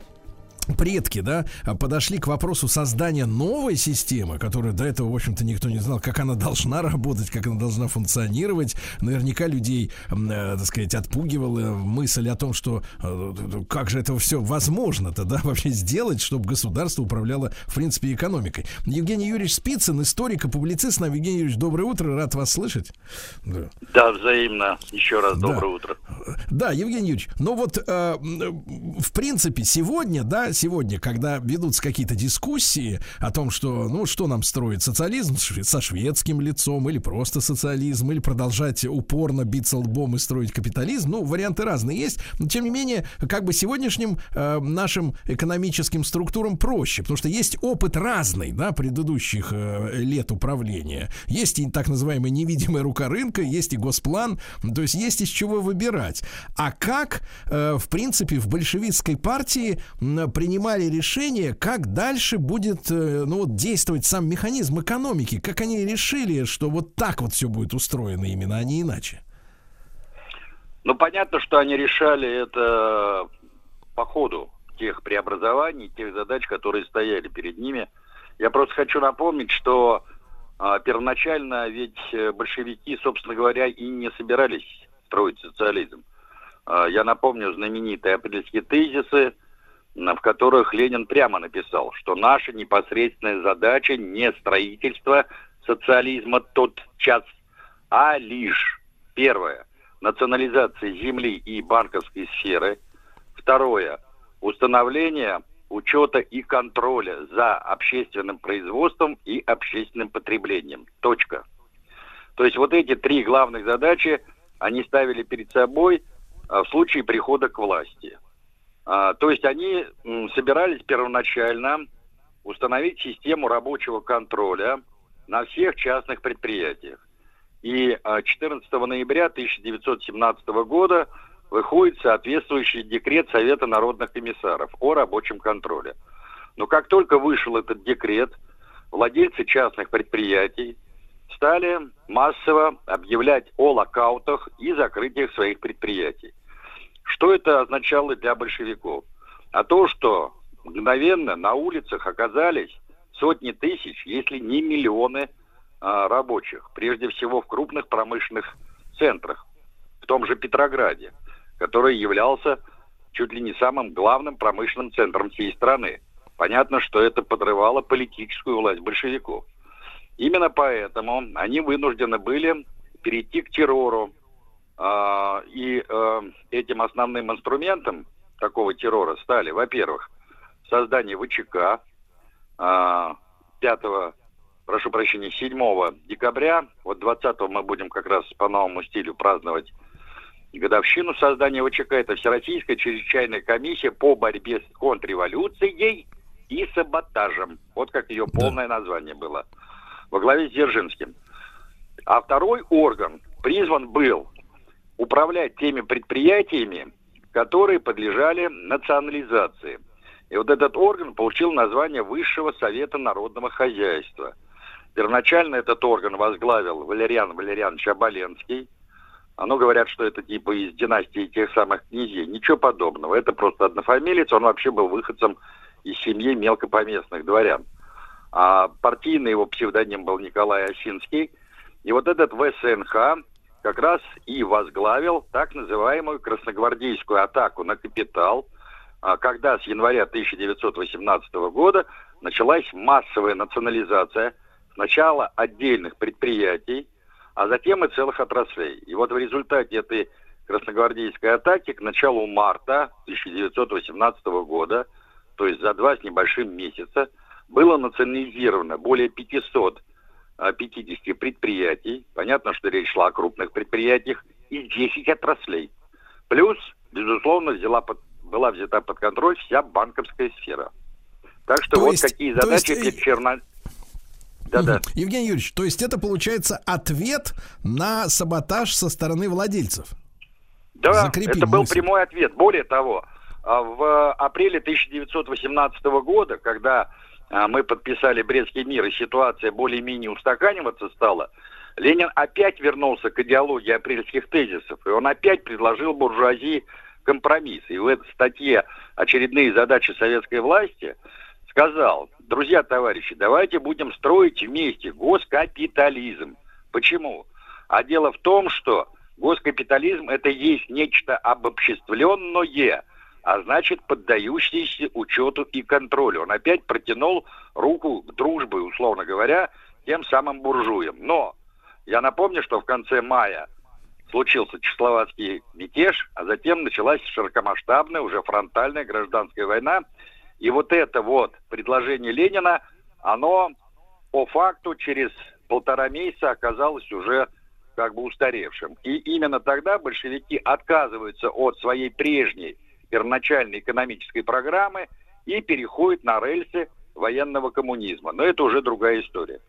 D: предки, да, подошли к вопросу создания новой системы, которую до этого, в общем-то, никто не знал, как она должна работать, как она должна функционировать. Наверняка людей, э, так сказать, отпугивала мысль о том, что э, как же это все возможно-то, да, *laughs* вообще сделать, чтобы государство управляло, в принципе, экономикой. Евгений Юрьевич Спицын, историк и публицист. Нам, Евгений Юрьевич, доброе утро, рад вас слышать.
K: Да, да взаимно. Еще раз доброе
D: да.
K: утро.
D: Да, Евгений Юрьевич, ну вот, э, в принципе, сегодня, да, сегодня, когда ведутся какие-то дискуссии о том, что, ну, что нам строить, социализм со шведским лицом или просто социализм, или продолжать упорно биться лбом и строить капитализм, ну, варианты разные есть, но, тем не менее, как бы сегодняшним э, нашим экономическим структурам проще, потому что есть опыт разный, да, предыдущих э, лет управления. Есть и так называемая невидимая рука рынка, есть и госплан, то есть есть из чего выбирать. А как, э, в принципе, в большевистской партии принимали решение, как дальше будет э, ну, вот, действовать сам механизм экономики, как они решили, что вот так вот все будет устроено именно, а не иначе?
K: Ну, понятно, что они решали это по ходу тех преобразований, тех задач, которые стояли перед ними. Я просто хочу напомнить, что а, первоначально ведь большевики, собственно говоря, и не собирались строить социализм. А, я напомню знаменитые апрельские тезисы, в которых Ленин прямо написал, что наша непосредственная задача не строительство социализма тот час, а лишь первое национализация земли и банковской сферы, второе установление учета и контроля за общественным производством и общественным потреблением. Точка. То есть вот эти три главных задачи они ставили перед собой а, в случае прихода к власти. А, то есть они собирались первоначально установить систему рабочего контроля на всех частных предприятиях. И 14 а, ноября 1917 года выходит соответствующий декрет Совета народных комиссаров о рабочем контроле. Но как только вышел этот декрет, владельцы частных предприятий стали массово объявлять о локаутах и закрытиях своих предприятий. Что это означало для большевиков? А то, что мгновенно на улицах оказались сотни тысяч, если не миллионы а, рабочих, прежде всего в крупных промышленных центрах, в том же Петрограде, который являлся чуть ли не самым главным промышленным центром всей страны. Понятно, что это подрывало политическую власть большевиков. Именно поэтому они вынуждены были перейти к террору, и э, этим основным инструментом такого террора стали, во-первых, создание ВЧК 5, прошу прощения, 7 декабря, вот 20 мы будем как раз по новому стилю праздновать годовщину создания ВЧК. Это Всероссийская чрезвычайная комиссия по борьбе с контрреволюцией и саботажем. Вот как ее полное название было. Во главе с Дзержинским. А второй орган призван был управлять теми предприятиями, которые подлежали национализации. И вот этот орган получил название Высшего Совета Народного Хозяйства. Первоначально этот орган возглавил Валериан Валерьянович Абаленский. Оно говорят, что это типа из династии тех самых князей. Ничего подобного. Это просто однофамилец. Он вообще был выходцем из семьи мелкопоместных дворян. А партийный его псевдоним был Николай Осинский. И вот этот ВСНХ как раз и возглавил так называемую красногвардейскую атаку на капитал, а, когда с января 1918 года началась массовая национализация сначала отдельных предприятий, а затем и целых отраслей. И вот в результате этой красногвардейской атаки к началу марта 1918 года, то есть за два с небольшим месяца, было национализировано более 500 50 предприятий. Понятно, что речь шла о крупных предприятиях. И 10 отраслей. Плюс, безусловно, взяла под, была взята под контроль вся банковская сфера. Так что то вот есть, какие задачи есть... перед Черно...
D: Да-да. Евгений Юрьевич, то есть это получается ответ на саботаж со стороны владельцев?
K: Да, Закрепим это был мысль. прямой ответ. Более того, а, в апреле 1918 года, когда мы подписали Брестский мир, и ситуация более-менее устаканиваться стала, Ленин опять вернулся к идеологии апрельских тезисов, и он опять предложил буржуазии компромисс. И в этой статье «Очередные задачи советской власти» сказал, друзья, товарищи, давайте будем строить вместе госкапитализм. Почему? А дело в том, что госкапитализм это есть нечто обобществленное, а значит поддающееся учету и контролю. Он опять протянул руку к дружбе, условно говоря, тем самым буржуям. Но я напомню, что в конце мая случился чехословацкий мятеж, а затем началась широкомасштабная, уже фронтальная гражданская война. И вот это вот предложение Ленина, оно по факту через полтора месяца оказалось уже как бы устаревшим. И именно тогда большевики отказываются от своей прежней первоначальной экономической программы и переходят на рельсы военного коммунизма. Но это уже другая история.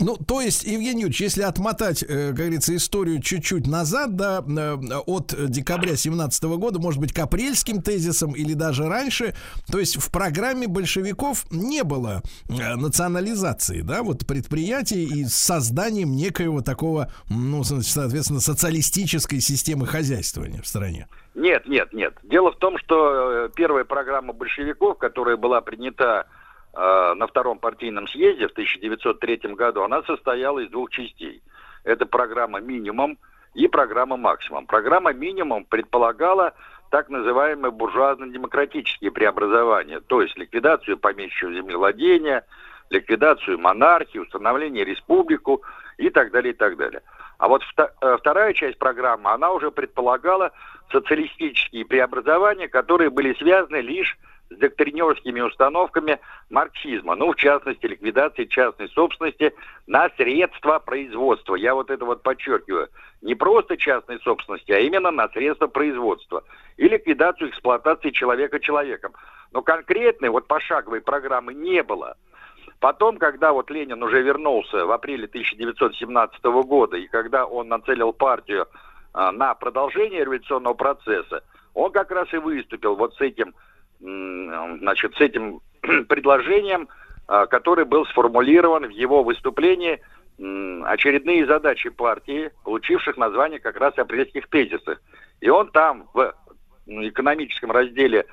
D: Ну, то есть, Евгений Юрьевич, если отмотать, э, как говорится, историю чуть-чуть назад, да, э, от декабря 17 года, может быть, к апрельским тезисам или даже раньше, то есть в программе большевиков не было э, национализации, да, вот предприятий и созданием некоего такого, ну, соответственно, социалистической системы хозяйствования в стране.
K: Нет, нет, нет. Дело в том, что первая программа большевиков, которая была принята на втором партийном съезде в 1903 году, она состояла из двух частей. Это программа «Минимум» и программа «Максимум». Программа «Минимум» предполагала так называемые буржуазно-демократические преобразования, то есть ликвидацию помещичьего землевладения, ликвидацию монархии, установление республику и так далее, и так далее. А вот э, вторая часть программы, она уже предполагала социалистические преобразования, которые были связаны лишь с доктринерскими установками марксизма, ну, в частности, ликвидации частной собственности на средства производства. Я вот это вот подчеркиваю. Не просто частной собственности, а именно на средства производства. И ликвидацию эксплуатации человека человеком. Но конкретной вот пошаговой программы не было. Потом, когда вот Ленин уже вернулся в апреле 1917 года, и когда он нацелил партию а, на продолжение революционного процесса, он как раз и выступил вот с этим, значит, с этим *clears throat* предложением, а, который был сформулирован в его выступлении очередные задачи партии, получивших название как раз апрельских тезисов. И он там в экономическом разделе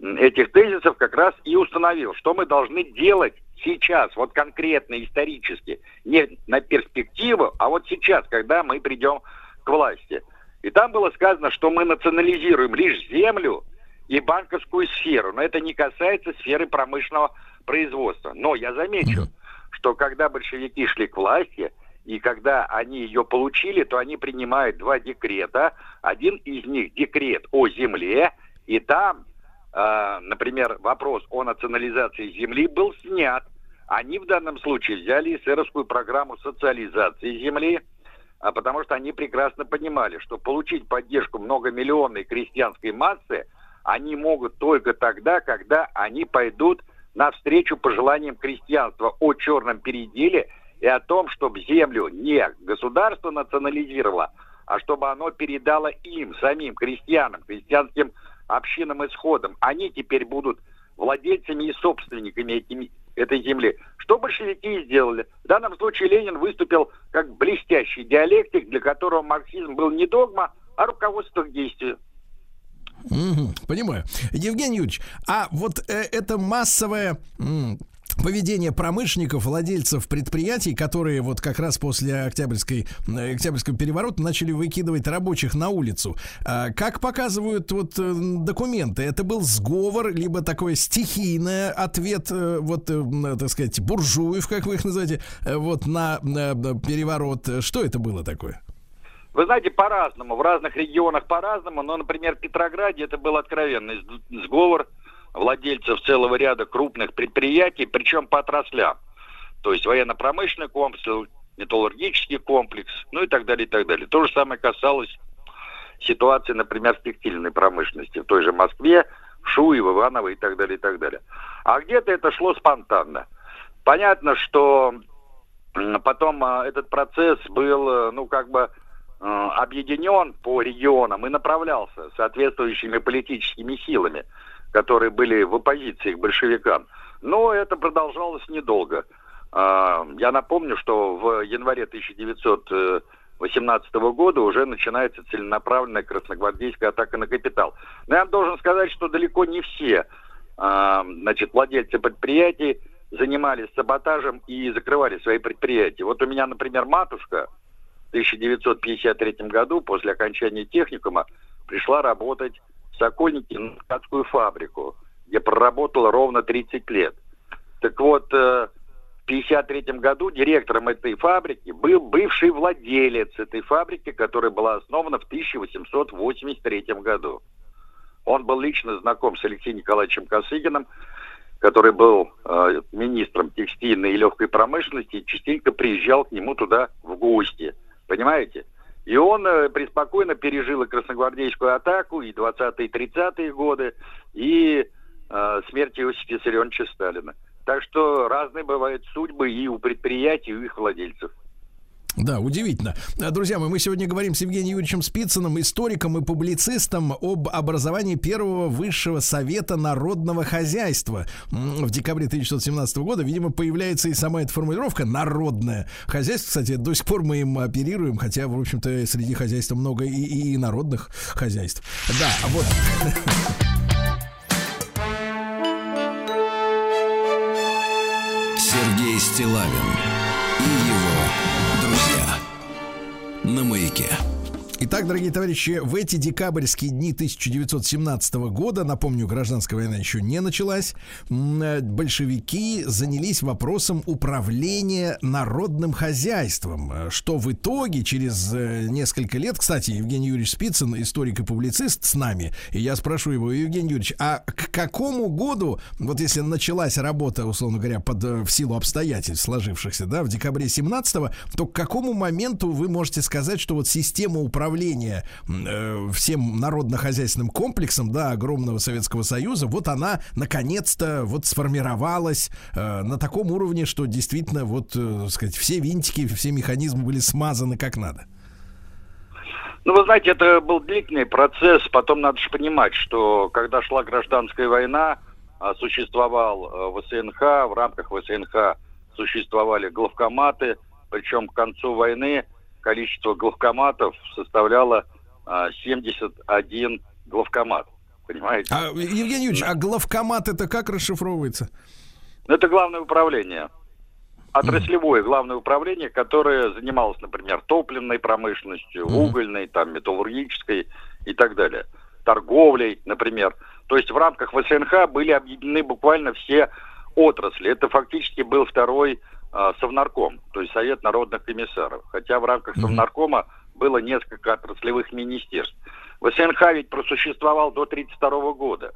K: этих тезисов как раз и установил, что мы должны делать сейчас, вот конкретно исторически, не на перспективу, а вот сейчас, когда мы придем к власти. И там было сказано, что мы национализируем лишь землю и банковскую сферу, но это не касается сферы промышленного производства. Но я замечу, что когда большевики шли к власти, и когда они ее получили, то они принимают два декрета. Один из них декрет о земле, и там, э, например, вопрос о национализации земли был снят. Они в данном случае взяли эсеровскую программу социализации земли, а потому что они прекрасно понимали, что получить поддержку многомиллионной крестьянской массы они могут только тогда, когда они пойдут навстречу пожеланиям крестьянства о черном переделе и о том, чтобы землю не государство национализировало, а чтобы оно передало им, самим крестьянам, крестьянским общинам и сходам. Они теперь будут владельцами и собственниками этими, этой земли. Что большевики сделали? В данном случае Ленин выступил как блестящий диалектик, для которого марксизм был не догма, а руководство к действию.
D: Угу, понимаю. Евгений Юрьевич, а вот э, это массовое поведение промышленников, владельцев предприятий, которые вот как раз после Октябрьской, э, Октябрьского переворота начали выкидывать рабочих на улицу. А как показывают вот э, документы, это был сговор, либо такой стихийный ответ, э, вот, так сказать, буржуев, как вы их называете, вот на переворот. Что это было такое?
K: Вы знаете, по-разному, в разных регионах по-разному, но, например, в Петрограде это был откровенный сговор, владельцев целого ряда крупных предприятий, причем по отраслям. То есть военно-промышленный комплекс, металлургический комплекс, ну и так далее, и так далее. То же самое касалось ситуации, например, в текстильной промышленности, в той же Москве, в Шуе, в Иваново и так далее, и так далее. А где-то это шло спонтанно. Понятно, что потом а, этот процесс был, э, ну, как бы объединен по регионам и направлялся соответствующими политическими силами которые были в оппозиции к большевикам. Но это продолжалось недолго. А, я напомню, что в январе 1918 2018 года уже начинается целенаправленная красногвардейская атака на капитал. Но я должен сказать, что далеко не все значит, владельцы предприятий занимались саботажем и закрывали свои предприятия. Вот у меня, например, матушка 1953 году после окончания техникума пришла работать в Сокольники на ткацкую фабрику, где проработала ровно 30 лет. Так вот, э, в 1953 году директором этой фабрики был бывший владелец этой фабрики, которая была основана в 1883 году. Он был лично знаком с Алексеем Николаевичем Косыгиным, который был э, министром текстильной и легкой промышленности, и частенько приезжал к нему туда в гости. Понимаете? И он э, преспокойно пережил и красногвардейскую атаку, и 20-е, и 30-е годы, и э, смерть Иосифа Виссарионовича Сталина. Так что разные бывают судьбы и у предприятий, и у их владельцев.
D: Да, удивительно. А, Друзья мои, мы сегодня говорим с Евгением Юрьевичем Спицыным, историком и публицистом об образовании первого высшего совета народного хозяйства. В декабре 1917 года, видимо, появляется и сама эта формулировка «народное хозяйство». Кстати, до сих пор мы им оперируем, хотя, в общем-то, среди хозяйства много и, и народных хозяйств. Да, вот.
A: Сергей Стилавин и его на маяке.
D: Итак, дорогие товарищи, в эти декабрьские дни 1917 года, напомню, гражданская война еще не началась, э, большевики занялись вопросом управления народным хозяйством, э, что в итоге через э, несколько лет, кстати, Евгений Юрьевич Спицын, историк и публицист с нами, и я спрошу его, Евгений Юрьевич, а к какому году, вот если началась работа, условно говоря, под, в силу обстоятельств сложившихся, да, в декабре 17 то к какому моменту вы можете сказать, что вот система управления э, всем народно-хозяйственным комплексом, да, огромного Советского Союза, вот она наконец-то вот сформировалась э, на таком уровне, что действительно вот, э, сказать, все винтики, все механизмы были смазаны как надо.
K: Ну, вы знаете, это был длительный процесс. Потом надо же понимать, что когда шла гражданская война, а, существовал э, ВСНХ, в рамках ВСНХ существовали главкоматы, причем к концу войны количество главкоматов составляло а, 71 главкомат. Понимаете?
D: А, Евгений Юрьевич, а главкомат это как расшифровывается?
K: Ну, Это главное управление. Отраслевое главное управление, которое занималось, например, топливной промышленностью, угольной, там, металлургической и так далее. Торговлей, например. То есть в рамках ВСНХ были объединены буквально все отрасли. Это фактически был второй а, совнарком, то есть Совет народных комиссаров. Хотя в рамках совнаркома было несколько отраслевых министерств. ВСНХ ведь просуществовал до 1932 года.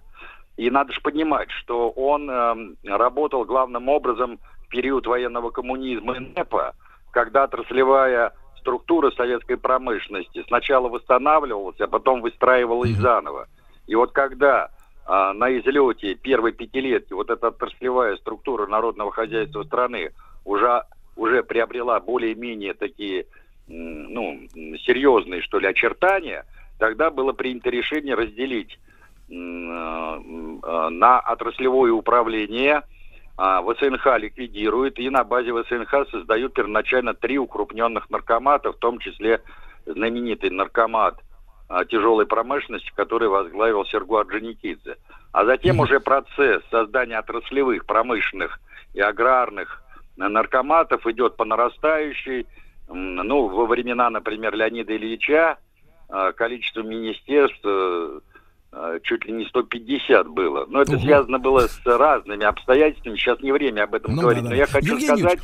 K: И надо же понимать, что он эм, работал главным образом в период военного коммунизма и НЭПа, когда отраслевая структура советской промышленности сначала восстанавливалась, а потом выстраивалась заново. И вот когда а, на излете первой пятилетки вот эта отраслевая структура народного хозяйства страны уже, уже приобрела более-менее такие ну, серьезные, что ли, очертания, тогда было принято решение разделить м, э, на отраслевое управление. А, ВСНХ ликвидирует, и на базе ВСНХ создают первоначально три укрупненных наркомата, в том числе знаменитый наркомат а, тяжелой промышленности, который возглавил Серго Орджоникидзе. А затем уже процесс создания отраслевых, промышленных и аграрных э, наркоматов идет по нарастающей. Ну, во времена, например, Леонида Ильича э, количество министерств э, э, чуть ли не 150 было. Но это
D: Ого.
K: связано было с разными обстоятельствами. Сейчас не время об этом
D: Ну
K: говорить.
D: да, да,
K: Но я хочу
D: Евгений
K: сказать...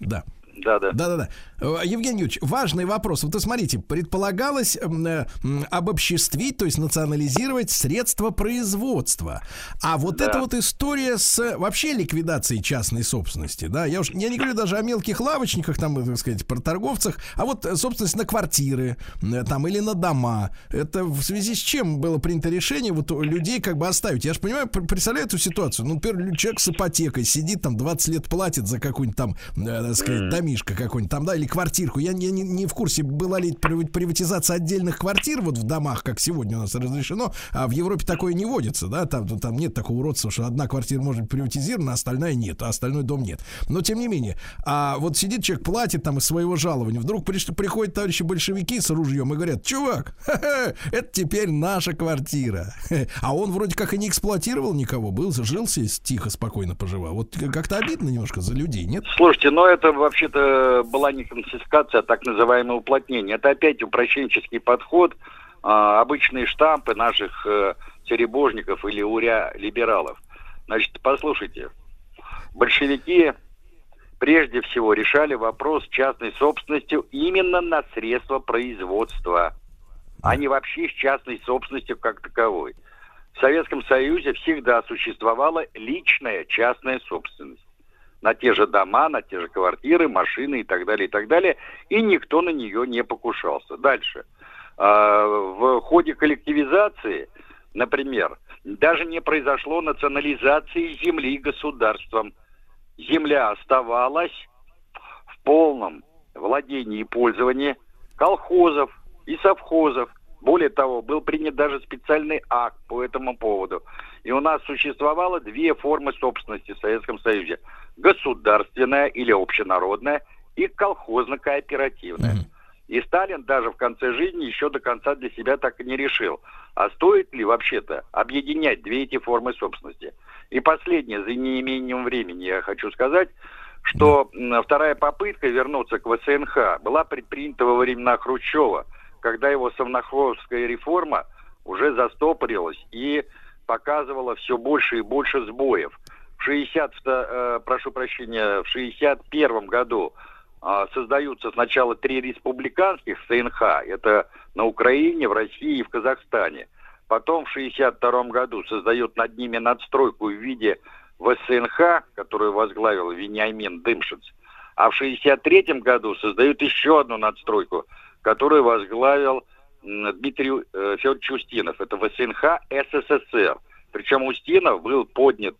D: Да.
K: Да, да.
D: Да, да, да. Евгений Юрьевич, важный вопрос. Вот, смотрите, предполагалось э, обобществить, то есть национализировать средства производства. А вот
K: Да.
D: эта вот история с вообще ликвидацией частной собственности, да, я уж я не говорю даже о мелких лавочниках, там, так сказать, про торговцах, а вот э, собственность на квартиры, э, там, или на дома. Это в связи с чем было принято решение вот людей как бы оставить? Я же понимаю, пр- представляю эту ситуацию. Ну, например, лю- человек с ипотекой сидит там 20 лет платит за какой-нибудь там, э, так сказать, домишко какой-нибудь там, да, или квартирку. Я, не- не, не в курсе, была ли при- приватизация отдельных квартир вот в домах, как сегодня у нас разрешено, а в Европе такое не водится, да, там, там нет такого уродства, что одна квартира может быть приватизирована, а остальная нет, а остальной дом нет. Но тем не менее, а вот сидит человек, платит там из своего жалования, вдруг приш- приходят товарищи большевики с ружьем и говорят, чувак, *laughs* это теперь наша квартира. *laughs* А он вроде как и не эксплуатировал никого, был, жил себе тихо, спокойно поживал. Вот как-то обидно немножко за людей, нет?
K: Слушайте, но это вообще-то была не конфискация, а так называемое уплотнение. Это опять упрощенческий подход, а, обычные штампы наших э, церебожников или уря-либералов. Значит, послушайте, большевики прежде всего решали вопрос частной собственностью именно на средства производства, а не вообще с частной собственностью как таковой. В Советском Союзе всегда существовала личная частная собственность на те же дома, на те же квартиры, машины и так далее, и так далее, и никто на нее не покушался. Дальше. А, В ходе коллективизации, например, даже не произошло национализации земли государством. Земля оставалась в полном владении и пользовании колхозов и совхозов. Более того, был принят даже специальный акт по этому поводу. И у нас существовало две формы собственности в Советском Союзе. Государственная или общенародная и колхозно-кооперативная. И Сталин даже в конце жизни еще до конца для себя так и не решил. А стоит ли вообще-то объединять две эти формы собственности? И последнее, за неимением времени я хочу сказать, что вторая попытка вернуться к ВСНХ была предпринята во времена Хрущева, когда его совнаховская реформа уже застопорилась и показывала все больше и больше сбоев. В 60, э, прошу прощения, в 61 году а, создаются сначала три республиканских СНХ, это на Украине, в России и в Казахстане. Потом в 62 году создают над ними надстройку в виде ВСНХ, которую возглавил Вениамин Дымшиц. А в 63 году создают еще одну надстройку, которую возглавил м, Дмитрий э, Федорович Устинов. Это ВСНХ СССР. Причем Устинов был поднят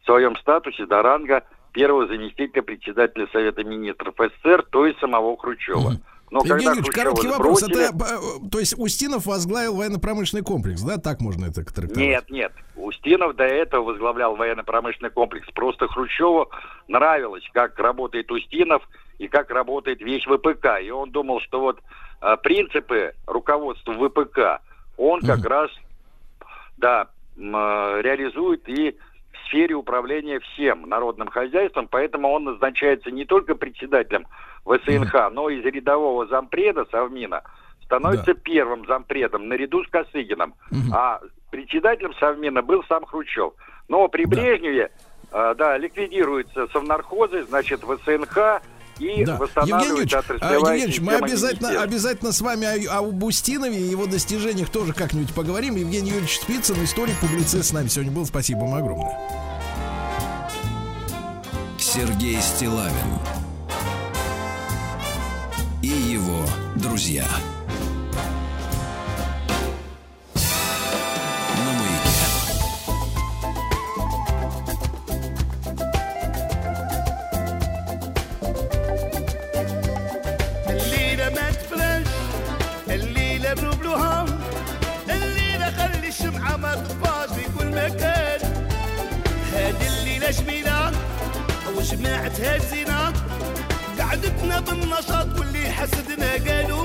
K: в своем статусе до ранга первого заместителя председателя Совета министров СССР, то есть самого Хрущева. Но
D: Евгений Юрьевич, короткий вопрос.
K: сбросили-
D: Это, э, то есть Устинов возглавил военно-промышленный комплекс, да? Так можно это трактовать?
K: Нет, нет. Устинов до этого возглавлял военно-промышленный комплекс. Просто Хрущеву нравилось, как работает Устинов и как работает весь ВПК. И он думал, что вот принципы руководства ВПК он как раз, да, а, реализует и в сфере управления всем народным хозяйством, поэтому он назначается не только председателем ВСНХ, но и из рядового зампреда Совмина становится первым зампредом наряду с Косыгином. А председателем Совмина был сам Хрущев. Но при Брежневе, э, да, ликвидируются совнархозы, значит, ВСНХ и
D: Да. Евгений
K: восстанавливается
D: Юрьевич, а, Евгений Юрьевич, мы обязательно, обязательно с вами о, об Устинове и его достижениях тоже как-нибудь поговорим. Евгений Юрьевич Спицын, историк, публицист с нами сегодня был. Спасибо вам огромное.
A: Сергей Стилавин и его друзья.
L: بالنشاط واللي حسدنا قالوا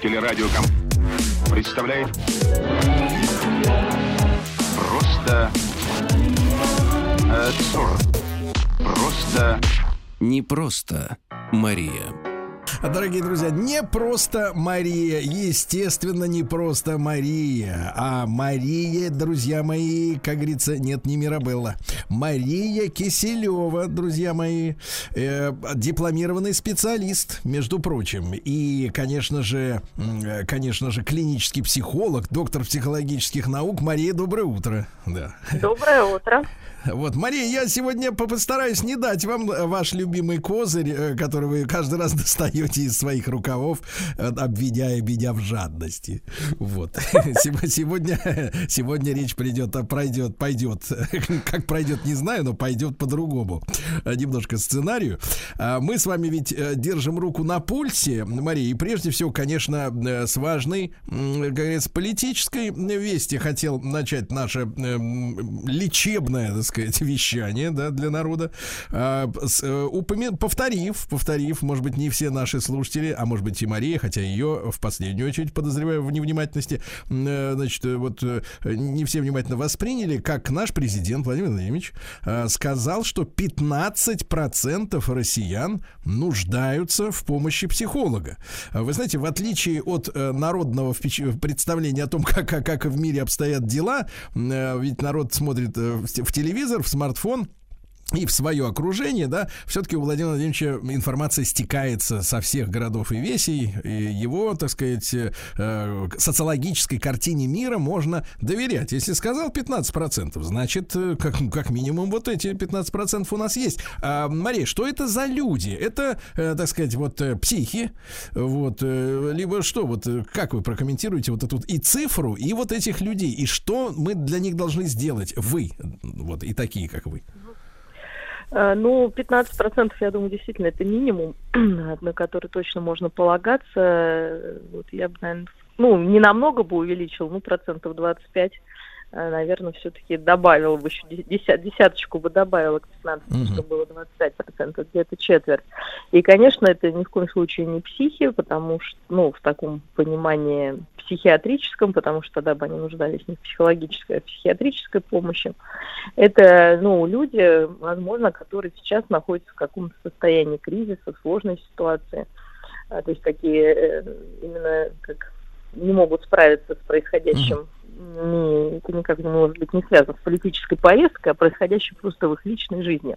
M: телерадиоком представляет просто э, сорок. Просто
A: Не просто Мария.
D: Дорогие друзья, не просто Мария, естественно, не просто Мария, а Мария, друзья мои, как говорится, нет, не Мирабелла. Мария Киселева, друзья мои, э, дипломированный специалист, между прочим, и, конечно же, э, конечно же, клинический психолог, доктор психологических наук. Мария, доброе утро. Да.
N: Доброе утро.
D: Вот, Мария, я сегодня по- постараюсь не дать вам э, ваш любимый козырь, э, который вы каждый раз *laughs* достаете из своих рукавов, э, обведя и в жадности. Вот. *laughs* Сего- Сегодня, *laughs* сегодня речь придет, а пройдет, пойдет. Как пройдет, не знаю, но пойдет по-другому. Немножко сценарию. А Мы с вами ведь держим руку на пульсе, Мария, и прежде всего, конечно, с важной, как говорится, политической вести хотел начать наше лечебное, сказать, *laughs* вещание, да, для народа. А, с, э, упомя- Повторив, повторив, может быть, не все наши слушатели, а может быть и Мария, хотя ее в последнюю очередь подозреваю в невнимательности, э, значит, э, вот не все внимательно восприняли, как наш президент Владимир Владимирович э, сказал, что 15% россиян нуждаются в помощи психолога. А Вы знаете, в отличие от народного представления о том, *laughs* как, как, как в мире обстоят дела, ведь народ смотрит в те- в телевизор, в смартфон, и в свое окружение, да, все-таки у Владимира Владимировича информация стекается со всех городов и весей, и его, так сказать, э, социологической картине мира можно доверять. Если сказал 15%, значит, э, как, как минимум вот эти 15% у нас есть. А, Мария, что это за люди? Это, э, так сказать, вот э, психи, вот, э, либо что, вот, э, как вы прокомментируете вот эту и цифру, и вот этих людей, и что мы для них должны сделать, вы, вот, и такие, как вы?
N: Э, Ну, 15%, я думаю, действительно, это минимум, *clears throat* на который точно можно полагаться. Вот я бы, наверное, ну, не намного бы увеличил, ну, процентов 25, э, наверное, все-таки добавил бы еще деся- десяточку бы добавила к 15,
O: Мгм.
N: чтобы было 25%, где-то четверть. И, конечно, это ни в коем случае не психи, потому что, ну, в таком понимании психиатрическом, потому что тогда бы они нуждались не в психологической, а в психиатрической помощи. Это, ну, люди, возможно, которые сейчас находятся в каком-то состоянии кризиса, сложной ситуации. А, То есть такие э, именно как не могут справиться с происходящим. Не- это никак не может быть не связано с политической повесткой, а происходящим просто в их личной жизни.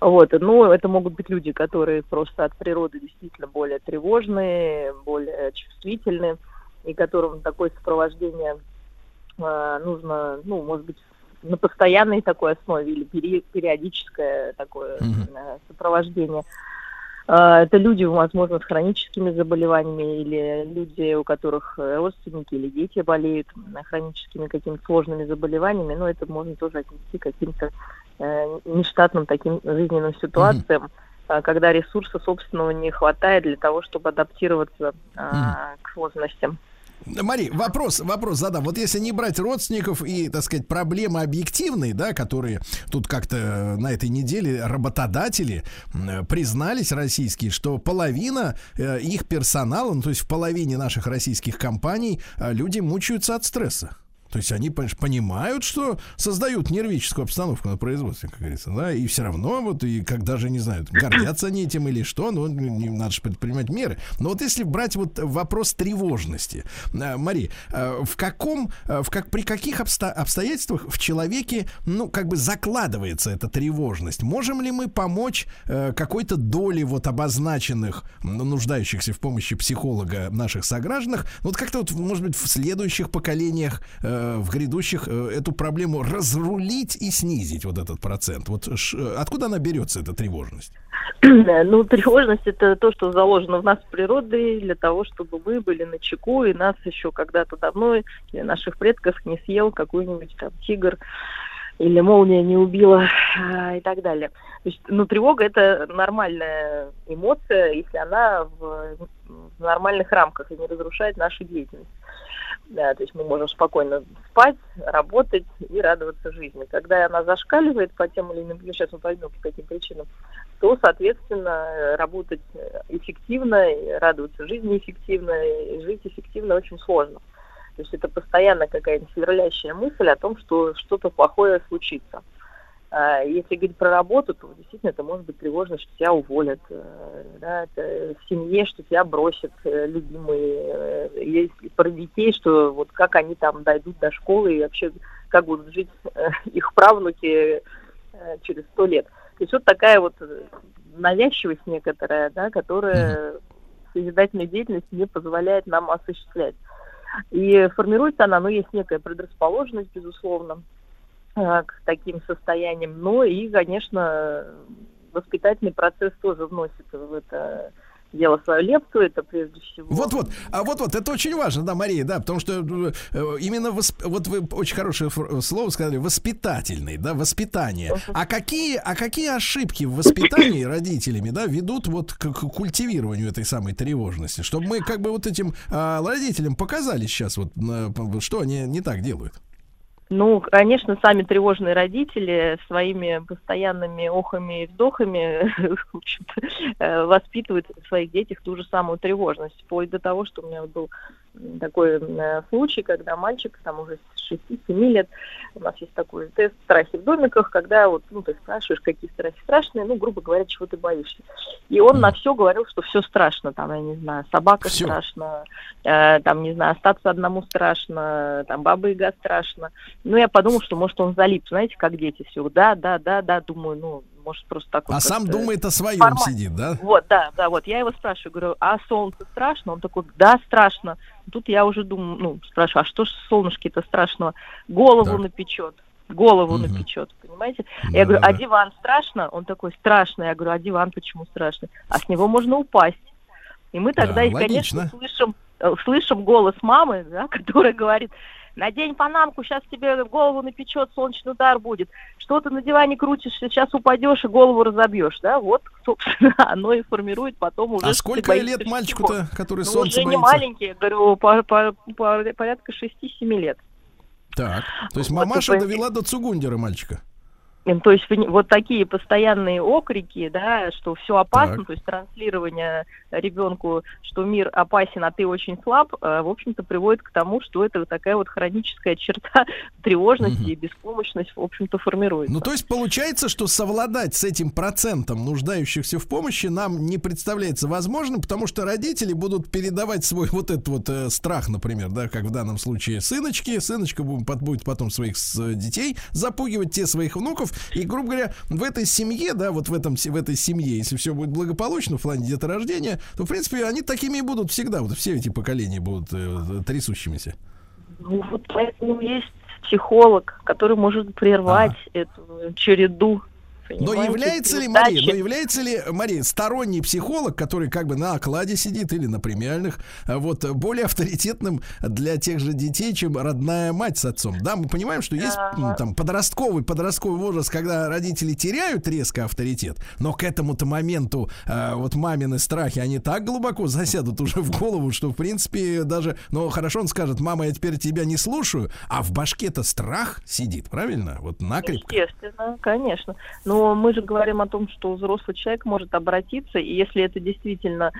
N: Вот. Но это могут быть люди, которые просто от природы действительно более тревожные, более чувствительные, и которым такое сопровождение а, нужно, ну, может быть, на постоянной такой основе или пери- периодическое такое э, сопровождение. А, Это люди, возможно, с хроническими заболеваниями или люди, у которых э, родственники или дети болеют э, хроническими какими-то сложными заболеваниями, но это можно тоже отнести к каким-то э, нештатным таким жизненным ситуациям, а, когда ресурса собственного не хватает для того, чтобы адаптироваться а, к сложностям.
D: Мари, вопрос, вопрос задам. Вот если не брать родственников и, так сказать, проблемы объективные, да, которые тут как-то э, на этой неделе работодатели э, признались российские, что половина э, их персонала, ну, то есть в половине наших российских компаний люди мучаются от стресса. То есть они понимаешь, понимают, что создают нервическую обстановку на производстве, как говорится, да, и все равно вот, и как даже, не знаю, гордятся они этим или что, ну, не- надо же предпринимать меры. Но вот если брать вот вопрос тревожности, э, Мари, э, в каком, э, в как, при каких обсто- обстоятельствах в человеке, ну, как бы закладывается эта тревожность? Можем ли мы помочь какой-то доли вот обозначенных, ну, нуждающихся в помощи психолога наших согражданах, вот как-то вот, может быть, в следующих поколениях, в грядущих, э, эту проблему разрулить и снизить вот этот процент? Вот э, откуда она берется, эта тревожность? *clears throat*
N: Ну, тревожность это то, что заложено в нас природой для того, чтобы мы были на чеку, и нас еще когда-то давно, или наших предков не съел какой-нибудь там тигр или молния не убила и так далее. То есть, ну, тревога это нормальная эмоция, если она в, в нормальных рамках и не разрушает нашу деятельность. Да, то есть мы можем спокойно спать, работать и радоваться жизни. Когда она зашкаливает по тем или иным, ну, сейчас мы поймем по каким причинам, то, соответственно, работать эффективно, радоваться жизни эффективно, и жить эффективно очень сложно. То есть это постоянно какая-то сверлящая мысль о том, что что-то плохое случится. А Если говорить про работу, то действительно это может быть тревожно, что тебя уволят, э, да, это в семье, что тебя бросят э, любимые, э, есть про детей, что вот как они там дойдут до школы и вообще как будут жить *laughs* их правнуки через сто лет. То есть вот такая вот навязчивость некоторая, да, которая созидательную деятельность не позволяет нам осуществлять. И формируется она, ну, есть некая предрасположенность, безусловно, к таким состояниям. Но и, конечно, воспитательный процесс тоже вносит в это дело свою лепту, это прежде всего.
D: Вот-вот, а вот-вот, это очень важно, да, Мария, да, потому что э, именно, восп- вот вы очень хорошее слово сказали, воспитательный, да, воспитание. А какие, а какие ошибки в воспитании *coughs* родителями, да, ведут вот к, к культивированию этой самой тревожности, чтобы мы как бы вот этим а, родителям показали сейчас вот, что они не так делают?
N: Ну, конечно, сами тревожные родители своими постоянными охами и вздохами *laughs* э, воспитывают в своих детях ту же самую тревожность. Вплоть до того, что у меня был такой э, случай, когда мальчик, там уже с 6-7 лет, у нас есть такой тест «Страхи в домиках», когда вот, ну, ты спрашиваешь, какие страхи страшные, ну, грубо говоря, чего ты боишься. И он на все говорил, что все страшно, там, я не знаю, собака
O: Всё.
N: страшно, э, там, не знаю, остаться одному страшно, там, баба Яга страшно. Ну, я подумал, что, может, он залип, знаете, как дети все, да, да, да, да, думаю, ну, может, просто так вот
D: А сам думает о своем
N: формально.
D: сидит, да?
N: Вот, да, да, вот, я его спрашиваю, говорю, а солнце страшно? Он такой, да, страшно. Тут я уже думаю, ну, спрашиваю, а что ж солнышки-то страшного? Голову напечет, голову напечет, понимаете? я говорю, а диван страшно? Он такой, страшно. Я говорю, а диван почему страшный? А с него можно упасть. И мы тогда,
D: Да,
N: и, конечно,
D: логично.
N: слышим, э, слышим голос мамы, да, *laughs* которая говорит, надень панамку, сейчас тебе голову напечет, солнечный удар будет. Что ты на диване крутишься, сейчас упадешь и голову разобьешь, да? Вот, собственно, *laughs* оно и формирует потом уже...
D: А сколько лет мальчику-то, который
N: Ну,
D: солнце
N: уже не
D: боится?
N: маленький, я говорю, по- по- по- порядка 6-7 лет.
D: Так, то есть
N: Вот,
D: мамаша
N: вы-
D: довела до цугундера мальчика.
N: То есть вот такие постоянные окрики, да, что все опасно,
D: Так.
N: то есть транслирование ребенку, что мир опасен, а ты очень слаб, э, в общем-то приводит к тому, что это вот такая вот хроническая *laughs* черта тревожности и беспомощность, в общем-то, формируется.
D: Ну, то есть получается, что совладать с этим процентом нуждающихся в помощи нам не представляется возможным, потому что родители будут передавать свой вот этот вот э, страх, например, да, как в данном случае сыночки, сыночка будет потом своих с- детей запугивать те своих внуков, и, грубо говоря, в этой семье, да, вот в, этом, в этой семье, если все будет благополучно в плане деторождения, то, в принципе, они такими и будут всегда, вот все эти поколения будут э, трясущимися.
N: Ну, вот поэтому есть психолог, который может прервать эту череду.
D: Но является ли. Мария, но является ли, Мария, сторонний психолог, который как бы на окладе сидит или на премиальных, а вот э, более авторитетным для тех же детей, чем родная мать с отцом? Да, мы понимаем, что есть м, там подростковый, подростковый возраст, когда родители теряют резко авторитет, но к этому-то моменту э, вот мамины страхи, они так глубоко засядут уже в голову, что в принципе даже, ну хорошо, он скажет, мама, я теперь тебя не слушаю, а в башке-то страх сидит, правильно? Вот накрепко.
N: Естественно, конечно. Но мы же говорим о том, что взрослый человек может обратиться, и если это действительно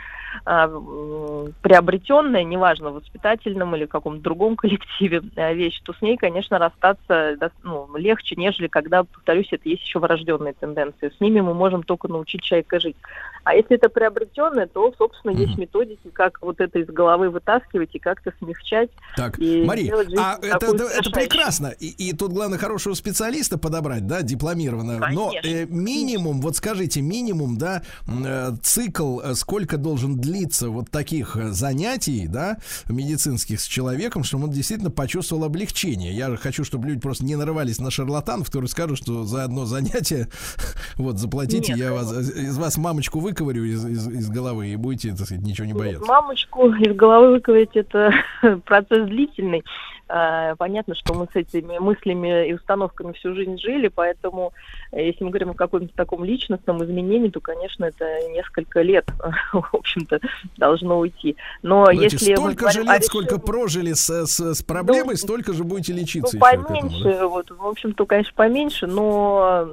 N: приобретенная, неважно, в воспитательном или каком-то другом *laughs* коллективе а, вещь, то с ней, конечно, расстаться ну, легче, нежели когда, повторюсь, это есть еще врожденные тенденции. С ними мы можем только научить человека жить. А если это приобретенное, то, собственно, есть методики, как вот это из головы вытаскивать и как-то смягчать.
D: Так,
N: и
D: Мария, а это, это, прекрасно. И, и тут главное хорошего специалиста подобрать, да, дипломированного. Но
N: Конечно.
D: э, минимум, вот скажите, минимум, да, э, цикл, э, сколько должен длиться вот таких э, занятий, да, медицинских с человеком, чтобы он действительно почувствовал облегчение. Я же хочу, чтобы люди просто не нарывались на шарлатанов, которые скажут, что за одно занятие, *laughs* вот, заплатите,
N: Нет,
D: я вас, из вас мамочку выковырю из, из- из головы и будете, так сказать, ничего не бояться.
N: Мамочку из головы выковырять это *laughs* процесс длительный. Э, понятно, что мы с этими мыслями и установками всю жизнь жили, поэтому э, если мы говорим о каком-то таком личностном изменении, то, конечно, это несколько лет, *laughs* в общем-то, должно уйти. Но
D: Знаете,
N: если
D: столько же
N: говорим о
D: лет, сколько прожили с, с, с проблемой, столько же будете лечиться
N: ну,
D: к этому,
N: поменьше,
D: да?
N: вот, в общем-то, конечно, поменьше, но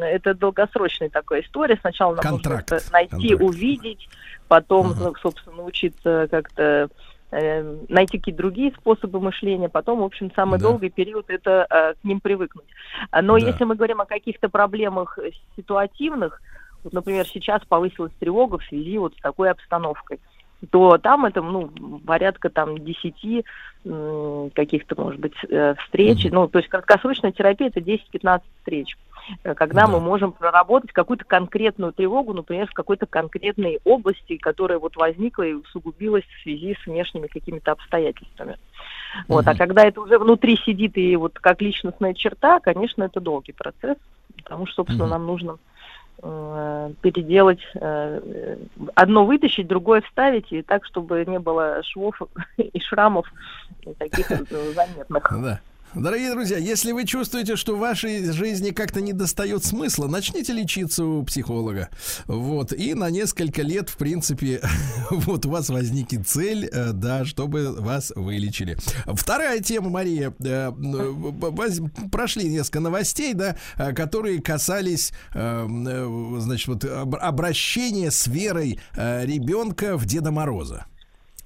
N: это долгосрочная такая история. Сначала нам
D: Контракт.
N: нужно найти,
D: Контракт.
N: увидеть, потом, ну, собственно, научиться как-то найти какие-то другие способы мышления, потом, в общем, самый
O: Да.
N: долгий период это э, к ним привыкнуть. Но
O: Да.
N: если мы говорим о каких-то проблемах э, ситуативных, вот, например, сейчас повысилась тревога в связи вот с такой обстановкой, то там это, ну, порядка там 10 м, каких-то, может быть, э, встреч. Ну, то есть краткосрочная терапия – это 10-15 встреч, э, когда мы можем проработать какую-то конкретную тревогу, например, в какой-то конкретной области, которая вот возникла и усугубилась в связи с внешними какими-то обстоятельствами. Вот. А когда это уже внутри сидит и вот как личностная черта, конечно, это долгий процесс, потому что, собственно,
O: Мгм.
N: нам нужно э, переделать, э, одно вытащить, другое вставить, и так, чтобы не было швов *laughs* и шрамов и таких э, заметных. *laughs*
D: Да. Дорогие друзья, если вы чувствуете, что в вашей жизни как-то не достает смысла, начните лечиться у психолога. Вот. И на несколько лет, в принципе, *laughs* вот у вас возникнет цель, э, да, чтобы вас вылечили. Вторая тема, Мария. э, воз- Прошли несколько новостей, да, э, которые касались, э, э, значит, вот об- обращения с верой э, ребенка в Деда Мороза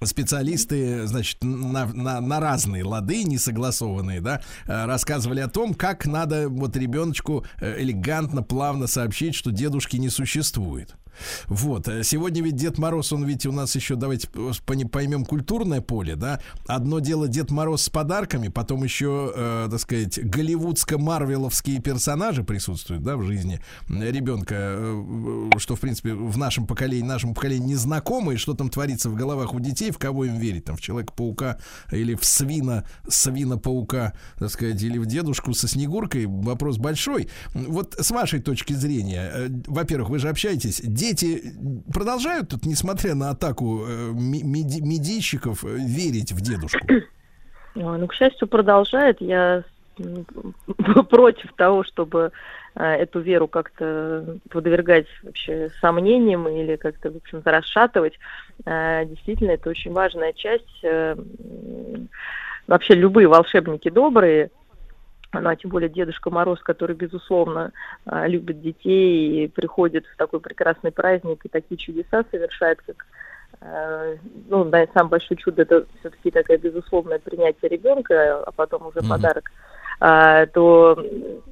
D: специалисты, значит, на, на, на разные лады, не согласованные, да, э, рассказывали о том, как надо вот ребеночку э, элегантно, плавно сообщить, что дедушки не существует. Вот. э, Сегодня ведь Дед Мороз, он ведь у нас еще, давайте поймем, культурное поле, да. Одно дело Дед Мороз с подарками, потом еще, э, так сказать, голливудско-марвеловские персонажи присутствуют, да, в жизни ребенка, э, что, в принципе, в нашем поколении, нашему поколению не знакомо, и что там творится в головах у детей, в кого им верить, там, в Человека-паука или в свина, свина-паука, так сказать, или в дедушку со Снегуркой, вопрос большой. Вот с вашей точки зрения, э, во-первых, вы же общаетесь, дети продолжают тут, несмотря на атаку э, меди- медийщиков, э, верить в дедушку? *clears throat*
N: Ну, к счастью, продолжает. Я *laughs* против того, чтобы э, эту веру как-то подвергать вообще сомнениям или как-то, в общем-то, расшатывать. Э, Действительно, это очень важная часть. э, Вообще любые волшебники добрые, ну, а тем более Дедушка Мороз, который, безусловно, э, любит детей и приходит в такой прекрасный праздник и такие чудеса совершает, как э, ну, да, самое большое чудо это все-таки такое безусловное принятие ребенка, а потом уже
O: Мгм.
N: подарок, а, то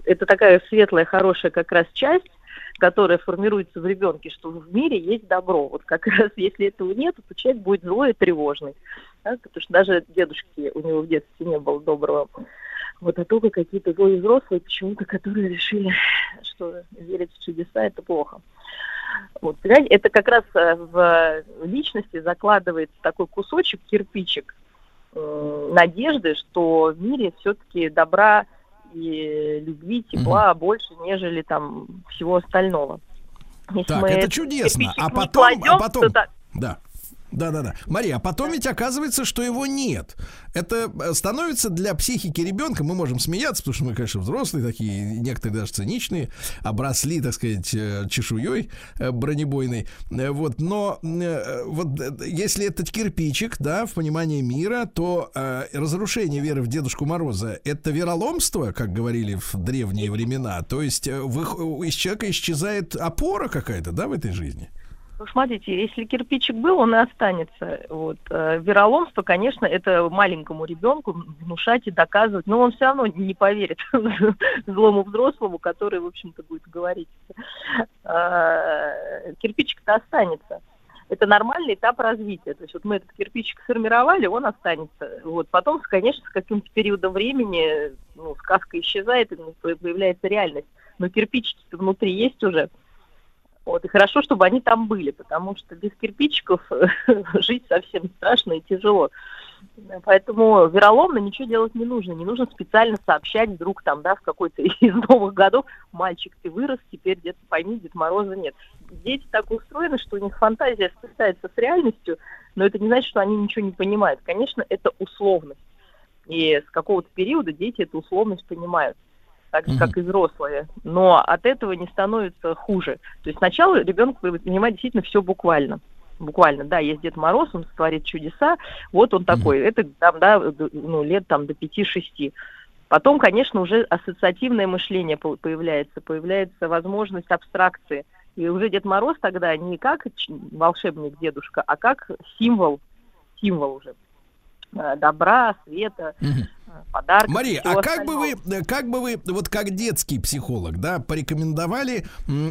N: это такая светлая, хорошая как раз часть, которая формируется в ребенке, что в мире есть добро. Вот как раз если этого нет, то человек будет злой и тревожный. да, потому что даже дедушки у него в детстве не было доброго. Вот, а только какие-то злые взрослые почему-то, которые решили, что верить в чудеса это плохо. Вот, понимаете, это как раз э, в личности закладывается такой кусочек, кирпичик э, надежды, что в мире все-таки добра и любви, тепла больше, нежели там всего остального. Если
D: Так, это чудесно. А потом,
N: кладем,
D: а потом, да. Да, да, да. Мария, а потом ведь оказывается, что его нет. Это э, становится для психики ребенка, мы можем смеяться, потому что мы, конечно, взрослые такие, некоторые даже циничные, обросли, так сказать, э, чешуей э, бронебойной. Вот, но вот если этот кирпичик, да, в понимании мира, то э, разрушение веры в Дедушку Мороза это вероломство, как говорили в древние времена. То есть в их- из человека исчезает опора какая-то, да, в этой жизни.
N: Ну, смотрите, если кирпичик был, он и останется. Вот. э, Вероломство, конечно, это маленькому ребенку внушать и доказывать, но он все равно не поверит *laughs* злому взрослому, который, в общем-то, будет говорить. А, Кирпичик-то останется. Это нормальный этап развития. То есть вот мы этот кирпичик сформировали, он останется. Вот. Потом, конечно, с каким-то периодом времени ну, сказка исчезает, и появляется реальность. Но кирпичики внутри есть уже. Вот, и хорошо, чтобы они там были, потому что без кирпичиков *laughs* жить совсем страшно и тяжело. Поэтому вероломно ничего делать не нужно. Не нужно специально сообщать вдруг там, да, в какой-то *laughs* из новых годов, мальчик, ты вырос, теперь где-то пойми, Дед Мороза нет. Дети так устроены, что у них фантазия сплетается с реальностью, но это не значит, что они ничего не понимают. Конечно, это условность. И с какого-то периода дети эту условность понимают так же, как и взрослые. Но от этого не становится хуже. То есть сначала ребенок понимает действительно все буквально. Буквально, да, есть Дед Мороз, он творит чудеса, вот он такой. Это там, да, ну, лет там до 5-6. Потом, конечно, уже ассоциативное мышление по- появляется, появляется возможность абстракции. И уже Дед Мороз тогда не как волшебник дедушка, а как символ, символ уже э, добра, света, э, подарков.
D: Мария, а как бы вы, э, как бы вы, вот как детский психолог, да, порекомендовали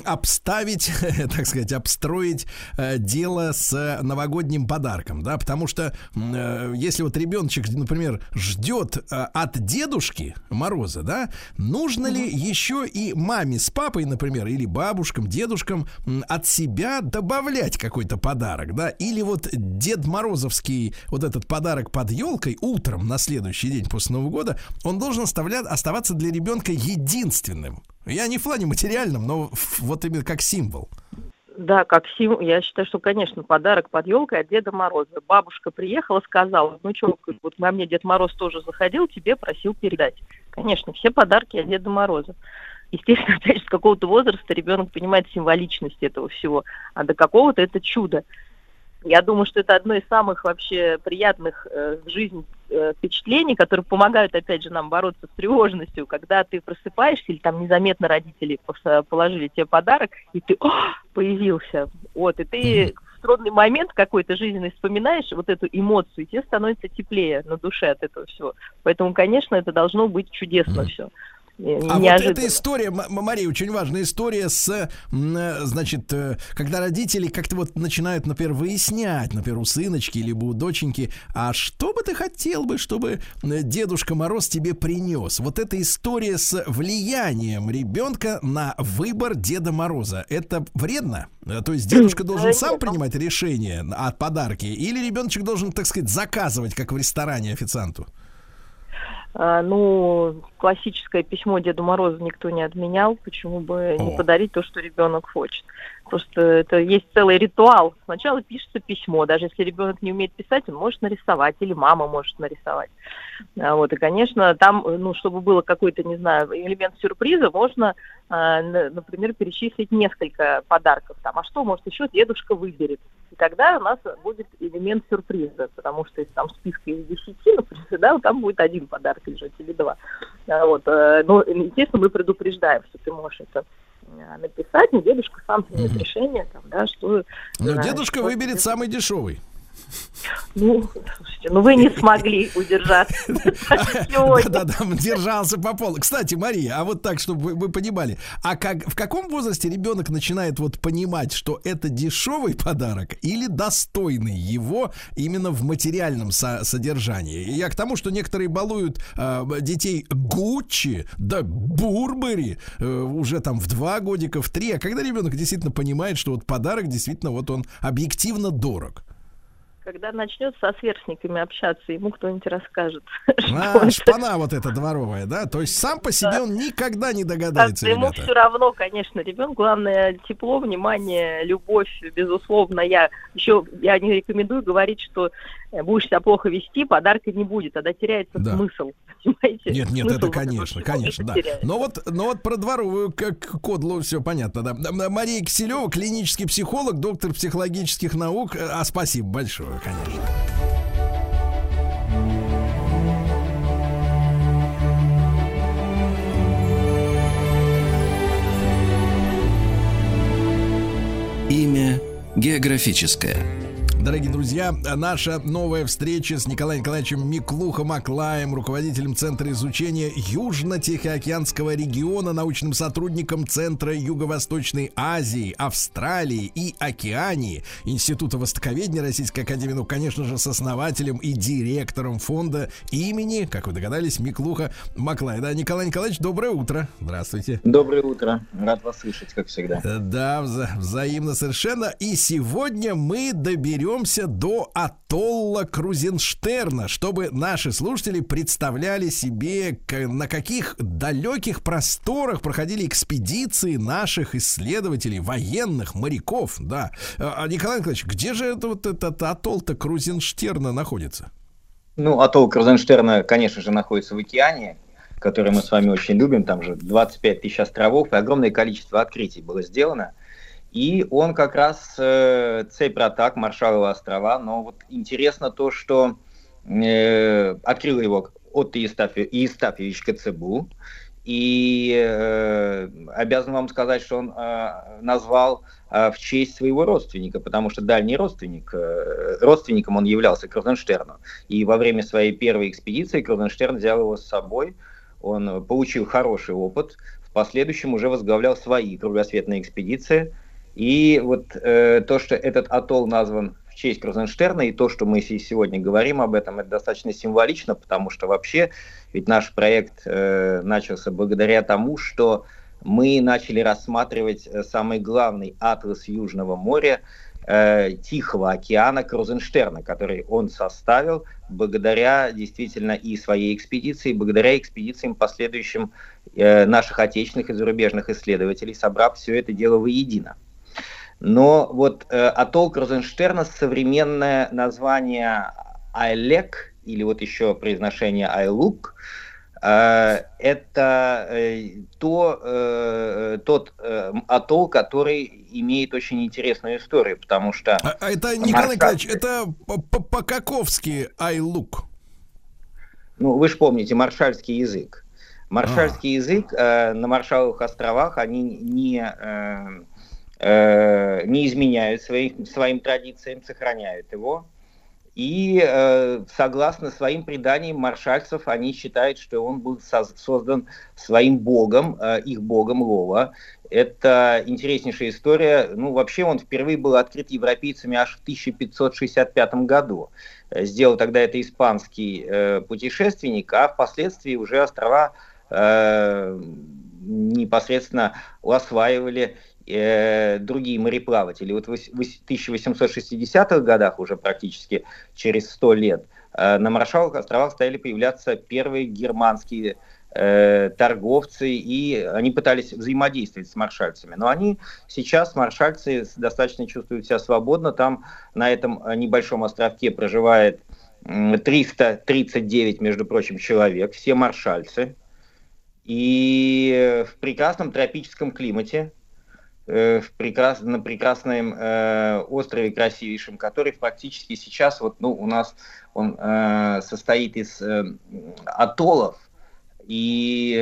D: обставить, *laughs* так сказать, обстроить э, дело с новогодним подарком, да, потому что э, если вот ребеночек, например, ждет э, от дедушки Мороза, да, нужно ли еще и маме с папой, например, или бабушкам, дедушкам от себя добавлять какой-то подарок, да, или вот Дед Морозовский вот этот подарок под елкой утром на следующий день после Нового года, он должен оставаться для ребенка единственным. Я не в плане материальном, но вот именно как символ.
N: Да, как символ. Я считаю, что, конечно, подарок под елкой от Деда Мороза. Бабушка приехала, сказала, ну что, вот ко мне Дед Мороз тоже заходил, тебе просил передать. Конечно, все подарки от Деда Мороза. Естественно, опять же, с какого-то возраста ребенок понимает символичность этого всего, а до какого-то это чудо. Я думаю, что это одно из самых вообще приятных э, в жизни э, впечатлений, которые помогают, опять же, нам бороться с тревожностью, когда ты просыпаешься или там незаметно родители положили тебе подарок, и ты «О, появился. Вот, и ты в трудный момент какой-то жизненный вспоминаешь вот эту эмоцию, и тебе становится теплее на душе от этого всего. Поэтому, конечно, это должно быть чудесно все.
D: А вот эта история, Мария, очень важная история с, э, значит, э, когда родители как-то вот начинают, например, выяснять, например, у сыночки либо у доченьки, а что бы ты хотел бы, чтобы э, Дедушка Мороз тебе принес? Вот эта история с влиянием ребенка на выбор Деда Мороза, это вредно? То есть дедушка должен сам принимать решение о подарке, или ребеночек должен, так сказать, заказывать, как в ресторане официанту?
N: А, ну, классическое письмо Деду Морозу никто не отменял, почему бы не
D: О.
N: подарить то, что ребенок хочет. Просто это есть целый ритуал. Сначала пишется письмо, даже если ребенок не умеет писать, он может нарисовать, или мама может нарисовать. А, Вот, и, конечно, там, ну, чтобы было какой-то, не знаю, элемент сюрприза, можно, а, например, перечислить несколько подарков. Там, а что, может, еще дедушка выберет. И тогда у нас будет элемент сюрприза, потому что если там списка из 10, например, да, там будет один подарок лежать или два. А, Вот, э, ну, естественно, мы предупреждаем, что ты можешь это написать, но дедушка сам примет решение, там, да, что...
D: Но дедушка выберет самый дешевый.
N: Ну, слушайте, ну вы не смогли удержаться. *laughs*
D: Да-да-да, держался по полу. Кстати, Мария, а вот так, чтобы вы, вы понимали, а как, в каком возрасте ребенок начинает вот понимать, что это дешевый подарок или достойный его именно в материальном со- содержании? И я к тому, что некоторые балуют э, детей Гуччи, да Бурбери э, уже там в два годика, в три, а когда ребенок действительно понимает, что вот подарок действительно вот он объективно дорог.
N: Когда начнет со сверстниками общаться, ему кто-нибудь расскажет. *laughs*
D: А, шпана вот эта дворовая, да? То есть сам по себе он никогда не догадается,
N: Как-то ему все равно, конечно, ребенок. Главное тепло, внимание, любовь, безусловно. Я еще я не рекомендую говорить, что будешь себя плохо вести, подарка не будет, тогда теряется
D: Да.
N: смысл. *laughs* Понимаете?
D: Нет, нет,
N: Смысл
D: это
N: этого
D: конечно, конечно, да.
N: теряется.
D: Но вот, но вот про дворовую как кодлу все понятно, да. Мария Киселева, клинический психолог, доктор психологических наук. Э, А спасибо большое, конечно.
A: Имя географическое.
D: Дорогие друзья, наша новая встреча с Николаем Николаевичем Миклухом Аклаем, руководителем Центра изучения Южно-Тихоокеанского региона, научным сотрудником Центра Юго-Восточной Азии, Австралии и Океании, Института Востоковедения Российской Академии, ну, конечно же, с основателем и директором фонда имени, как вы догадались, Миклуха Маклая. Да, Николай Николаевич, доброе утро. Здравствуйте.
O: Доброе утро. Рад вас слышать, как всегда.
D: Да, вза- взаимно совершенно. И сегодня мы доберемся до атолла Крузенштерна, чтобы наши слушатели представляли себе, на каких далеких просторах проходили экспедиции наших исследователей, военных, моряков. Да. А, а, Николай Николаевич, где же это вот этот атолл-то Крузенштерна находится?
O: Ну, атолл Крузенштерна, конечно же, находится в океане, который мы с вами очень любим. Там же 25 тысяч островов, и огромное количество открытий было сделано. И он как раз э, цепь атак Маршалловы острова. Но вот интересно то, что э, открыл его Отто Евстафи- Евстафьевич Коцебу. И э, обязан вам сказать, что он э, назвал э, в честь своего родственника, потому что дальний родственник, э, родственником он являлся Крузенштерну. И во время своей первой экспедиции Крузенштерн взял его с собой, он получил хороший опыт, в последующем уже возглавлял свои кругосветные экспедиции. И вот э, то, что этот атолл назван в честь Крузенштерна, и то, что мы се- сегодня говорим об этом, это достаточно символично, потому что вообще ведь наш проект э, начался благодаря тому, что мы начали рассматривать э, самый главный атлас Южного моря, э, Тихого океана Крузенштерна, который он составил благодаря действительно и своей экспедиции, и благодаря экспедициям последующим э, наших отечественных и зарубежных исследователей, собрав все это дело воедино. Но вот э, атолл Крузенштерна современное название Айлек, или вот еще произношение Айлук, э, это э, то, э, тот э, атолл, который имеет очень интересную историю, потому что...
D: А, а это, Николай Николаевич, это по- по- по-каковски айлук.
O: Ну, вы же помните маршальский язык. Маршальский язык э, на Маршаловых островах они не, э, э, не изменяют своим, своим традициям, сохраняют его. И э, согласно своим преданиям маршальцев, они считают, что он был соз- создан своим богом, э, их богом Лова. Это интереснейшая история. Ну, вообще он впервые был открыт европейцами аж в 1565 году. Э, Сделал тогда это испанский э, путешественник, а впоследствии уже острова э, непосредственно осваивали э, другие мореплаватели. Вот в вось- вось- 1860-х годах, уже практически через 100 лет, э, на Маршалловых островах стали появляться первые германские э, торговцы, и они пытались взаимодействовать с маршальцами. Но они сейчас, маршальцы, достаточно чувствуют себя свободно. Там на этом э, небольшом островке проживает м, 339, между прочим, человек, все маршальцы. И в прекрасном тропическом климате, в прекрас- на прекрасном э, острове красивейшем, который практически сейчас вот, ну, у нас он э, состоит из э, атоллов, и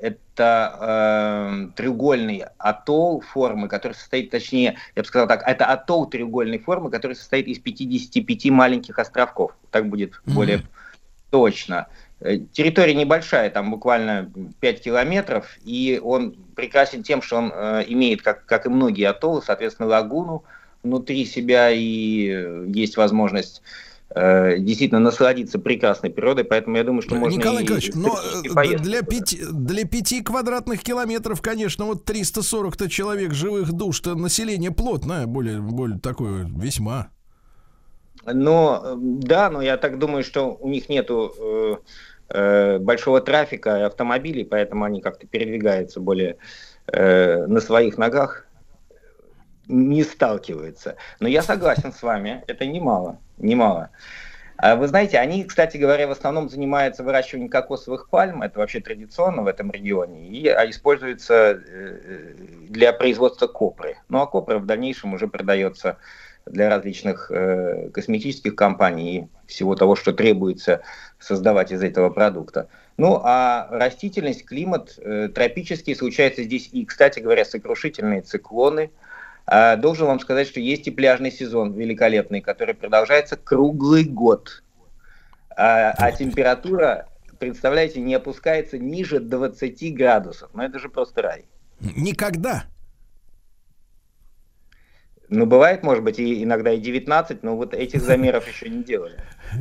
O: это э, треугольный атолл формы, который состоит, точнее, я бы сказал так, это атолл треугольной формы, который состоит из 55 маленьких островков. Так будет более точно. Э, Территория небольшая, там буквально 5 километров, и он прекрасен тем, что он э, имеет, как, как и многие атоллы, соответственно, лагуну внутри себя, и э, есть возможность действительно насладиться прекрасной природой, поэтому я думаю, что можно
D: Николай Николаевич, но для пяти, для пяти квадратных километров, конечно, вот 340-то человек живых душ-то население плотное, более, более такое весьма.
O: Но э, да, но я так думаю, что у них нету э, э, большого трафика автомобилей, поэтому они как-то передвигаются более э, на своих ногах, не сталкиваются. Но я согласен с вами, это немало, немало. А Вы знаете, они, кстати говоря, в основном занимаются выращиванием кокосовых пальм, это вообще традиционно в этом регионе, и а, используется э, для производства копры. Ну а копра в дальнейшем уже продается для различных э, косметических компаний и всего того, что требуется создавать из этого продукта. Ну, а растительность, климат э, тропический, случается здесь и, кстати говоря, сокрушительные циклоны. А, должен вам сказать, что есть и пляжный сезон великолепный, который продолжается круглый год. А, а температура, представляете, не опускается ниже 20 градусов. Ну, это же просто рай.
D: Никогда.
O: Ну, бывает, может быть, и иногда и 19, но вот этих замеров *laughs* еще не делали.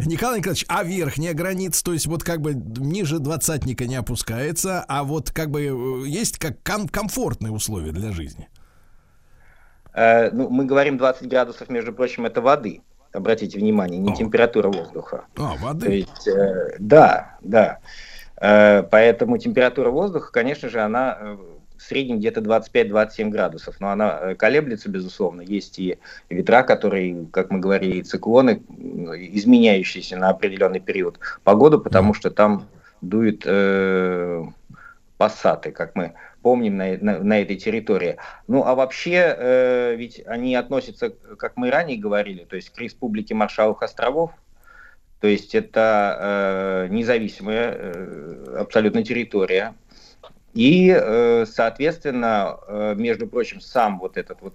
D: Николай Николаевич, а верхняя граница, то есть вот как бы ниже двадцатника не опускается, а вот как бы э, есть как ком- комфортные условия для жизни.
O: Э, ну, мы говорим 20 градусов, между прочим, это воды. Обратите внимание, не температура воздуха.
D: А, воды?
O: То есть, э, да, да. Э, поэтому температура воздуха, конечно же, она э, среднем где-то 25-27 градусов. Но она э, колеблется, безусловно. Есть и ветра, которые, как мы говорили, и циклоны, изменяющиеся на определенный период погоды, потому что там дует э, пассаты, как мы помним на, на- на этой территории. Ну, а вообще, э, ведь они относятся, как мы ранее говорили, то есть к республике Маршалловых островов, то есть это э, независимая э, абсолютно территория. И, э, соответственно, э, между прочим, сам вот этот вот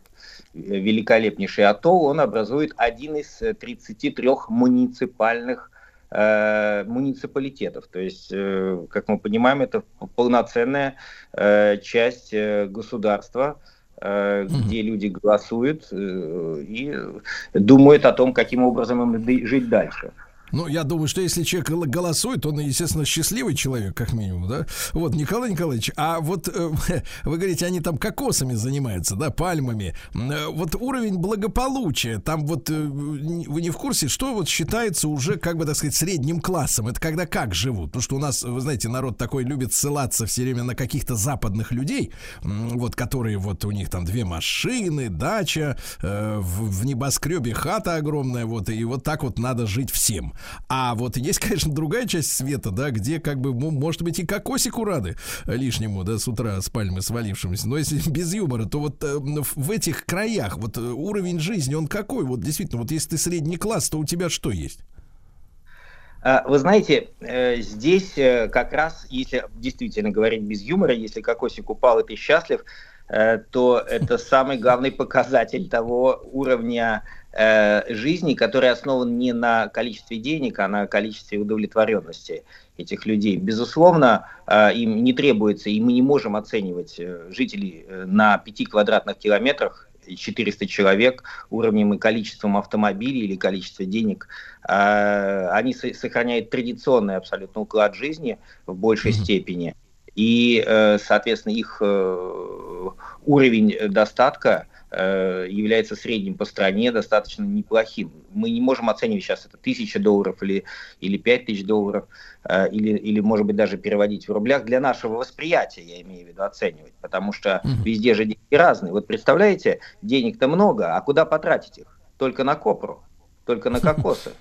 O: э, великолепнейший атолл, он образует один из э, 33 муниципальных э, муниципалитетов. То есть, э, как мы понимаем, это полноценная э, часть государства, где люди голосуют и думают о том, каким образом им жить дальше.
D: Ну, я думаю, что если человек гол- голосует, он, естественно, счастливый человек, как минимум, да? Вот, Николай Николаевич, а вот э, *laughs* вы говорите, они там кокосами занимаются, да, пальмами. Э, Вот уровень благополучия, там вот э, вы не в курсе, что вот считается уже, как бы, так сказать, средним классом? Это когда как живут? Потому что у нас, вы знаете, народ такой любит ссылаться все время на каких-то западных людей, вот, которые вот у них там две машины, дача, в небоскребе хата огромная, вот, и вот так вот надо жить всем. А вот есть, *laughs* конечно, другая часть света, да, где как бы, может быть, и кокосику рады лишнему, да, с утра с пальмы свалившимся. Но если *laughs* без юмора, то вот э, в этих краях вот э, уровень жизни, он какой? Вот действительно, вот если ты средний класс, то у тебя что есть?
O: А, Вы знаете, э, здесь как раз, если действительно говорить без юмора, если кокосик упал и ты счастлив, то это *laughs* самый главный показатель того уровня э, жизни, который основан не на количестве денег, а на количестве удовлетворенности этих людей. Безусловно, э, им не требуется, и мы не можем оценивать э, жителей на 5 квадратных километрах, и 400 человек уровнем и количеством автомобилей или количеством денег. Они со- сохраняют традиционный абсолютно уклад жизни в большей степени. И, соответственно, их уровень достатка является средним по стране, достаточно неплохим. Мы не можем оценивать сейчас это тысяча долларов или, или пять тысяч долларов, э, или, или, может быть, даже переводить в рублях. Для нашего восприятия, я имею в виду, оценивать, потому что везде же деньги разные. Вот представляете, денег-то много, а куда потратить их? Только на копру, только на кокосы.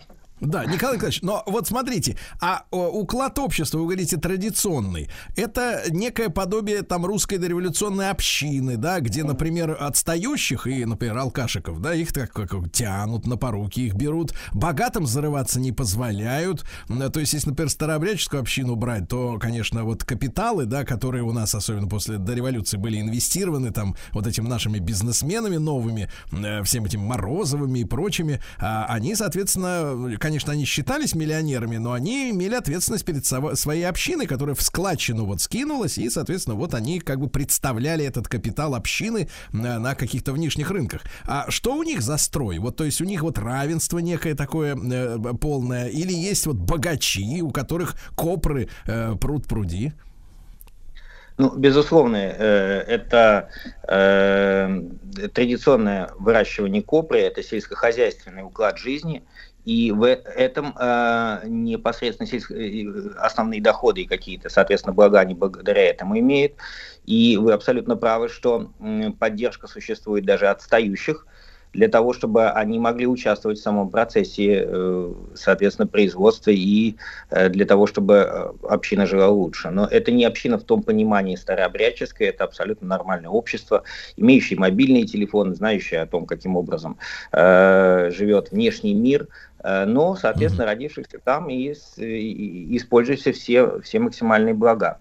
D: Да, Николай Николаевич, но вот смотрите, а уклад общества, вы говорите, традиционный, это некое подобие там русской дореволюционной общины, да, где, например, отстающих и, например, алкашиков, да, их так как, тянут на поруки, их берут, богатым зарываться не позволяют, то есть, если, например, старообрядческую общину брать, то, конечно, вот капиталы, да, которые у нас, особенно после дореволюции, были инвестированы там вот этим нашими бизнесменами новыми, э, всем этим Морозовыми и прочими, а, они, соответственно, конечно, они считались миллионерами, но они имели ответственность перед своей общиной, которая в складчину вот скинулась, и, соответственно, вот они как бы представляли этот капитал общины на, на каких-то внешних рынках. А что у них за строй? Вот, то есть у них вот равенство некое такое э, полное, или есть вот богачи, у которых копры э, пруд пруди?
O: Ну, безусловно, э, это э, традиционное выращивание копры, это сельскохозяйственный уклад жизни, и в этом э, непосредственно сельско- э, основные доходы какие-то, соответственно, блага они благодаря этому имеют. И вы абсолютно правы, что м, поддержка существует даже отстающих, для того, чтобы они могли участвовать в самом процессе, э, соответственно, производства и э, для того, чтобы э, община жила лучше. Но это не община в том понимании старообрядческое, это абсолютно нормальное общество, имеющее мобильные телефоны, знающее о том, каким образом э, живет внешний мир, э, но, соответственно, родившихся там и- и используются все, все максимальные блага.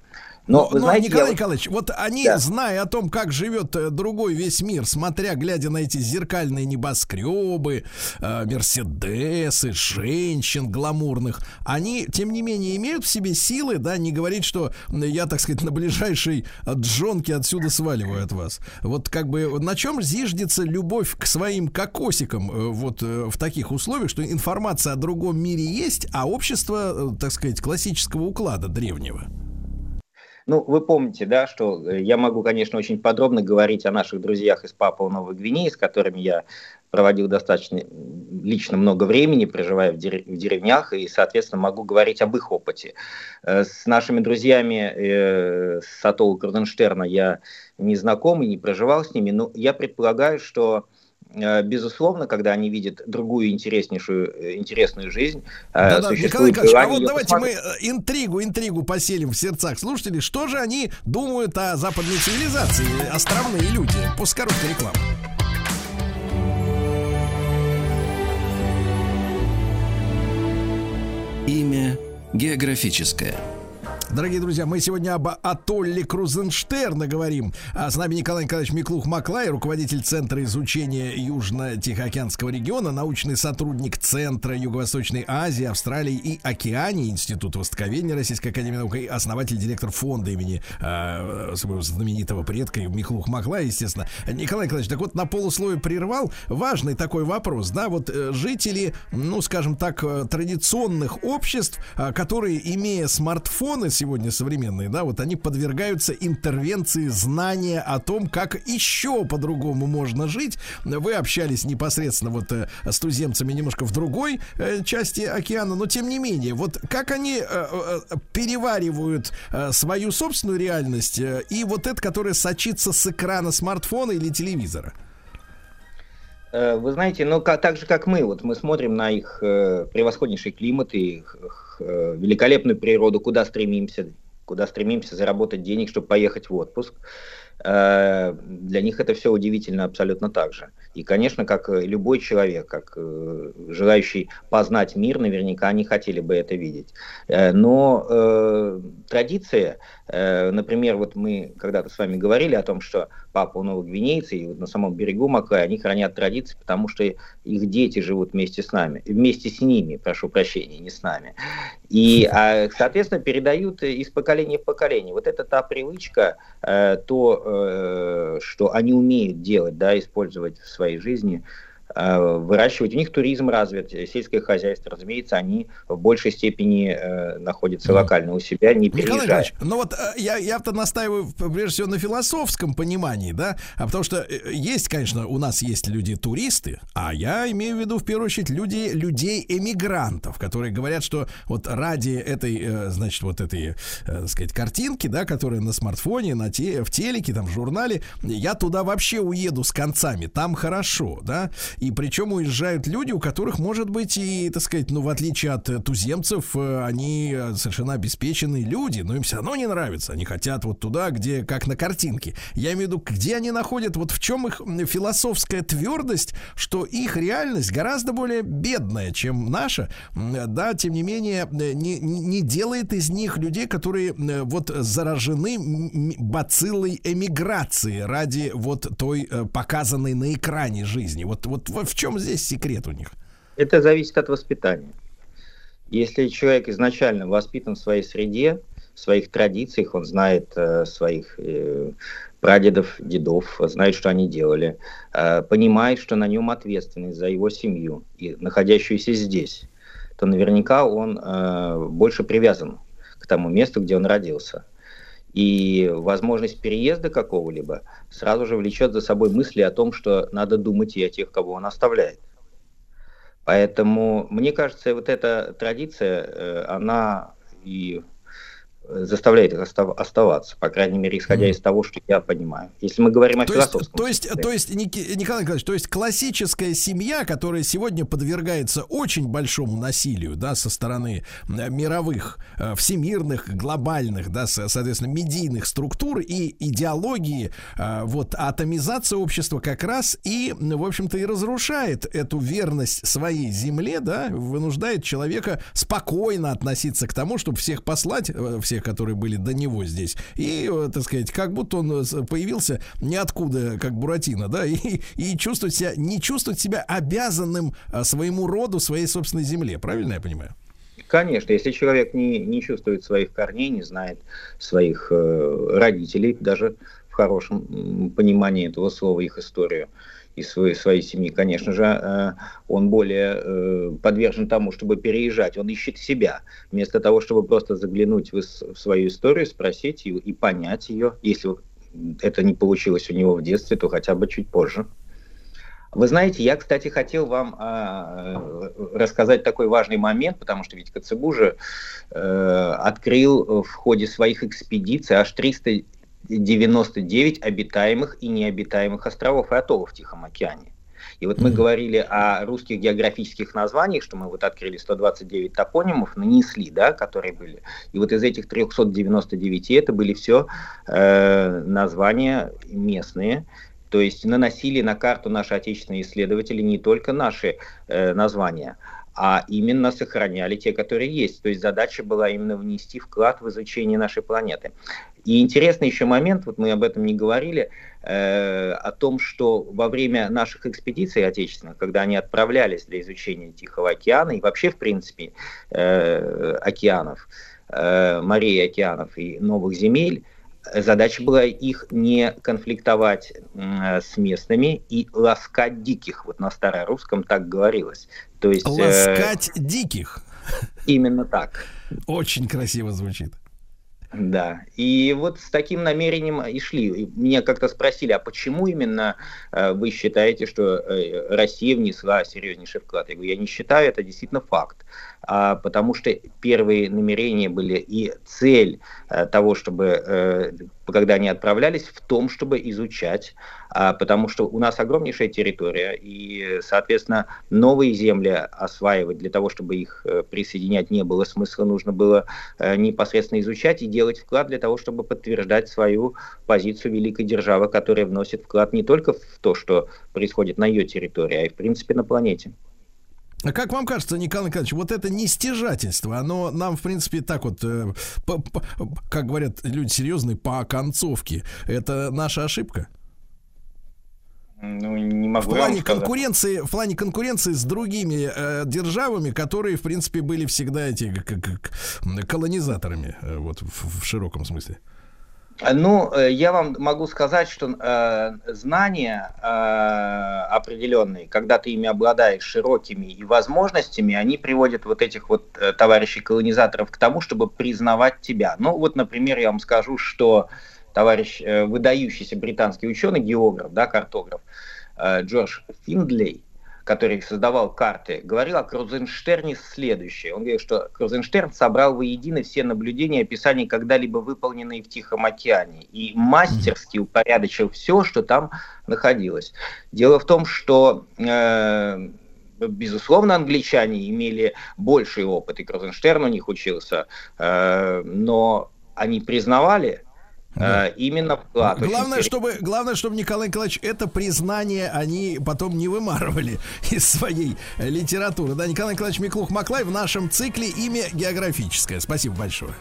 O: Но,
D: Но,
O: вы знаете, я
D: Николай
O: вот-
D: Николаевич, вот они,
O: Да.
D: зная о том, как живет э, другой весь мир, смотря, глядя на эти зеркальные небоскребы, э, мерседесы, женщин гламурных, они, тем не менее, имеют в себе силы, да, не говорить, что я, так сказать, на ближайшей джонке отсюда сваливаю от вас. Вот как бы на чем зиждется любовь к своим кокосикам э, вот э, в таких условиях, что информация о другом мире есть, а общество, э, так сказать, классического уклада древнего?
O: Ну, вы помните, да, что э, я могу, конечно, очень подробно говорить о наших друзьях из Папуа Новой Гвинеи, с которыми я проводил достаточно лично много времени, проживая в, дерев- в деревнях, и, соответственно, могу говорить об их опыте. Э, С нашими друзьями э, с атолла Круденштерна я не знаком и не проживал с ними, но я предполагаю, что Безусловно, когда они видят другую интереснейшую, э, интересную жизнь, э,
D: Да-да, Николай
O: существует
D: Николаевич, а вот давайте мы
O: посмотреть.
D: э, интригу, интригу поселим в сердцах слушателей. Что же они думают о западной цивилизации, островные люди? После короткой рекламы.
A: Имя географическое.
D: Дорогие друзья, мы сегодня об атолле Крузенштерна говорим. А с нами Николай Николаевич Миклух-Маклай, руководитель Центра изучения Южно-Тихоокеанского региона, научный сотрудник Центра Юго-Восточной Азии, Австралии и Океании, Институт Востоковедения Российской Академии Наук и основатель, директор фонда имени э, своего знаменитого предка Миклух-Маклая, естественно. Николай Николаевич, так вот на полусловие прервал. Важный такой вопрос, да, вот э, жители, ну, скажем так, э, традиционных обществ, э, которые, имея смартфоны сегодня современные, да, вот они подвергаются интервенции знания о том, как еще по-другому можно жить. Вы общались непосредственно вот э, с туземцами немножко в другой э, части океана, но тем не менее, вот как они э, переваривают свою собственную реальность и вот это, которое сочится с экрана смартфона или телевизора?
O: Вы знаете, ну ка- так же как мы, вот мы смотрим на их э, превосходнейший климат и их, э, великолепную природу, куда стремимся, куда стремимся заработать денег, чтобы поехать в отпуск. Э, Для них это все удивительно абсолютно так же. И, конечно, как любой человек, как э, желающий познать мир, наверняка они хотели бы это видеть. Но традиция, например, вот мы когда-то с вами говорили о том, что папа новогвинейцы и вот на самом берегу Маклая, они хранят традиции, потому что их дети живут вместе с нами, вместе с ними, прошу прощения, не с нами. И, а, соответственно, передают э, из поколения в поколение. Вот это та привычка, э, то, э, что они умеют делать, да, использовать в своей жизни, э, выращивать. У них туризм развит, э, сельское хозяйство, разумеется, они в большей степени э, находятся локально у себя, не
D: Николай
O: переезжая.
D: Николаевич, ну вот э, я, я-то настаиваю прежде всего на философском понимании, да, а потому что э, есть, конечно, у нас есть люди-туристы, а я имею в виду в первую очередь люди, людей-эмигрантов, которые говорят, что вот ради этой, э, значит, вот этой, э, так сказать, картинки, да, которая на смартфоне, на те, в телеке, там, в журнале, я туда вообще уеду с концами, там хорошо, да, и причем уезжают люди, у которых, может быть, и, так сказать, ну, в отличие от э, туземцев, э, они э, совершенно обеспеченные люди, но им все равно не нравится. Они хотят вот туда, где, как на картинке. Я имею в виду, где они находят, вот в чем их философская твердость, что их реальность гораздо более бедная, чем наша, да, тем не менее, не, не делает из них людей, которые вот заражены бациллой эмиграции ради вот той показанной на экране жизни. Вот, вот в в чем здесь секрет у них?
O: Это зависит от воспитания. Если человек изначально воспитан в своей среде, в своих традициях, он знает э, своих э, прадедов, дедов, знает, что они делали, э, понимает, что на нем ответственность за его семью, и находящуюся здесь, то наверняка он э, больше привязан к тому месту, где он родился. И возможность переезда какого-либо сразу же влечет за собой мысли о том, что надо думать и о тех, кого он оставляет. Поэтому, мне кажется, вот эта традиция, э, она и заставляет их остав- оставаться, по крайней мере, исходя из того, что я понимаю. Если мы говорим о
D: То есть,
O: философском
D: то есть, то есть, Ники- Николай Николаевич, то есть классическая семья, которая сегодня подвергается очень большому насилию, да, со стороны э, мировых, э, всемирных, глобальных, да, со- соответственно, медийных структур и идеологии, э, вот атомизация общества как раз и, в общем-то, и разрушает эту верность своей земле, да, вынуждает человека спокойно относиться к тому, чтобы всех послать, э, всех, которые были до него здесь, и, э, так сказать, как будто он э, появился ниоткуда, как Буратино, да, и, и чувствовать себя, не чувствовать себя обязанным э, своему роду, своей собственной земле. Правильно я понимаю?
O: Конечно, если человек не, не чувствует своих корней, не знает своих э, родителей, даже в хорошем понимании этого слова, их историю, из своей, своей семьи, конечно же, э, он более э, подвержен тому, чтобы переезжать. Он ищет себя, вместо того, чтобы просто заглянуть в, свою историю, спросить ее и понять ее. Если это не получилось у него в детстве, то хотя бы чуть позже. Вы знаете, я, кстати, хотел вам а, э, рассказать такой важный момент, потому что ведь Коцебу же э, открыл в ходе своих экспедиций аж 399 обитаемых и необитаемых островов и атоллов в Тихом океане. И вот мы говорили о русских географических названиях, что мы вот открыли 129 топонимов, нанесли, да, которые были. И вот из этих 399 это были все э, названия местные, то есть наносили на карту наши отечественные исследователи не только наши э, названия, а именно сохраняли те, которые есть. То есть задача была именно внести вклад в изучение нашей планеты. И интересный еще момент, вот мы об этом не говорили, э, о том, что во время наших экспедиций отечественных, когда они отправлялись для изучения Тихого океана и вообще, в принципе, э, океанов, э, морей, океанов и новых земель, задача была их не конфликтовать с местными и ласкать диких. Вот на старорусском так говорилось. То есть, э,
D: Ласкать диких.
O: Именно так.
D: Очень красиво звучит.
O: Да, и вот с таким намерением и шли. И меня как-то спросили, а почему именно э, вы считаете, что э, Россия внесла серьезнейший вклад? Я говорю, я не считаю, это действительно факт. А, потому что первые намерения были и цель э, того, чтобы, когда они отправлялись, в том, чтобы изучать, а, потому что у нас огромнейшая территория, и, соответственно, новые земли осваивать для того, чтобы их присоединять не было смысла, нужно было непосредственно изучать и делать вклад для того, чтобы подтверждать свою позицию великой державы, которая вносит вклад не только в то, что происходит на ее территории, а и, в принципе, на планете.
D: А как вам кажется, Николай Николаевич, вот это нестяжательство, оно нам, в принципе, так вот, э, по- по- как говорят люди серьезные, по концовке, это наша ошибка?
O: Ну, не могу
D: В плане конкуренции, в плане конкуренции с другими э, державами, которые, в принципе, были всегда эти как, как, колонизаторами, э, вот в, в широком смысле.
O: Ну, э, я вам могу сказать, что э, знания э, определенные, когда ты ими обладаешь широкими и возможностями, они приводят вот этих вот э, товарищей колонизаторов к тому, чтобы признавать тебя. Ну, вот, например, я вам скажу, что товарищ э, выдающийся британский ученый, географ, да, картограф э, Джордж Финдлей, который создавал карты, говорил о Крузенштерне следующее. Он говорил, что Крузенштерн собрал воедино все наблюдения и описания, когда-либо выполненные в Тихом океане, и мастерски упорядочил все, что там находилось. Дело в том, что э, безусловно, англичане имели больший опыт, и Крузенштерн у них учился, э, но они признавали э, именно вклад.
D: Главное, чтобы, главное, чтобы Николай Николаевич это признание они потом не вымарывали *laughs* из своей литературы. Да, Николай Николаевич Миклух Маклай в нашем цикле имя географическое. Спасибо большое.